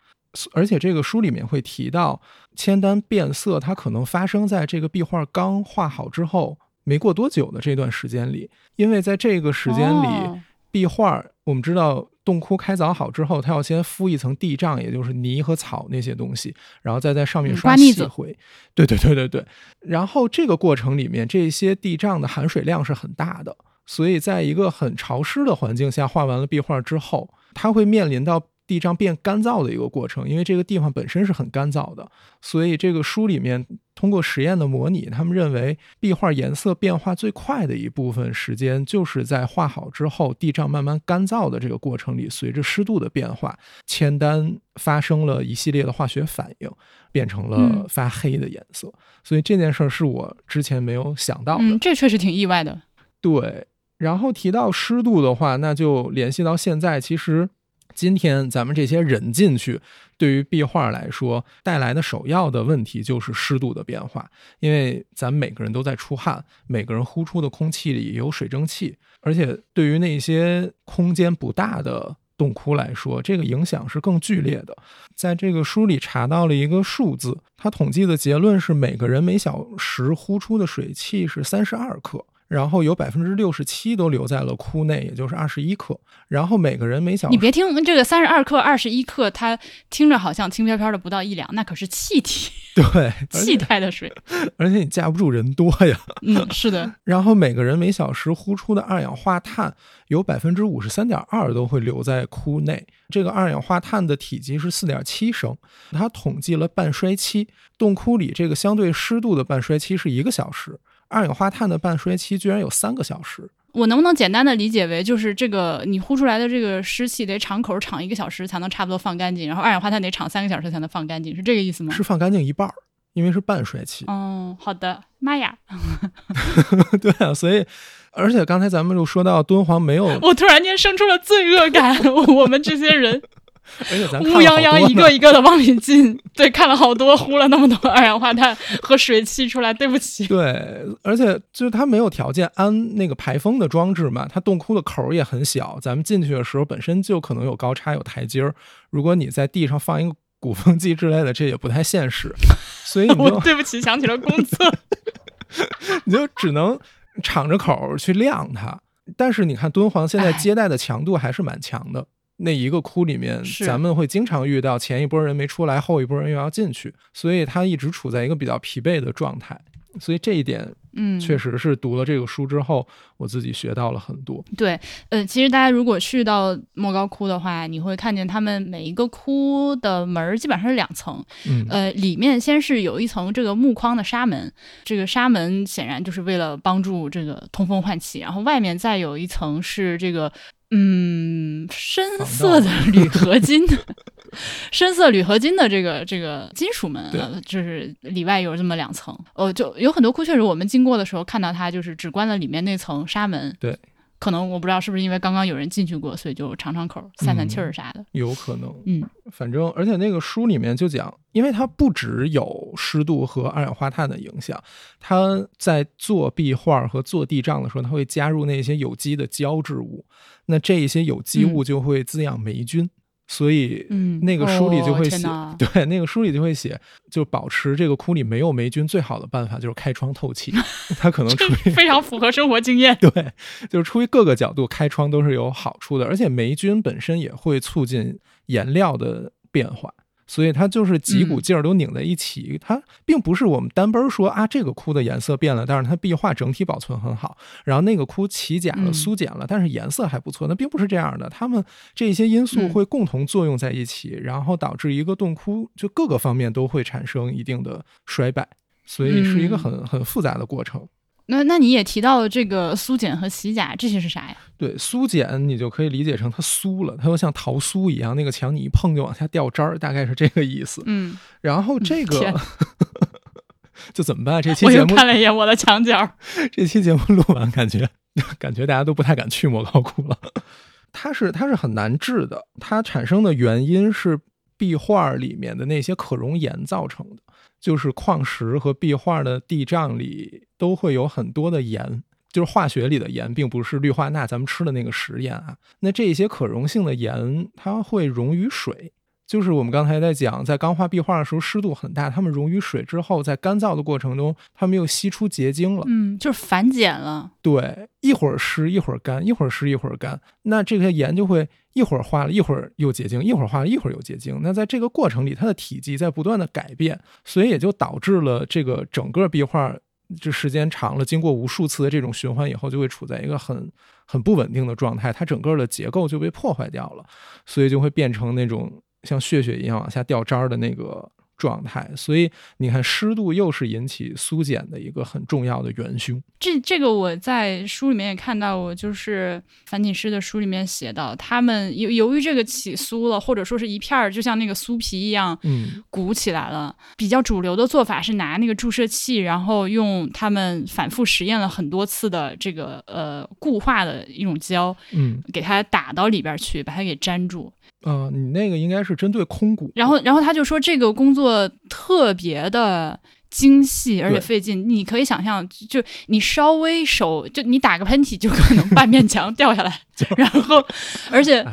而且这个书里面会提到，铅丹变色它可能发生在这个壁画刚画好之后没过多久的这段时间里，因为在这个时间里，壁画我们知道。洞窟开凿好之后，它要先敷一层地障，也就是泥和草那些东西，然后再在上面刷细灰。对对对对对。然后这个过程里面，这些地障的含水量是很大的，所以在一个很潮湿的环境下画完了壁画之后，它会面临到。地障变干燥的一个过程，因为这个地方本身是很干燥的，所以这个书里面通过实验的模拟，他们认为壁画颜色变化最快的一部分时间，就是在画好之后，地障慢慢干燥的这个过程里，随着湿度的变化，铅丹发生了一系列的化学反应，变成了发黑的颜色。所以这件事儿是我之前没有想到的，这确实挺意外的。对，然后提到湿度的话，那就联系到现在，其实。今天咱们这些人进去，对于壁画来说带来的首要的问题就是湿度的变化，因为咱们每个人都在出汗，每个人呼出的空气里有水蒸气，而且对于那些空间不大的洞窟来说，这个影响是更剧烈的。在这个书里查到了一个数字，他统计的结论是每个人每小时呼出的水汽是三十二克。然后有百分之六十七都留在了窟内，也就是二十一克。然后每个人每小时，你别听这个三十二克、二十一克，它听着好像轻飘飘的不到一两，那可是气体，对，气态的水，而且你架不住人多呀。嗯，是的。然后每个人每小时呼出的二氧化碳有百分之五十三点二都会留在窟内，这个二氧化碳的体积是四点七升。它统计了半衰期，洞窟里这个相对湿度的半衰期是一个小时。二氧化碳的半衰期居然有三个小时，我能不能简单的理解为，就是这个你呼出来的这个湿气得敞口敞一个小时才能差不多放干净，然后二氧化碳得敞三个小时才能放干净，是这个意思吗？是放干净一半儿，因为是半衰期。哦，好的，妈呀！对啊，所以而且刚才咱们就说到敦煌没有，我突然间生出了罪恶感，我们这些人。而且咱乌泱泱一个一个的往里进，对，看了好多，呼了那么多二氧化碳和水汽出来，对不起。对，而且就是它没有条件安那个排风的装置嘛，它洞窟的口也很小，咱们进去的时候本身就可能有高差有台阶儿，如果你在地上放一个鼓风机之类的，这也不太现实。所以我对不起，想起了公厕，你就只能敞着口去晾它。但是你看敦煌现在接待的强度还是蛮强的。那一个窟里面，咱们会经常遇到前一波人没出来，后一波人又要进去，所以他一直处在一个比较疲惫的状态。所以这一点，嗯，确实是读了这个书之后，我自己学到了很多。对，呃，其实大家如果去到莫高窟的话，你会看见他们每一个窟的门基本上是两层，嗯，呃，里面先是有一层这个木框的纱门，这个纱门显然就是为了帮助这个通风换气，然后外面再有一层是这个。嗯，深色的 铝合金，深色铝合金的这个这个金属门，就是里外有这么两层。哦，就有很多窟，确实我们经过的时候看到它，就是只关了里面那层纱门。对。可能我不知道是不是因为刚刚有人进去过，所以就尝尝口散散气儿啥的。有可能，嗯，反正而且那个书里面就讲，因为它不只有湿度和二氧化碳的影响，它在做壁画和做地障的时候，它会加入那些有机的胶质物，那这一些有机物就会滋养霉菌。所以，嗯，那个书里就会写，对，那个书里就会写，就保持这个窟里没有霉菌最好的办法就是开窗透气。它可能出于非常符合生活经验，对，就是出于各个角度开窗都是有好处的，而且霉菌本身也会促进颜料的变化。所以它就是几股劲儿都拧在一起，它并不是我们单奔说啊，这个窟的颜色变了，但是它壁画整体保存很好，然后那个窟起甲了、苏减了，但是颜色还不错，那并不是这样的，它们这些因素会共同作用在一起，然后导致一个洞窟就各个方面都会产生一定的衰败，所以是一个很很复杂的过程。那那你也提到了这个苏碱和洗甲，这些是啥呀？对，苏碱你就可以理解成它酥了，它又像桃酥一样，那个墙你一碰就往下掉渣儿，大概是这个意思。嗯，然后这个 就怎么办？这期节目看了一眼我的墙角，这期节目录完，感觉感觉大家都不太敢去莫高窟了。它是它是很难治的，它产生的原因是壁画里面的那些可溶盐造成的。就是矿石和壁画的地障里都会有很多的盐，就是化学里的盐，并不是氯化钠，咱们吃的那个食盐啊。那这些可溶性的盐，它会溶于水。就是我们刚才在讲，在钢化壁画的时候，湿度很大，它们溶于水之后，在干燥的过程中，它们又析出结晶了。嗯，就是反碱了。对，一会儿湿一会儿干，一会儿湿一会儿干，那这些盐就会一会儿化了，一会儿又结晶，一会儿化了，一会儿又结晶。那在这个过程里，它的体积在不断的改变，所以也就导致了这个整个壁画，这时间长了，经过无数次的这种循环以后，就会处在一个很很不稳定的状态，它整个的结构就被破坏掉了，所以就会变成那种。像血血一样往下掉渣儿的那个状态，所以你看湿度又是引起苏碱的一个很重要的元凶。这这个我在书里面也看到过，就是樊锦诗的书里面写到，他们由由于这个起酥了，或者说是一片儿就像那个酥皮一样，嗯，鼓起来了。比较主流的做法是拿那个注射器，然后用他们反复实验了很多次的这个呃固化的一种胶，嗯，给它打到里边去，把它给粘住。啊，你那个应该是针对空鼓，然后，然后他就说这个工作特别的精细而且费劲。你可以想象，就你稍微手就你打个喷嚏，就可能半面墙掉下来，然后 而且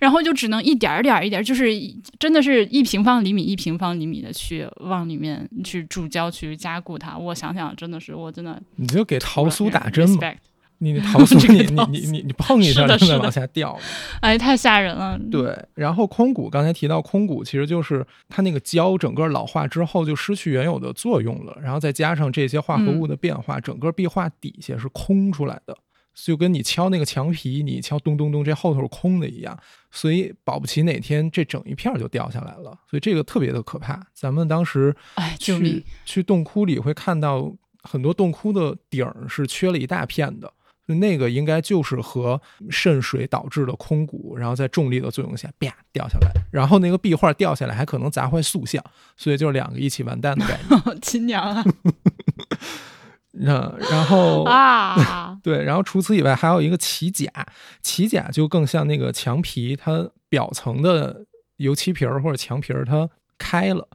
然后就只能一点儿点儿一点儿，就是真的是一平方厘米一平方厘米的去往里面去注胶去加固它。我想想，真的是我真的你就给桃酥打针嘛，respect 你那桃酥这个你 你你你你碰一下，是的是的它在往下掉嘛。哎，太吓人了。对，然后空鼓刚才提到空鼓，其实就是它那个胶整个老化之后就失去原有的作用了，然后再加上这些化合物的变化，整个壁画底下是空出来的，就跟你敲那个墙皮，你敲咚咚咚，这后头是空的一样，所以保不齐哪天这整一片儿就掉下来了，所以这个特别的可怕。咱们当时哎，去！去洞窟里会看到很多洞窟的顶儿是缺了一大片的。就那个应该就是和渗水导致的空鼓，然后在重力的作用下啪掉下来，然后那个壁画掉下来还可能砸坏塑像，所以就是两个一起完蛋的概念。亲娘啊那然后 啊！对，然后除此以外还有一个起甲，起甲就更像那个墙皮，它表层的油漆皮儿或者墙皮儿它开了，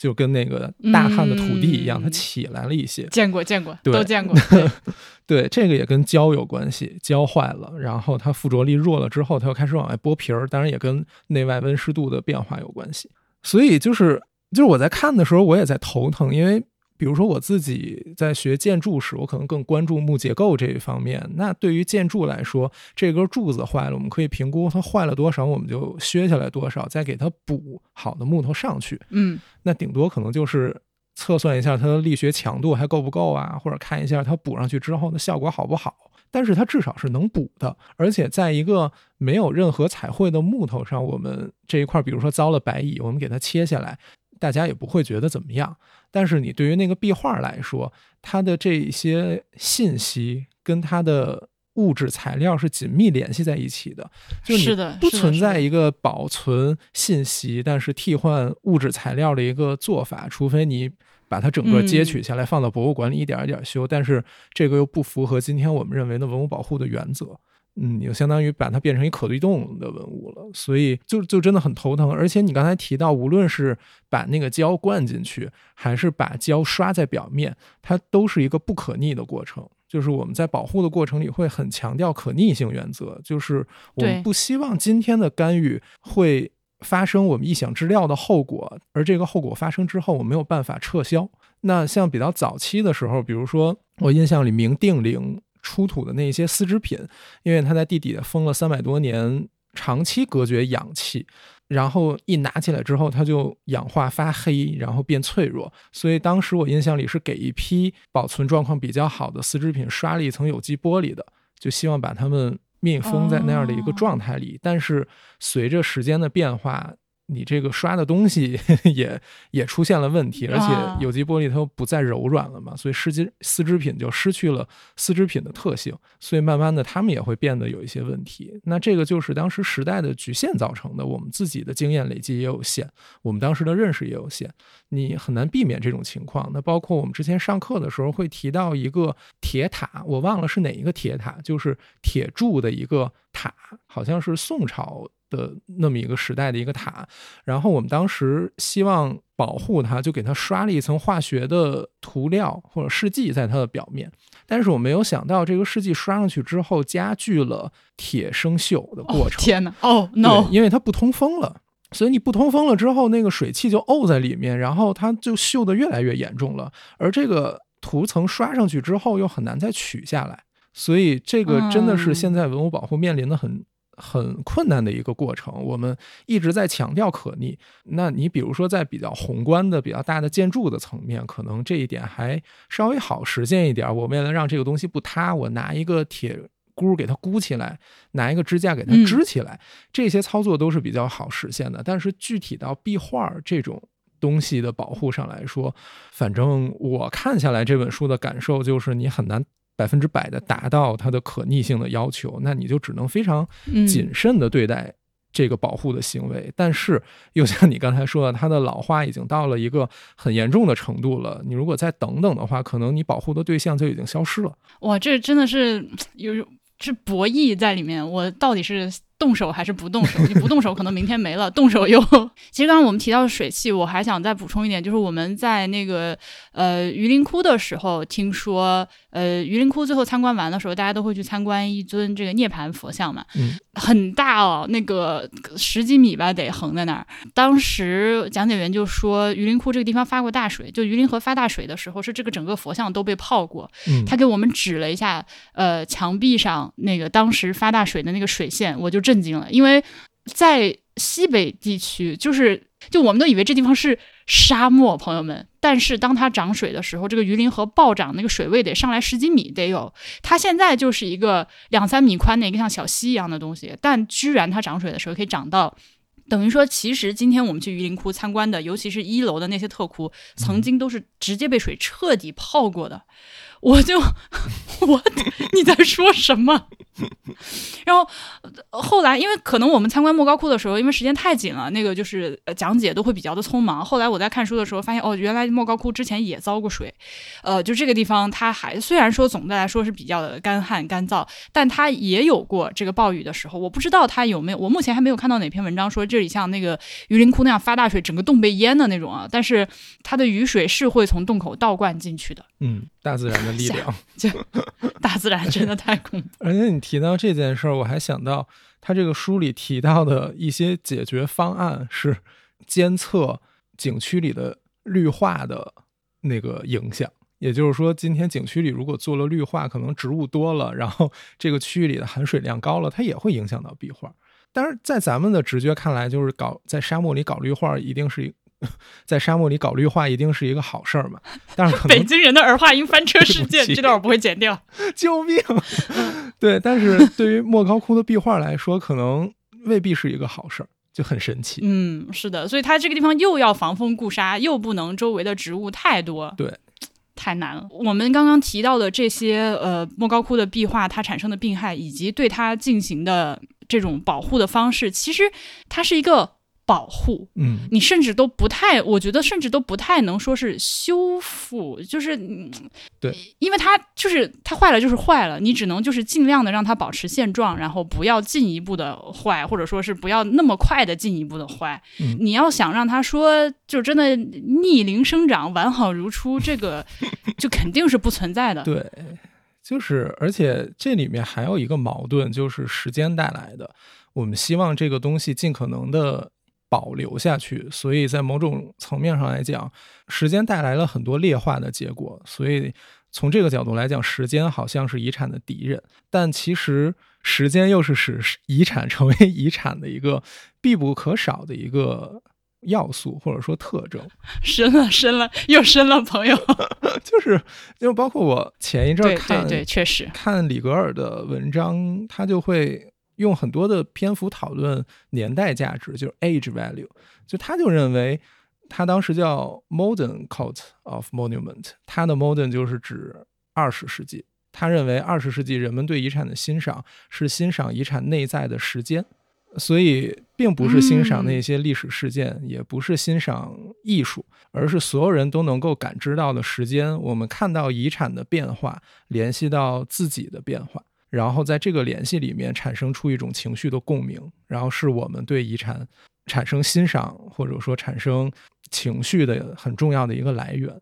就跟那个大汉的土地一样，它嗯起来了一些。见过见过，都见过。对 对，这个也跟胶有关系，胶坏了，然后它附着力弱了之后，它又开始往外剥皮儿，当然也跟内外温湿度的变化有关系。所以就是就是我在看的时候，我也在头疼，因为比如说我自己在学建筑时，我可能更关注木结构这一方面。那对于建筑来说，这根柱子坏了，我们可以评估它坏了多少，我们就削下来多少，再给它补好的木头上去。嗯，那顶多可能就是测算一下它的力学强度还够不够啊，或者看一下它补上去之后的效果好不好。但是它至少是能补的，而且在一个没有任何彩绘的木头上，我们这一块，比如说遭了白蚁，我们给它切下来，大家也不会觉得怎么样。但是你对于那个壁画来说，它的这些信息跟它的物质材料是紧密联系在一起的，就是你，不存在一个保存信息，但是替换物质材料的一个做法，除非你把它整个截嗯取下来放到博物馆里一点儿一点儿修，但是这个又不符合今天我们认为的文物保护的原则。嗯，你就相当于把它变成一可移动的文物了，所以就就真的很头疼。而且你刚才提到，无论是把那个胶灌进去，还是把胶刷在表面，它都是一个不可逆的过程。就是我们在保护的过程里会很强调可逆性原则，就是我们不希望今天的干预会发生我们意想之料的后果，而这个后果发生之后，我没有办法撤销。那像比较早期的时候，比如说我印象里明定陵出土的那些丝织品，因为它在地底下封了三百多年，长期隔绝氧气，然后一拿起来之后，它就氧化发黑，然后变脆弱。所以当时我印象里是给一批保存状况比较好的丝织品刷了一层有机玻璃的，就希望把它们密封在那样的一个状态里。但是随着时间的变化，你这个刷的东西 也也出现了问题，而啊且有机玻璃它又不再柔软了嘛，所以丝织丝织品就失去了丝织品的特性，所以慢慢的它们也会变得有一些问题。那这个就是当时时代的局限造成的，我们自己的经验累积也有限，我们当时的认识也有限，你很难避免这种情况。那包括我们之前上课的时候会提到一个铁塔，我忘了是哪一个铁塔，就是铁铸的一个塔，好像是宋朝。的那么一个时代的一个塔，然后我们当时希望保护它，就给它刷了一层化学的涂料或者试剂在它的表面，但是我没有想到这个试剂刷上去之后加剧了铁生锈的过哦程。天哪！哦对 no！因为它不通风了，所以你不通风了之后，那个水汽就沤在里面，然后它就锈得越来越严重了。而这个涂层刷上去之后又很难再取下来，所以这个真的是嗯现在文物保护面临的很。很困难的一个过程，我们一直在强调可逆。那你比如说在比较宏观的、比较大的建筑的层面，可能这一点还稍微好实现一点。我为了让这个东西不塌，我拿一个铁箍给它箍起来，拿一个支架给它支起来，这些操作都是比较好实现的。但是具体到壁画这种东西的保护上来说，反正我看下来这本书的感受就是，你很难百分之百的达到它的可逆性的要求，那你就只能非常嗯谨慎的对待这个保护的行为。但是又像你刚才说的，它的老化已经到了一个很严重的程度了。你如果再等等的话，可能你保护的对象就已经消失了。哇，这真的是 有是博弈在里面。我到底是动手还是不动手？你不动手可能明天没了，动手又……其实刚刚我们提到的水汽，我还想再补充一点，就是我们在那个呃榆林窟的时候，听说呃榆林窟最后参观完的时候，大家都会去参观一尊这个涅槃佛像嘛，嗯，很大哦，那个十几米吧，得横在那儿。当时讲解员就说，榆林窟这个地方发过大水，就榆林河发大水的时候，是这个整个佛像都被泡过。嗯，他给我们指了一下，呃，墙壁上那个当时发大水的那个水线，我就震惊了，因为在西北地区，就是就我们都以为这地方是沙漠，朋友们，但是当它涨水的时候，这个榆林河暴涨，那个水位得上来十几米得有，它现在就是一个两三米宽的一个像小溪一样的东西，但居然它涨水的时候可以涨到。等于说，其实今天我们去榆林窟参观的，尤其是一楼的那些特窟，曾经都是直接被水彻底泡过的。我就我你在说什么？然后后来，因为可能我们参观莫高窟的时候，因为时间太紧了，那个就是讲解都会比较的匆忙。后来我在看书的时候发现，哦，原来莫高窟之前也遭过水。呃，就这个地方，它还虽然说总的来说是比较的干旱干燥，但它也有过这个暴雨的时候。我不知道它有没有，我目前还没有看到哪篇文章说这里像那个榆林窟那样发大水，整个洞被淹的那种啊。但是它的雨水是会从洞口倒灌进去的。嗯，大自然的力量，就 大自然真的太恐怖。而且你提到这件事儿，我还想到他这个书里提到的一些解决方案是监测景区里的绿化的那个影响。也就是说，今天景区里如果做了绿化，可能植物多了，然后这个区域里的含水量高了，它也会影响到壁画。但是在咱们的直觉看来，就是搞在沙漠里搞绿化，一定是一。在沙漠里搞绿化一定是一个好事儿嘛？但是 北京人的儿化音翻车事件，这段我不会剪掉。救命！对，但是对于莫高窟的壁画来说，可能未必是一个好事儿，就很神奇。嗯，是的，所以它这个地方又要防风固沙，又不能周围的植物太多，对，太难了。我们刚刚提到的这些呃莫高窟的壁画，它产生的病害以及对它进行的这种保护的方式，其实它是一个。保护，嗯，你甚至都不太，我觉得甚至都不太能说是修复，就是对，因为它就是它坏了就是坏了，你只能就是尽量的让它保持现状，然后不要进一步的坏，或者说是不要那么快的进一步的坏。你要想让它说就真的逆龄生长完好如初，这个 就肯定是不存在的。对，就是而且这里面还有一个矛盾，就是时间带来的，我们希望这个东西尽可能的。保留下去，所以在某种层面上来讲，时间带来了很多劣化的结果。所以从这个角度来讲，时间好像是遗产的敌人，但其实时间又是使 遗产成为遗产的一个必不可少的一个要素，或者说特征。深了，深了，又深了，朋友。就是，就包括我前一阵看，对，确实看里格尔的文章，他就会。用很多的篇幅讨论年代价值，就是 age value。就他就认为，他当时叫 modern cult of monument，他的 modern 就是指二十世纪。他认为二十世纪人们对遗产的欣赏是欣赏遗产内在的时间，所以并不是欣赏那些历史事件，也不是欣赏艺术，而是所有人都能够感知到的时间。我们看到遗产的变化，联系到自己的变化。然后在这个联系里面产生出一种情绪的共鸣，然后是我们对遗产产生欣赏或者说产生情绪的很重要的一个来源。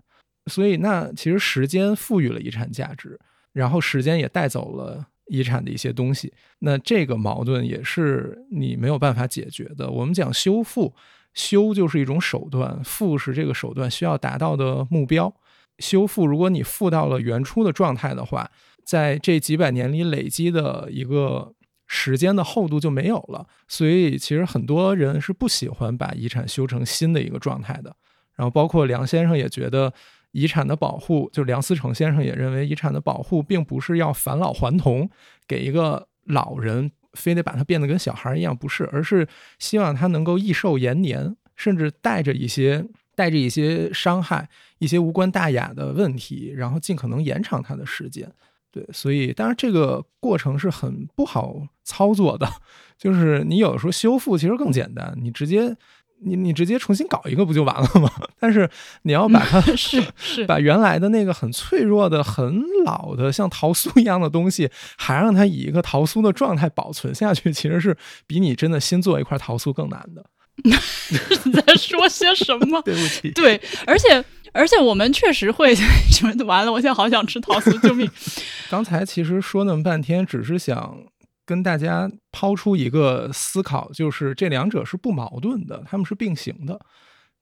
所以，那其实时间赋予了遗产价值，然后时间也带走了遗产的一些东西。那这个矛盾也是你没有办法解决的。我们讲修复，修就是一种手段，复是这个手段需要达到的目标。修复，如果你复到了原初的状态的话。在这几百年里累积的一个时间的厚度就没有了，所以其实很多人是不喜欢把遗产修成新的一个状态的。然后包括梁先生也觉得，遗产的保护，就梁思成先生也认为，遗产的保护并不是要返老还童，给一个老人非得把他变得跟小孩一样，不是，而是希望他能够益寿延年，甚至带着一些带着一些伤害、一些无关大雅的问题，然后尽可能延长他的时间。对，所以当然这个过程是很不好操作的，就是你有的时候修复其实更简单，你直接你你直接重新搞一个不就完了吗？但是你要把它 是是 把原来的那个很脆弱的、很老的像桃酥一样的东西，还让它以一个桃酥的状态保存下去，其实是比你真的新做一块桃酥更难的。你在说些什么？对不起，对，而且而且我们确实会 什么完了，我现在好想吃桃酥，救命！刚才其实说那么半天，只是想跟大家抛出一个思考，就是这两者是不矛盾的，他们是并行的。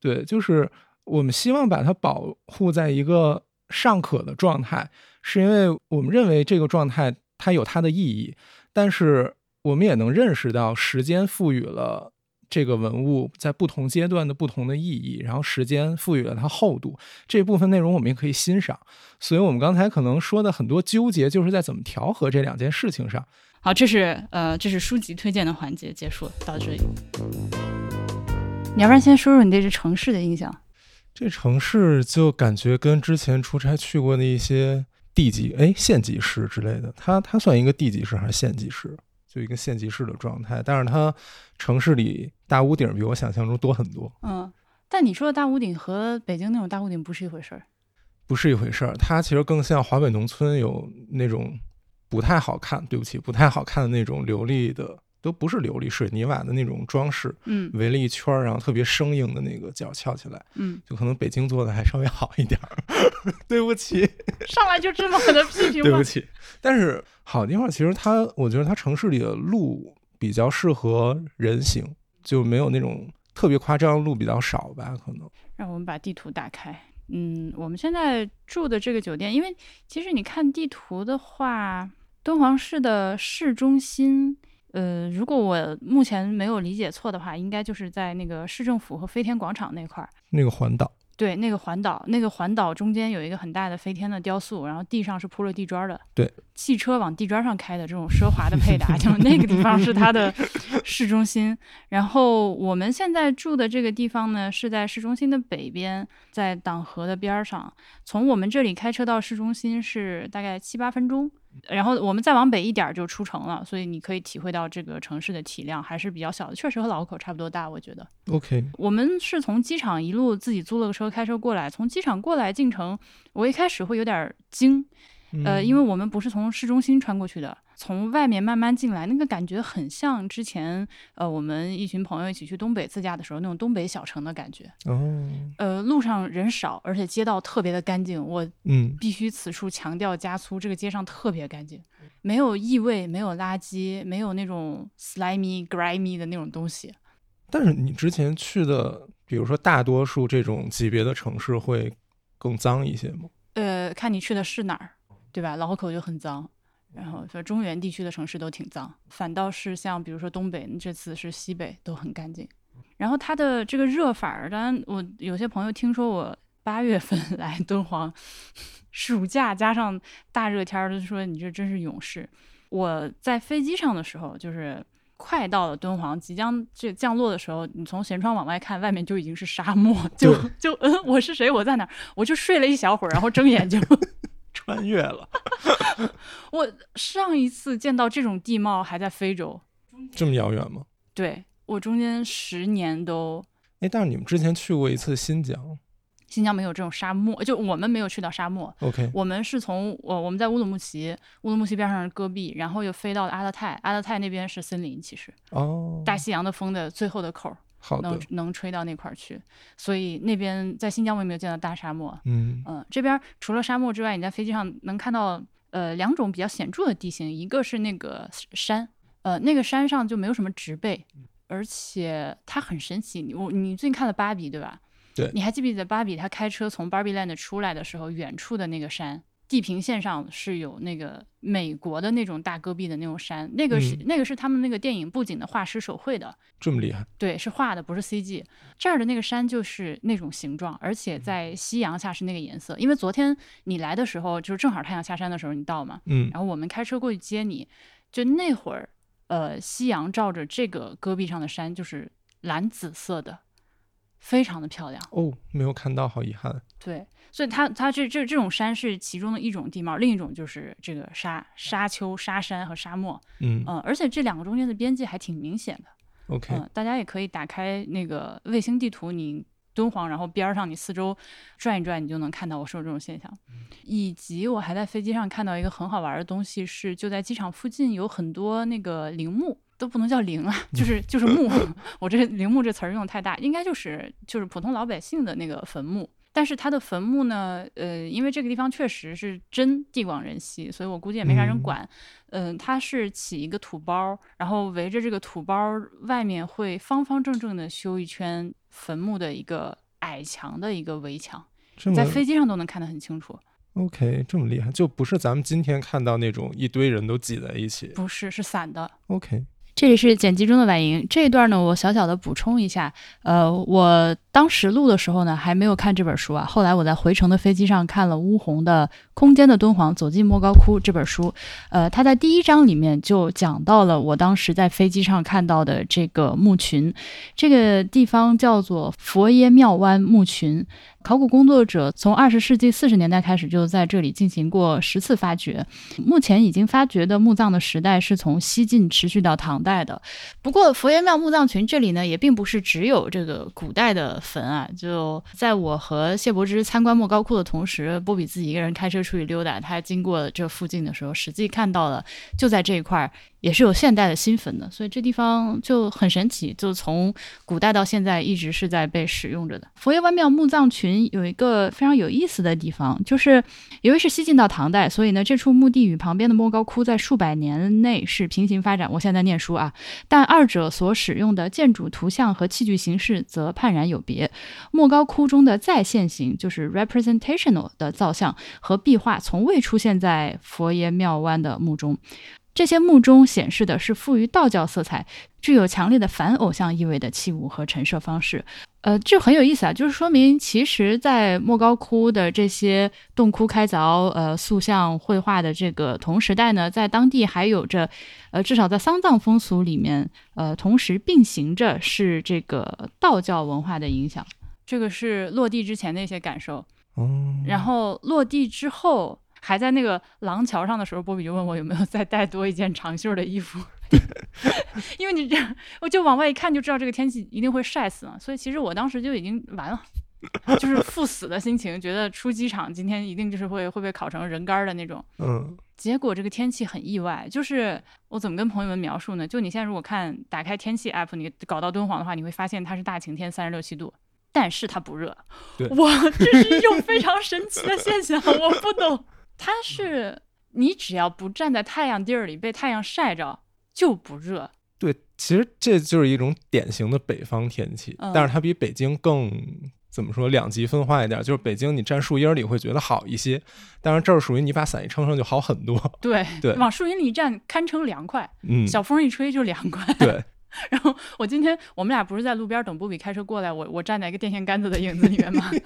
对，就是我们希望把它保护在一个尚可的状态，是因为我们认为这个状态它有它的意义，但是我们也能认识到时间赋予了。这个文物在不同阶段的不同的意义，然后时间赋予了它厚度，这部分内容我们也可以欣赏。所以，我们刚才可能说的很多纠结，就是在怎么调和这两件事情上。好，这是呃，这是书籍推荐的环节结束到这里。你要不然先说说你对这城市的印象？这城市就感觉跟之前出差去过的一些地级哎县级市之类的，它它算一个地级市还是县级市？就一个县级市的状态，但是它城市里大屋顶比我想象中多很多。嗯，但你说的大屋顶和北京那种大屋顶不是一回事儿，不是一回事儿。它其实更像华北农村有那种不太好看，对不起，不太好看的那种流利的，都不是琉璃水泥瓦的那种装饰。嗯，围了一圈儿，然后特别生硬的那个角翘起来。嗯，就可能北京做的还稍微好一点儿。对不起，上来就这么狠的批评吗？对不起，但是。好地方，其实它，我觉得它城市里的路比较适合人行，就没有那种特别夸张，路比较少吧，可能。让我们把地图打开。嗯，我们现在住的这个酒店，因为其实你看地图的话，敦煌市的市中心，呃，如果我目前没有理解错的话，应该就是在那个市政府和飞天广场那块儿，那个环岛。对，那个环岛，那个环岛中间有一个很大的飞天的雕塑，然后地上是铺了地砖的。对，汽车往地砖上开的这种奢华的配搭，就那个地方是它的 市中心。然后我们现在住的这个地方呢，是在市中心的北边，在党河的边儿上。从我们这里开车到市中心是大概七八分钟。然后我们再往北一点就出城了，所以你可以体会到这个城市的体量还是比较小的，确实和老河口差不多大，我觉得。OK，我们是从机场一路自己租了个车开车过来，从机场过来进城，我一开始会有点惊，呃，因为我们不是从市中心穿过去的。从外面慢慢进来，那个感觉很像之前，呃，我们一群朋友一起去东北自驾的时候那种东北小城的感觉。哦，呃，路上人少，而且街道特别的干净。我嗯，必须此处强调加粗，这个街上特别干净，没有异味，没有垃圾，没有那种 slimy grimy 的那种东西。但是你之前去的，比如说大多数这种级别的城市会更脏一些吗？呃，看你去的是哪儿，对吧？老河口就很脏。然后说中原地区的城市都挺脏，反倒是像比如说东北，这次是西北都很干净。然后它的这个热法儿，当然我有些朋友听说我八月份 来敦煌，暑假加上大热天儿，都说你这真是勇士。我在飞机上的时候，就是快到了敦煌，即将这降落的时候，你从舷窗往外看，外面就已经是沙漠，就就嗯，我是谁？我在哪？我就睡了一小会儿，然后睁眼就。穿越了，我上一次见到这种地貌还在非洲，这么遥远吗？对我中间十年都，哎，但是你们之前去过一次新疆，新疆没有这种沙漠，就我们没有去到沙漠。OK，我们是从我我们在乌鲁木齐，乌鲁木齐边上是戈壁，然后又飞到了阿勒泰，阿勒泰那边是森林，其实。哦，大西洋的风的最后的口。能能吹到那块儿去，所以那边在新疆我也没有见到大沙漠。嗯嗯，这边除了沙漠之外，你在飞机上能看到呃两种比较显著的地形，一个是那个山，呃那个山上就没有什么植被，而且它很神奇。你我你最近看了芭比对吧？对，你还记不记得芭比她开车从 Barbie Land 出来的时候，远处的那个山？地平线上是有那个美国的那种大戈壁的那种山，那个是那个是他们那个电影布景的画师手绘的，这么厉害？对，是画的，不是 CG。这儿的那个山就是那种形状，而且在夕阳下是那个颜色。因为昨天你来的时候，就是正好太阳下山的时候你到嘛，嗯，然后我们开车过去接你，就那会儿，呃，夕阳照着这个戈壁上的山就是蓝紫色的，非常的漂亮。哦，没有看到，好遗憾。对。所以它它这这这种山是其中的一种地貌，另一种就是这个沙沙丘、沙山和沙漠。嗯嗯，而且这两个中间的边界还挺明显的。OK，嗯，大家也可以打开那个卫星地图，你敦煌，然后边儿上你四周转一转，你就能看到我说的这种现象。以及我还在飞机上看到一个很好玩的东西，是就在机场附近有很多那个陵墓，都不能叫陵啊，就是就是墓。我这“陵墓”这词儿用的太大，应该就是就是普通老百姓的那个坟墓。但是他的坟墓呢，呃，因为这个地方确实是真地广人稀，所以我估计也没啥人管。嗯，它是起一个土包，然后围着这个土包外面会方方正正的修一圈坟墓的一个矮墙的一个围墙，在飞机上都能看得很清楚。OK，这么厉害，就不是咱们今天看到那种一堆人都挤在一起。不是，是散的。OK，这里是剪辑中的婉莹，这一段呢，我小小的补充一下，呃，我当时录的时候呢，还没有看这本书啊，后来我在回程的飞机上看了乌红的《空间的敦煌：走进莫高窟》这本书，呃，他在第一章里面就讲到了我当时在飞机上看到的这个墓群，这个地方叫做佛耶庙湾墓群。考古工作者从二十世纪四十年代开始就在这里进行过十次发掘，目前已经发掘的墓葬的时代是从西晋持续到唐代的。不过佛爷庙墓葬群这里呢，也并不是只有这个古代的坟啊。就在我和谢柏芝参观莫高窟的同时，波比自己一个人开车出去溜达，他经过这附近的时候，实际看到了就在这一块儿也是有现代的新坟的，所以这地方就很神奇，就从古代到现在一直是在被使用着的。佛爷湾庙墓葬群有一个非常有意思的地方，就是由于是西晋到唐代，所以呢，这处墓地与旁边的莫高窟在数百年内是平行发展。我现在念书啊，但二者所使用的建筑图像和器具形式则判然有别。莫高窟中的再现型，就是 representational 的造像和壁画，从未出现在佛爷庙湾的墓中。这些墓中显示的是富于道教色彩、具有强烈的反偶像意味的器物和陈设方式。呃，这很有意思啊，就是说明其实，在莫高窟的这些洞窟开凿、呃塑像绘画的这个同时代呢，在当地还有着，呃，至少在丧葬风俗里面，呃，同时并行着是这个道教文化的影响。这个是落地之前的一些感受，哦，然后落地之后，还在那个廊桥上的时候，波比就问我有没有再带多一件长袖的衣服，因为你这样，我就往外一看就知道这个天气一定会晒死嘛，所以其实我当时就已经完了。就是赴死的心情，觉得出机场今天一定就是会会被烤成人干儿的那种。嗯结果这个天气很意外，就是我怎么跟朋友们描述呢？就你现在如果看打开天气 app，你搞到敦煌的话，你会发现它是大晴天，三十六七度，但是它不热。对哇，这是一种非常神奇的现象，我不懂。它是你只要不站在太阳地儿里被太阳晒着就不热。对，其实这就是一种典型的北方天气，嗯但是它比北京更怎么说两极分化一点，就是北京你站树荫里会觉得好一些，但是这儿属于你把伞一撑上就好很多。对对往树荫里一站，堪称凉快，嗯，小风一吹就凉快。对，然后我今天我们俩不是在路边等波比开车过来，我我站在一个电线杆子的影子里面吗？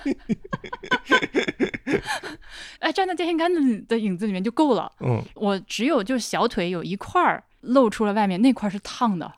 哎，站在电线杆子的影子里面就够了。嗯，我只有就是小腿有一块儿露出了外面，那块儿是烫的，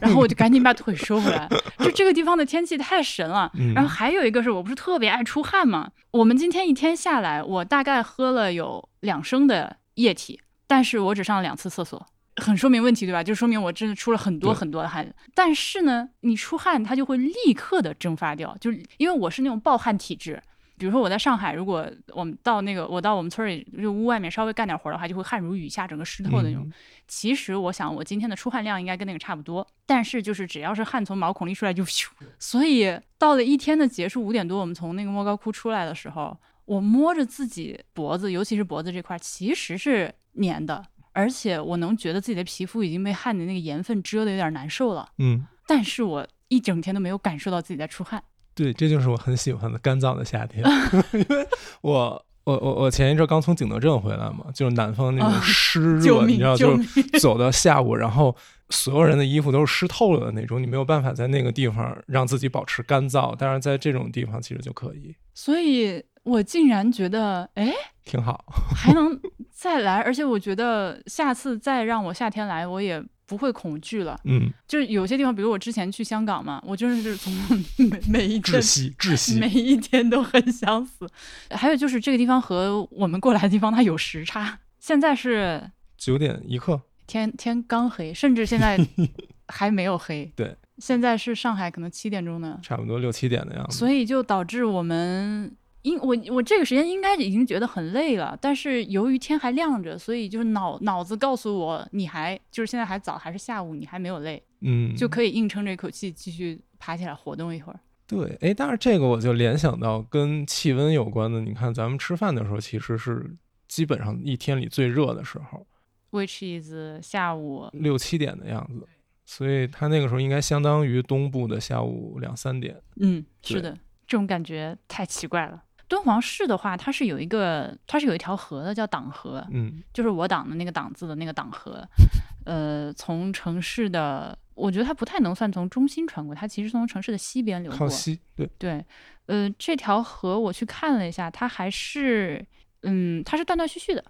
然后我就赶紧把腿收回来。就这个地方的天气太神了。嗯然后还有一个是我不是特别爱出汗嘛，我们今天一天下来，我大概喝了有两升的液体，但是我只上了两次厕所。很说明问题，对吧？就说明我真的出了很多很多的汗。但是呢，你出汗它就会立刻的蒸发掉，就是因为我是那种暴汗体质。比如说我在上海，如果我们到那个我到我们村里就屋外面稍微干点活的话，就会汗如雨下，整个湿透的那种。嗯其实我想我今天的出汗量应该跟那个差不多，但是就是只要是汗从毛孔里出来就咻。所以到了一天的结束五点多，我们从那个莫高窟出来的时候，我摸着自己脖子，尤其是脖子这块，其实是粘的，而且我能觉得自己的皮肤已经被汗的那个盐分遮的有点难受了，嗯，但是我一整天都没有感受到自己在出汗。对，这就是我很喜欢的干燥的夏天，因为我。我我我前一阵刚从景德镇回来嘛，就是南方那种啊湿热！你知道，就是！走到下午，然后所有人的衣服都是湿透了的那种，你没有办法在那个地方让自己保持干燥，但是在这种地方其实就可以，所以我竟然觉得，哎，挺好。还能 再来，而且我觉得下次再让我夏天来，我也不会恐惧了。嗯，就是有些地方，比如我之前去香港嘛，我真的是从每每一天窒息，窒息每。一天都很想死。还有就是这个地方和我们过来的地方它有时差，现在是九点一刻，天天刚黑，甚至现在 还没有黑。对，现在是上海可能七点钟呢，差不多六七点的样子。所以就导致我们。因我我这个时间应该已经觉得很累了，但是由于天还亮着，所以就是脑脑子告诉我你还就是现在还早，还是下午，你还没有累，嗯，就可以硬撑着一口气继续爬起来活动一会儿。对，哎，但是这个我就联想到跟气温有关的。你看咱们吃饭的时候，其实是基本上一天里最热的时候，which is 下午六七点的样子，所以它那个时候应该相当于东部的下午两三点。嗯，是的，这种感觉太奇怪了。敦煌市的话，它是有一个，它是有一条河的，叫党河，嗯，就是我党的那个党字的那个党河，呃，从城市的，我觉得它不太能算从中心穿过，它其实从城市的西边流过，靠西，对。对，呃，这条河我去看了一下，它还是，嗯，它是断断续续的，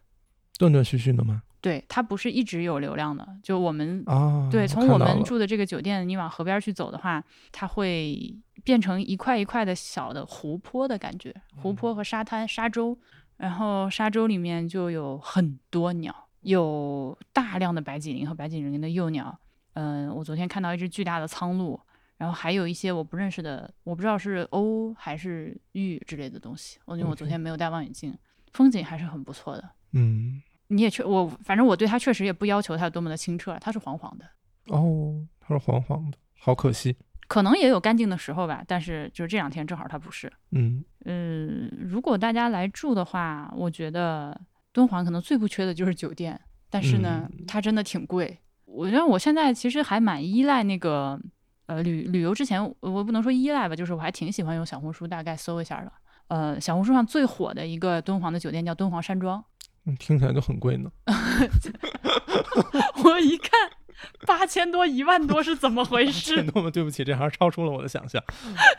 断断续续的吗？对，它不是一直有流量的。就我们啊，对，从我们住的这个酒店，你往河边去走的话，它会变成一块一块的小的湖泊的感觉，湖泊和沙滩、沙洲，然后沙洲里面就有很多鸟，有大量的白脊林和白脊林的幼鸟。嗯，我昨天看到一只巨大的苍鹭，然后还有一些我不认识的，我不知道是鸥还是鹬之类的东西。因为我昨天没有带望远镜，风景还是很不错的。嗯。你也确我，反正我对它确实也不要求它多么的清澈，它是黄黄的。哦，它是黄黄的，好可惜。可能也有干净的时候吧，但是就是这两天正好它不是。嗯嗯，如果大家来住的话，我觉得敦煌可能最不缺的就是酒店，但是呢，它真的挺贵。我觉得我现在其实还蛮依赖那个呃旅旅游之前，我不能说依赖吧，就是我还挺喜欢用小红书大概搜一下的。呃，小红书上最火的一个敦煌的酒店叫敦煌山庄。听起来就很贵呢。我一看八千多、一万多是怎么回事？多么对不起，这还是超出了我的想象。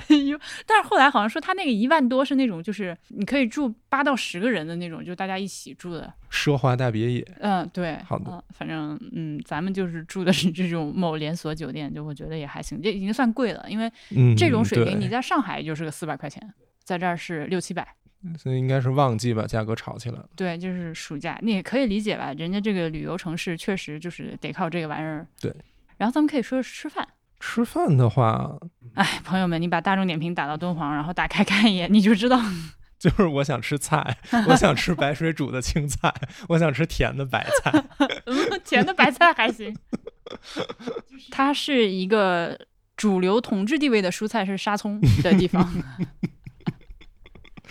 但是后来好像说他那个一万多是那种，就是你可以住八到十个人的那种，就大家一起住的奢华大别野。嗯，对。好的，反正嗯，咱们就是住的是这种某连锁酒店，就我觉得也还行，这已经算贵了，因为这种水平你在上海就是个四百块钱，在这儿是六七百。所以应该是旺季吧价格炒起来了。对，就是暑假，你也可以理解吧？人家这个旅游城市确实就是得靠这个玩意儿。对。然后咱们可以说说吃饭。吃饭的话，哎，朋友们，你把大众点评打到敦煌，然后打开看一眼，你就知道。就是我想吃菜，我想吃白水煮的青菜，我想吃甜的白菜。甜的白菜还行。它是一个主流统治地位的蔬菜是沙葱的地方。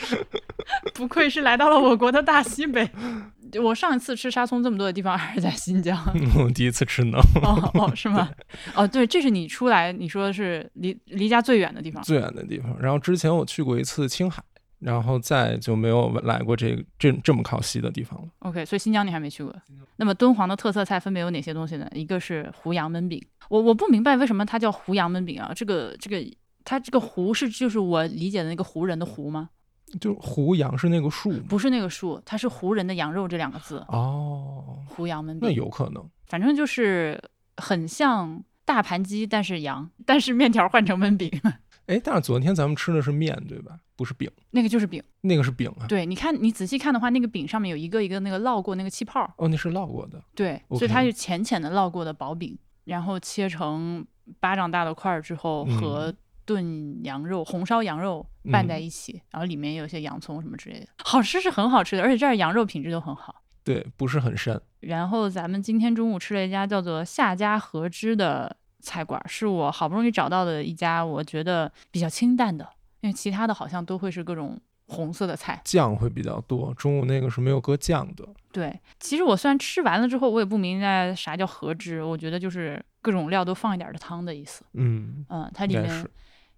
不愧是来到了我国的大西北。我上一次吃沙葱这么多的地方还是在新疆。我第一次吃呢。哦哦，是吗？哦，对，这是你出来，你说是离离家最远的地方。最远的地方。然后之前我去过一次青海，然后再就没有来过这个这这么靠西的地方了。OK，所以新疆你还没去过。那么敦煌的特色菜分别有哪些东西呢？一个是胡杨焖饼。我我不明白为什么它叫胡杨焖饼啊？这个这个，它这个胡是就是我理解的那个胡人的胡吗？就胡杨是那个树，不是那个树，它是胡人的羊肉这两个字哦。胡杨焖饼，那有可能，反正就是很像大盘鸡，但是羊，但是面条换成焖饼。哎，但是昨天咱们吃的是面对吧？不是饼，那个就是饼，那个是饼啊。对，你看你仔细看的话，那个饼上面有一个一个那个烙过那个气泡。哦，那是烙过的。对，所以它是浅浅的烙过的薄饼，然后切成巴掌大的块儿之后和。炖羊肉、红烧羊肉拌在一起，然后里面有一些洋葱什么之类的，好吃是很好吃的，而且这儿羊肉品质都很好。对，不是很膻。然后咱们今天中午吃了一家叫做夏家和之的菜馆，是我好不容易找到的一家，我觉得比较清淡的，因为其他的好像都会是各种红色的菜，酱会比较多。中午那个是没有搁酱的。对，其实我虽然吃完了之后，我也不明白啥叫和之，我觉得就是各种料都放一点的汤的意思。嗯嗯，它里面。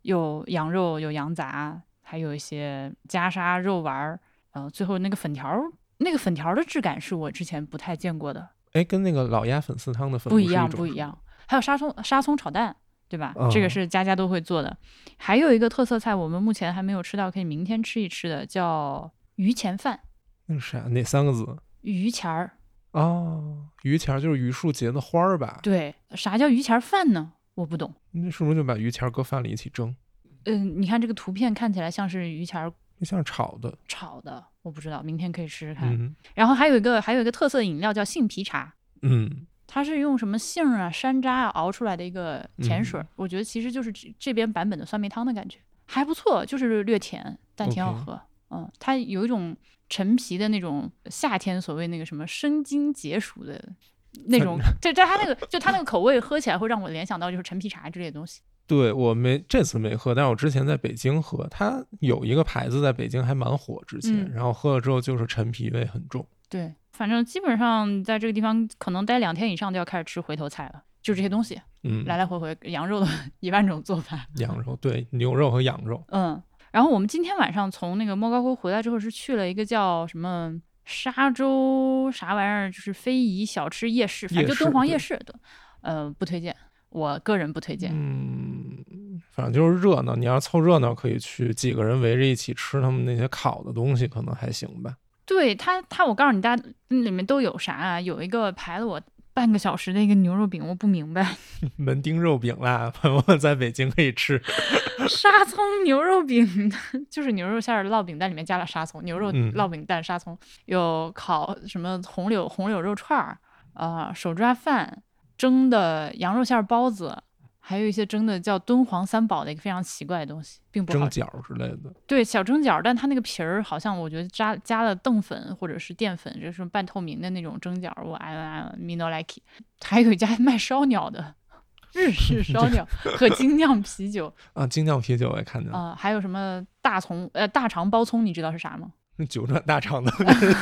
有羊肉，有羊杂，还有一些夹沙肉丸儿，呃，最后那个粉条，那个粉条的质感是我之前不太见过的。哎，跟那个老鸭粉丝汤的粉不一样，不一样。还有沙葱沙葱炒蛋，对吧？这个是家家都会做的。还有一个特色菜，我们目前还没有吃到，可以明天吃一吃的，叫榆钱饭。那是啥？哪三个字？榆钱儿。哦，榆钱儿就是榆树结的花儿吧？对。啥叫榆钱饭呢？我不懂，那是不是就把鱼钱搁饭里一起蒸？嗯，你看这个图片看起来像是鱼钱，像炒的。炒的，我不知道，明天可以试试看。然后还有一个，还有一个特色饮料叫杏皮茶。嗯，它是用什么杏啊、山楂啊熬出来的一个甜水我觉得其实就是这这边版本的酸梅汤的感觉，还不错，就是略甜，但挺好喝。嗯，它有一种陈皮的那种夏天所谓那个什么生津解暑的那种，就就它那个就他那个口味喝起来会让我联想到就是陈皮茶之类的东西。对我没这次没喝，但是我之前在北京喝，它有一个牌子在北京还蛮火，之前，嗯然后喝了之后就是陈皮味很重。对，反正基本上在这个地方可能待两天以上就要开始吃回头菜了，就这些东西，嗯，来来回回羊肉的 一万种做法。羊肉对牛肉和羊肉，嗯，然后我们今天晚上从那个莫高窟回来之后，是去了一个叫什么沙洲啥玩意儿，就是非遗小吃夜市，反正就敦煌夜市的，呃，不推荐，我个人不推荐。嗯，反正就是热闹。你要凑热闹，可以去几个人围着一起吃他们那些烤的东西，可能还行吧。对他，他我告诉你，大家里面都有啥啊？有一个排了我半个小时的一个牛肉饼，我不明白，门钉肉饼啦，朋友们在北京可以吃。沙葱牛肉饼 就是牛肉馅儿烙饼，但里面加了沙葱，牛肉嗯烙饼蛋沙葱，有烤什么红柳红柳肉串儿，呃，手抓饭，蒸的羊肉馅儿包子，还有一些蒸的叫敦煌三宝的一个非常奇怪的东西，并不。蒸饺之类的，对，小蒸饺，但它那个皮儿好像我觉得加加了淀粉或者是淀粉，就是半透明的那种蒸饺，我 I I me no like。还有一家卖烧鸟的。日式烧 鸟和精酿啤酒，啊，精酿啤酒我也看见了，啊、还有什么大葱呃大肠包葱，你知道是啥吗？九转大肠的，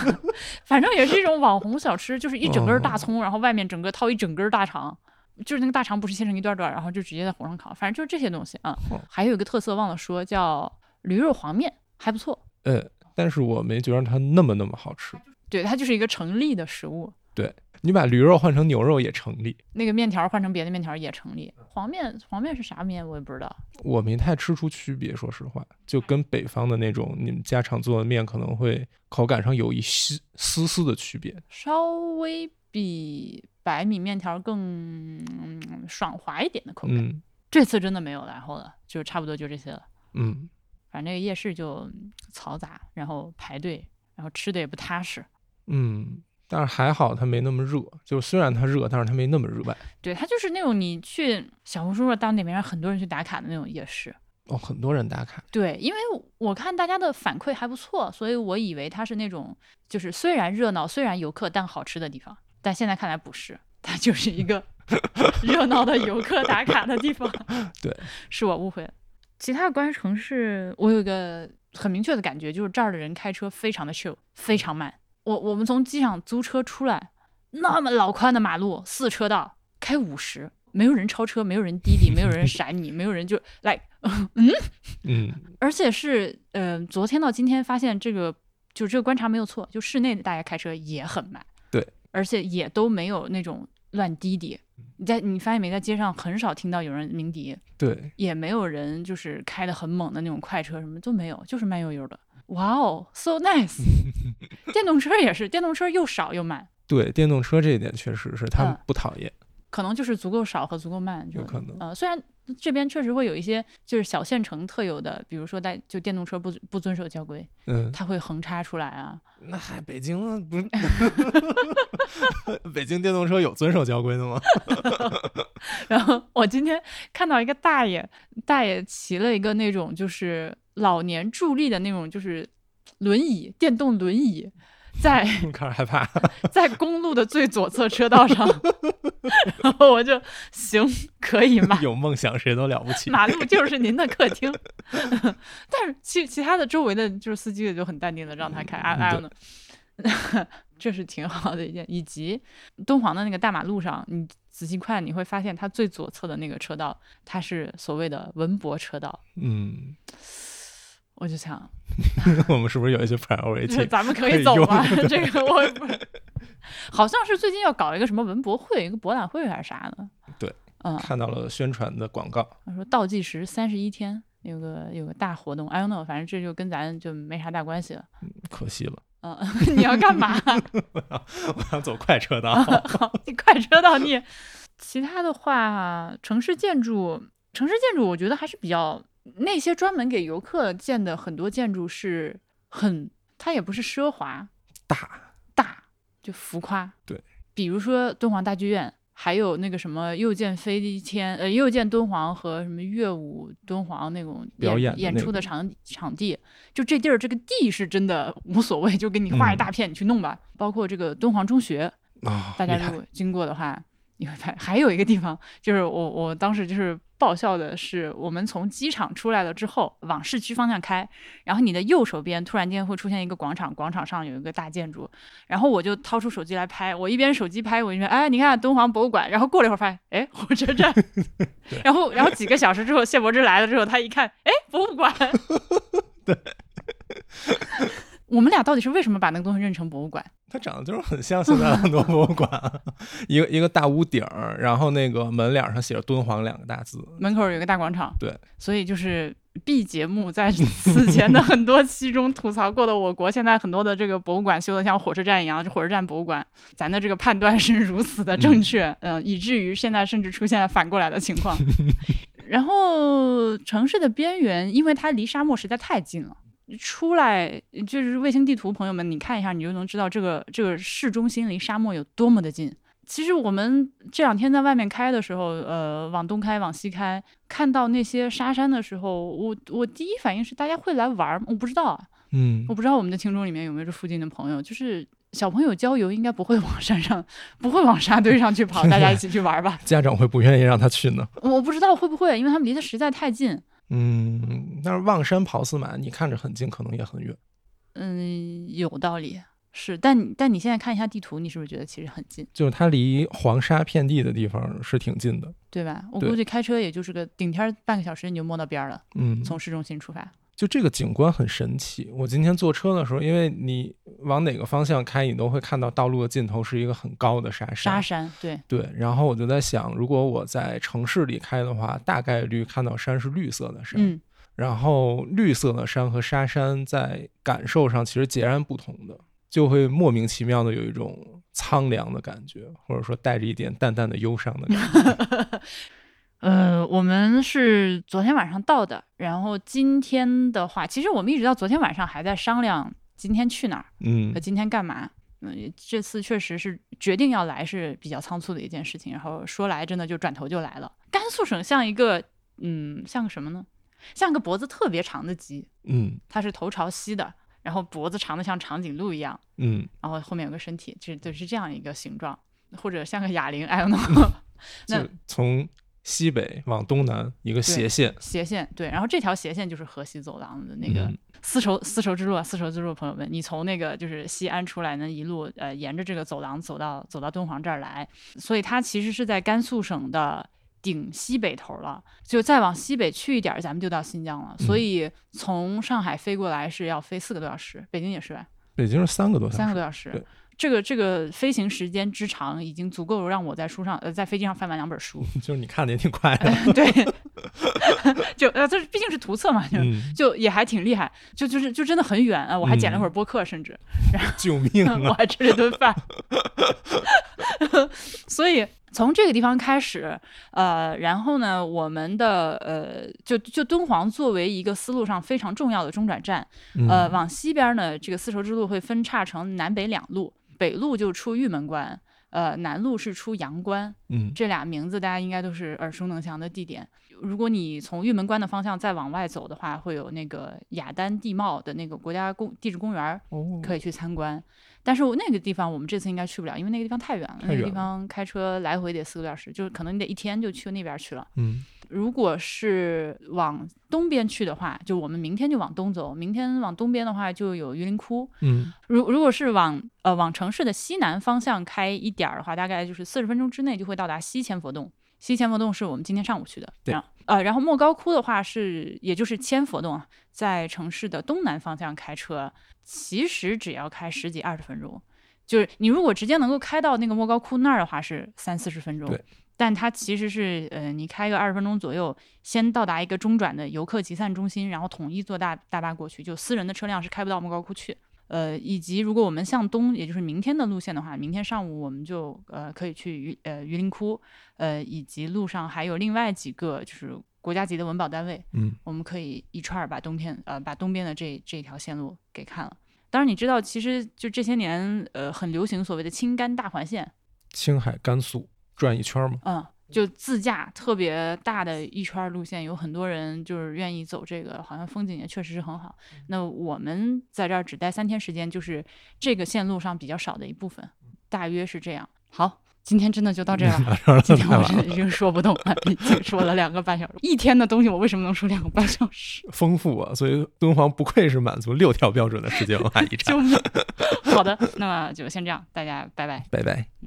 反正也是一种网红小吃，就是一整根儿大哦葱，然后外面整个套一整根儿大肠，就是那个大肠不是切成一段段，然后就直接在火上烤，反正就是这些东西啊、哦还有一个特色忘了说，叫驴肉黄面，还不错。呃，但是我没觉得它那么那么好吃。对，它就是一个成立的食物。对你把驴肉换成牛肉也成立，那个面条换成别的面条也成立。黄面，黄面是啥面我也不知道。我没太吃出区别，说实话，就跟北方的那种你们家常做的面可能会口感上有一丝丝丝的区别。稍微比白米面条更、嗯爽滑一点的口感。嗯这次真的没有然后了，就差不多就这些了。嗯，反正那个夜市就嗯嘈杂，然后排队，然后吃的也不踏实。嗯，但是还好它没那么热，就虽然它热，但是它没那么热吧。对，它就是那种你去小红书上到那边让很多人去打卡的那种夜市。哦，很多人打卡，对，因为我看大家的反馈还不错，所以我以为它是那种就是虽然热闹，虽然游客，但好吃的地方。但现在看来不是，它就是一个热闹的游客打卡的地方。对，是我误会了。其他的关于城市，我有一个很明确的感觉，就是这儿的人开车非常的 chill，非常慢。我我们从机场租车出来，那么老宽的马路，四车道，开五十，没有人超车，没有人滴滴，没有人闪你，没有人就来，嗯嗯 而且是，呃，昨天到今天发现这个，就这个观察没有错，就室内的大家开车也很慢，对，而且也都没有那种乱滴滴。嗯你在你发现没，在街上很少听到有人鸣笛，对，也没有人就是开的很猛的那种快车，什么都没有，就是慢悠悠的。哇哦，so nice！电动车也是，电动车又少又慢，对，电动车这一点确实是他们嗯不讨厌，可能就是足够少和足够慢，就有可能呃，虽然这边确实会有一些就是小县城特有的，比如说在就电动车不不遵守交规，嗯，它会横插出来啊。那还北京啊不是？北京电动车有遵守交规的吗？然后我今天看到一个大爷，大爷骑了一个那种就是老年助力的那种就是轮椅，电动轮椅，在 开始害怕。在公路的最左侧车道上，然后我就行可以吗，有梦想谁都了不起。马路就是您的客厅。但是其其他的周围的就是司机也就很淡定的让他开，嗯哎哎呢，这是挺好的一件。以及敦煌的那个大马路上，你仔细看你会发现，它最左侧的那个车道，它是所谓的文博车道。嗯，我就想，我们是不是有一些就是 priority？咱们可可以走吗？这个我好像是最近要搞一个什么文博会，一个博览会还是啥的。对，嗯，看到了宣传的广告，他说倒计时三十一天，有个有个大活动，I don't know，反正这就跟咱就没啥大关系了。可惜了，嗯，你要干嘛？我要我要走快车道。好，你快车道你。其他的话，城市建筑，城市建筑，我觉得还是比较那些专门给游客建的很多建筑是很，它也不是奢华大，大，就浮夸。对，比如说敦煌大剧院，还有那个什么又见飞天，呃，又见敦煌和什么乐舞敦煌那种表演演出的场场地，就这地儿这个地是真的无所谓，就给你画一嗯大片，你去弄吧。包括这个敦煌中学，啊，大家如果经过的话，你会发现还有一个地方，就是我我当时就是爆笑的是，我们从机场出来了之后，往市区方向开，然后你的右手边突然间会出现一个广场，广场上有一个大建筑，然后我就掏出手机来拍，我一边手机拍，我一边哎，你看敦煌博物馆，然后过了一会儿发现，哎，火车站，然后然后几个小时之后，谢柏芝来了之后，他一看，哎，博物馆，对。我们俩到底是为什么把那个东西认成博物馆？它长得就是很像现在的很多博物馆，一个一个大屋顶儿，然后那个门脸上写着“敦煌”两个大字。门口有一个大广场，对，所以就是 B 节目在此前的很多期中吐槽过的我国现在很多的这个博物馆修的像火车站一样，这火车站博物馆，咱的这个判断是如此的正确，嗯、以至于现在甚至出现了反过来的情况。然后城市的边缘，因为它离沙漠实在太近了。出来就是卫星地图，朋友们，你看一下，你就能知道这个这个市中心离沙漠有多么的近。其实我们这两天在外面开的时候，呃，往东开，往西开，看到那些沙山的时候，我我第一反应是大家会来玩儿吗？我不知道啊，嗯我不知道我们的听众里面有没有这附近的朋友，就是小朋友郊游应该不会往山上，不会往沙堆上去跑，大家一起去玩儿吧？家长会不愿意让他去呢。我不知道会不会，因为他们离得实在太近。嗯，但是望山跑死马，你看着很近，可能也很远。嗯，有道理，是，但你但你现在看一下地图，你是不是觉得其实很近，就是它离黄沙遍地的地方是挺近的。对吧？我估计开车也就是个顶天儿半个小时你就摸到边儿了，嗯，从市中心出发。就这个景观很神奇。我今天坐车的时候，因为你往哪个方向开，你都会看到道路的尽头是一个很高的沙山。沙山，对，对，然后我就在想，如果我在城市里开的话，大概率看到山是绿色的山。嗯，然后绿色的山和沙山在感受上其实截然不同的，就会莫名其妙的有一种苍凉的感觉，或者说带着一点淡淡的忧伤的感觉。呃，我们是昨天晚上到的，然后今天的话，其实我们一直到昨天晚上还在商量今天去哪儿嗯和今天干嘛。嗯，这次确实是决定要来是比较仓促的一件事情，然后说来真的就转头就来了。甘肃省像一个，嗯，像个什么呢？像个脖子特别长的鸡，嗯它是头朝西的，然后脖子长得像长颈鹿一样，嗯，然后后面有个身体，就就是这样一个形状，或者像个哑铃，I don't know。那从西北往东南一个斜线。斜线对，然后这条斜线就是河西走廊的那个嗯丝绸丝绸之路啊，丝绸之路，朋友们，你从那个就是西安出来呢，一路呃沿着这个走廊走到走到敦煌这儿来，所以它其实是在甘肃省的顶西北头了，就再往西北去一点儿，咱们就到新疆了。所嗯以从上海飞过来是要飞四个多小时，北京也是吧？北京是三个多小时。三个多小时对。这个这个飞行时间之长，已经足够让我在书上呃在飞机上翻完两本书。就是你看的也挺快的。对，就呃这毕竟是图册嘛，就、嗯，就也还挺厉害，就就是就真的很远啊！我还剪了会儿播客，甚至 然后救命啊！我还吃了顿饭。所以从这个地方开始，呃，然后呢，我们的呃，就就敦煌作为一个丝路上非常重要的中转站，呃，嗯往西边呢，这个丝绸之路会分叉成南北两路，北路就出玉门关，呃，南路是出阳关，嗯这俩名字大家应该都是耳熟能详的地点。如果你从玉门关的方向再往外走的话，会有那个雅丹地貌的那个国家公地质公园可以去参观。但是我那个地方我们这次应该去不了，因为那个地方太远了，那个地方开车来回得四个多小时，就是可能你得一天就去那边去了。嗯如果是往东边去的话，就我们明天就往东走。明天往东边的话，就有榆林窟。嗯如如果是往呃往城市的西南方向开一点儿的话，大概就是四十分钟之内就会到达西千佛洞。西千佛洞是我们今天上午去的，对然后呃，然后莫高窟的话是也就是千佛洞啊，在城市的东南方向开车，其实只要开十几二十分钟。就是你如果直接能够开到那个莫高窟那儿的话，是三四十分钟对。但它其实是，呃，你开个二十分钟左右，先到达一个中转的游客集散中心，然后统一坐大大巴过去，就私人的车辆是开不到莫高窟去。呃，以及如果我们向东，也就是明天的路线的话，明天上午我们就呃可以去榆呃榆林窟，呃，以及路上还有另外几个就是国家级的文保单位，嗯我们可以一串儿把冬天呃把东边的这这条线路给看了。当然，你知道，其实就这些年呃很流行所谓的青甘大环线，青海、甘肃，转一圈嘛？嗯，就自驾特别大的一圈儿路线，有很多人就是愿意走这个，好像风景也确实是很好。那我们在这儿只待三天时间，就是这个线路上比较少的一部分，大约是这样。好，今天真的就到这 儿了。今天我真的已经说不动了，已经说了两个半小时。一天的东西，我为什么能说两个半小时？丰富啊！所以敦煌不愧是满足六条标准的世界文化遗产。救命！好的，那么就先这样，大家拜拜。拜拜。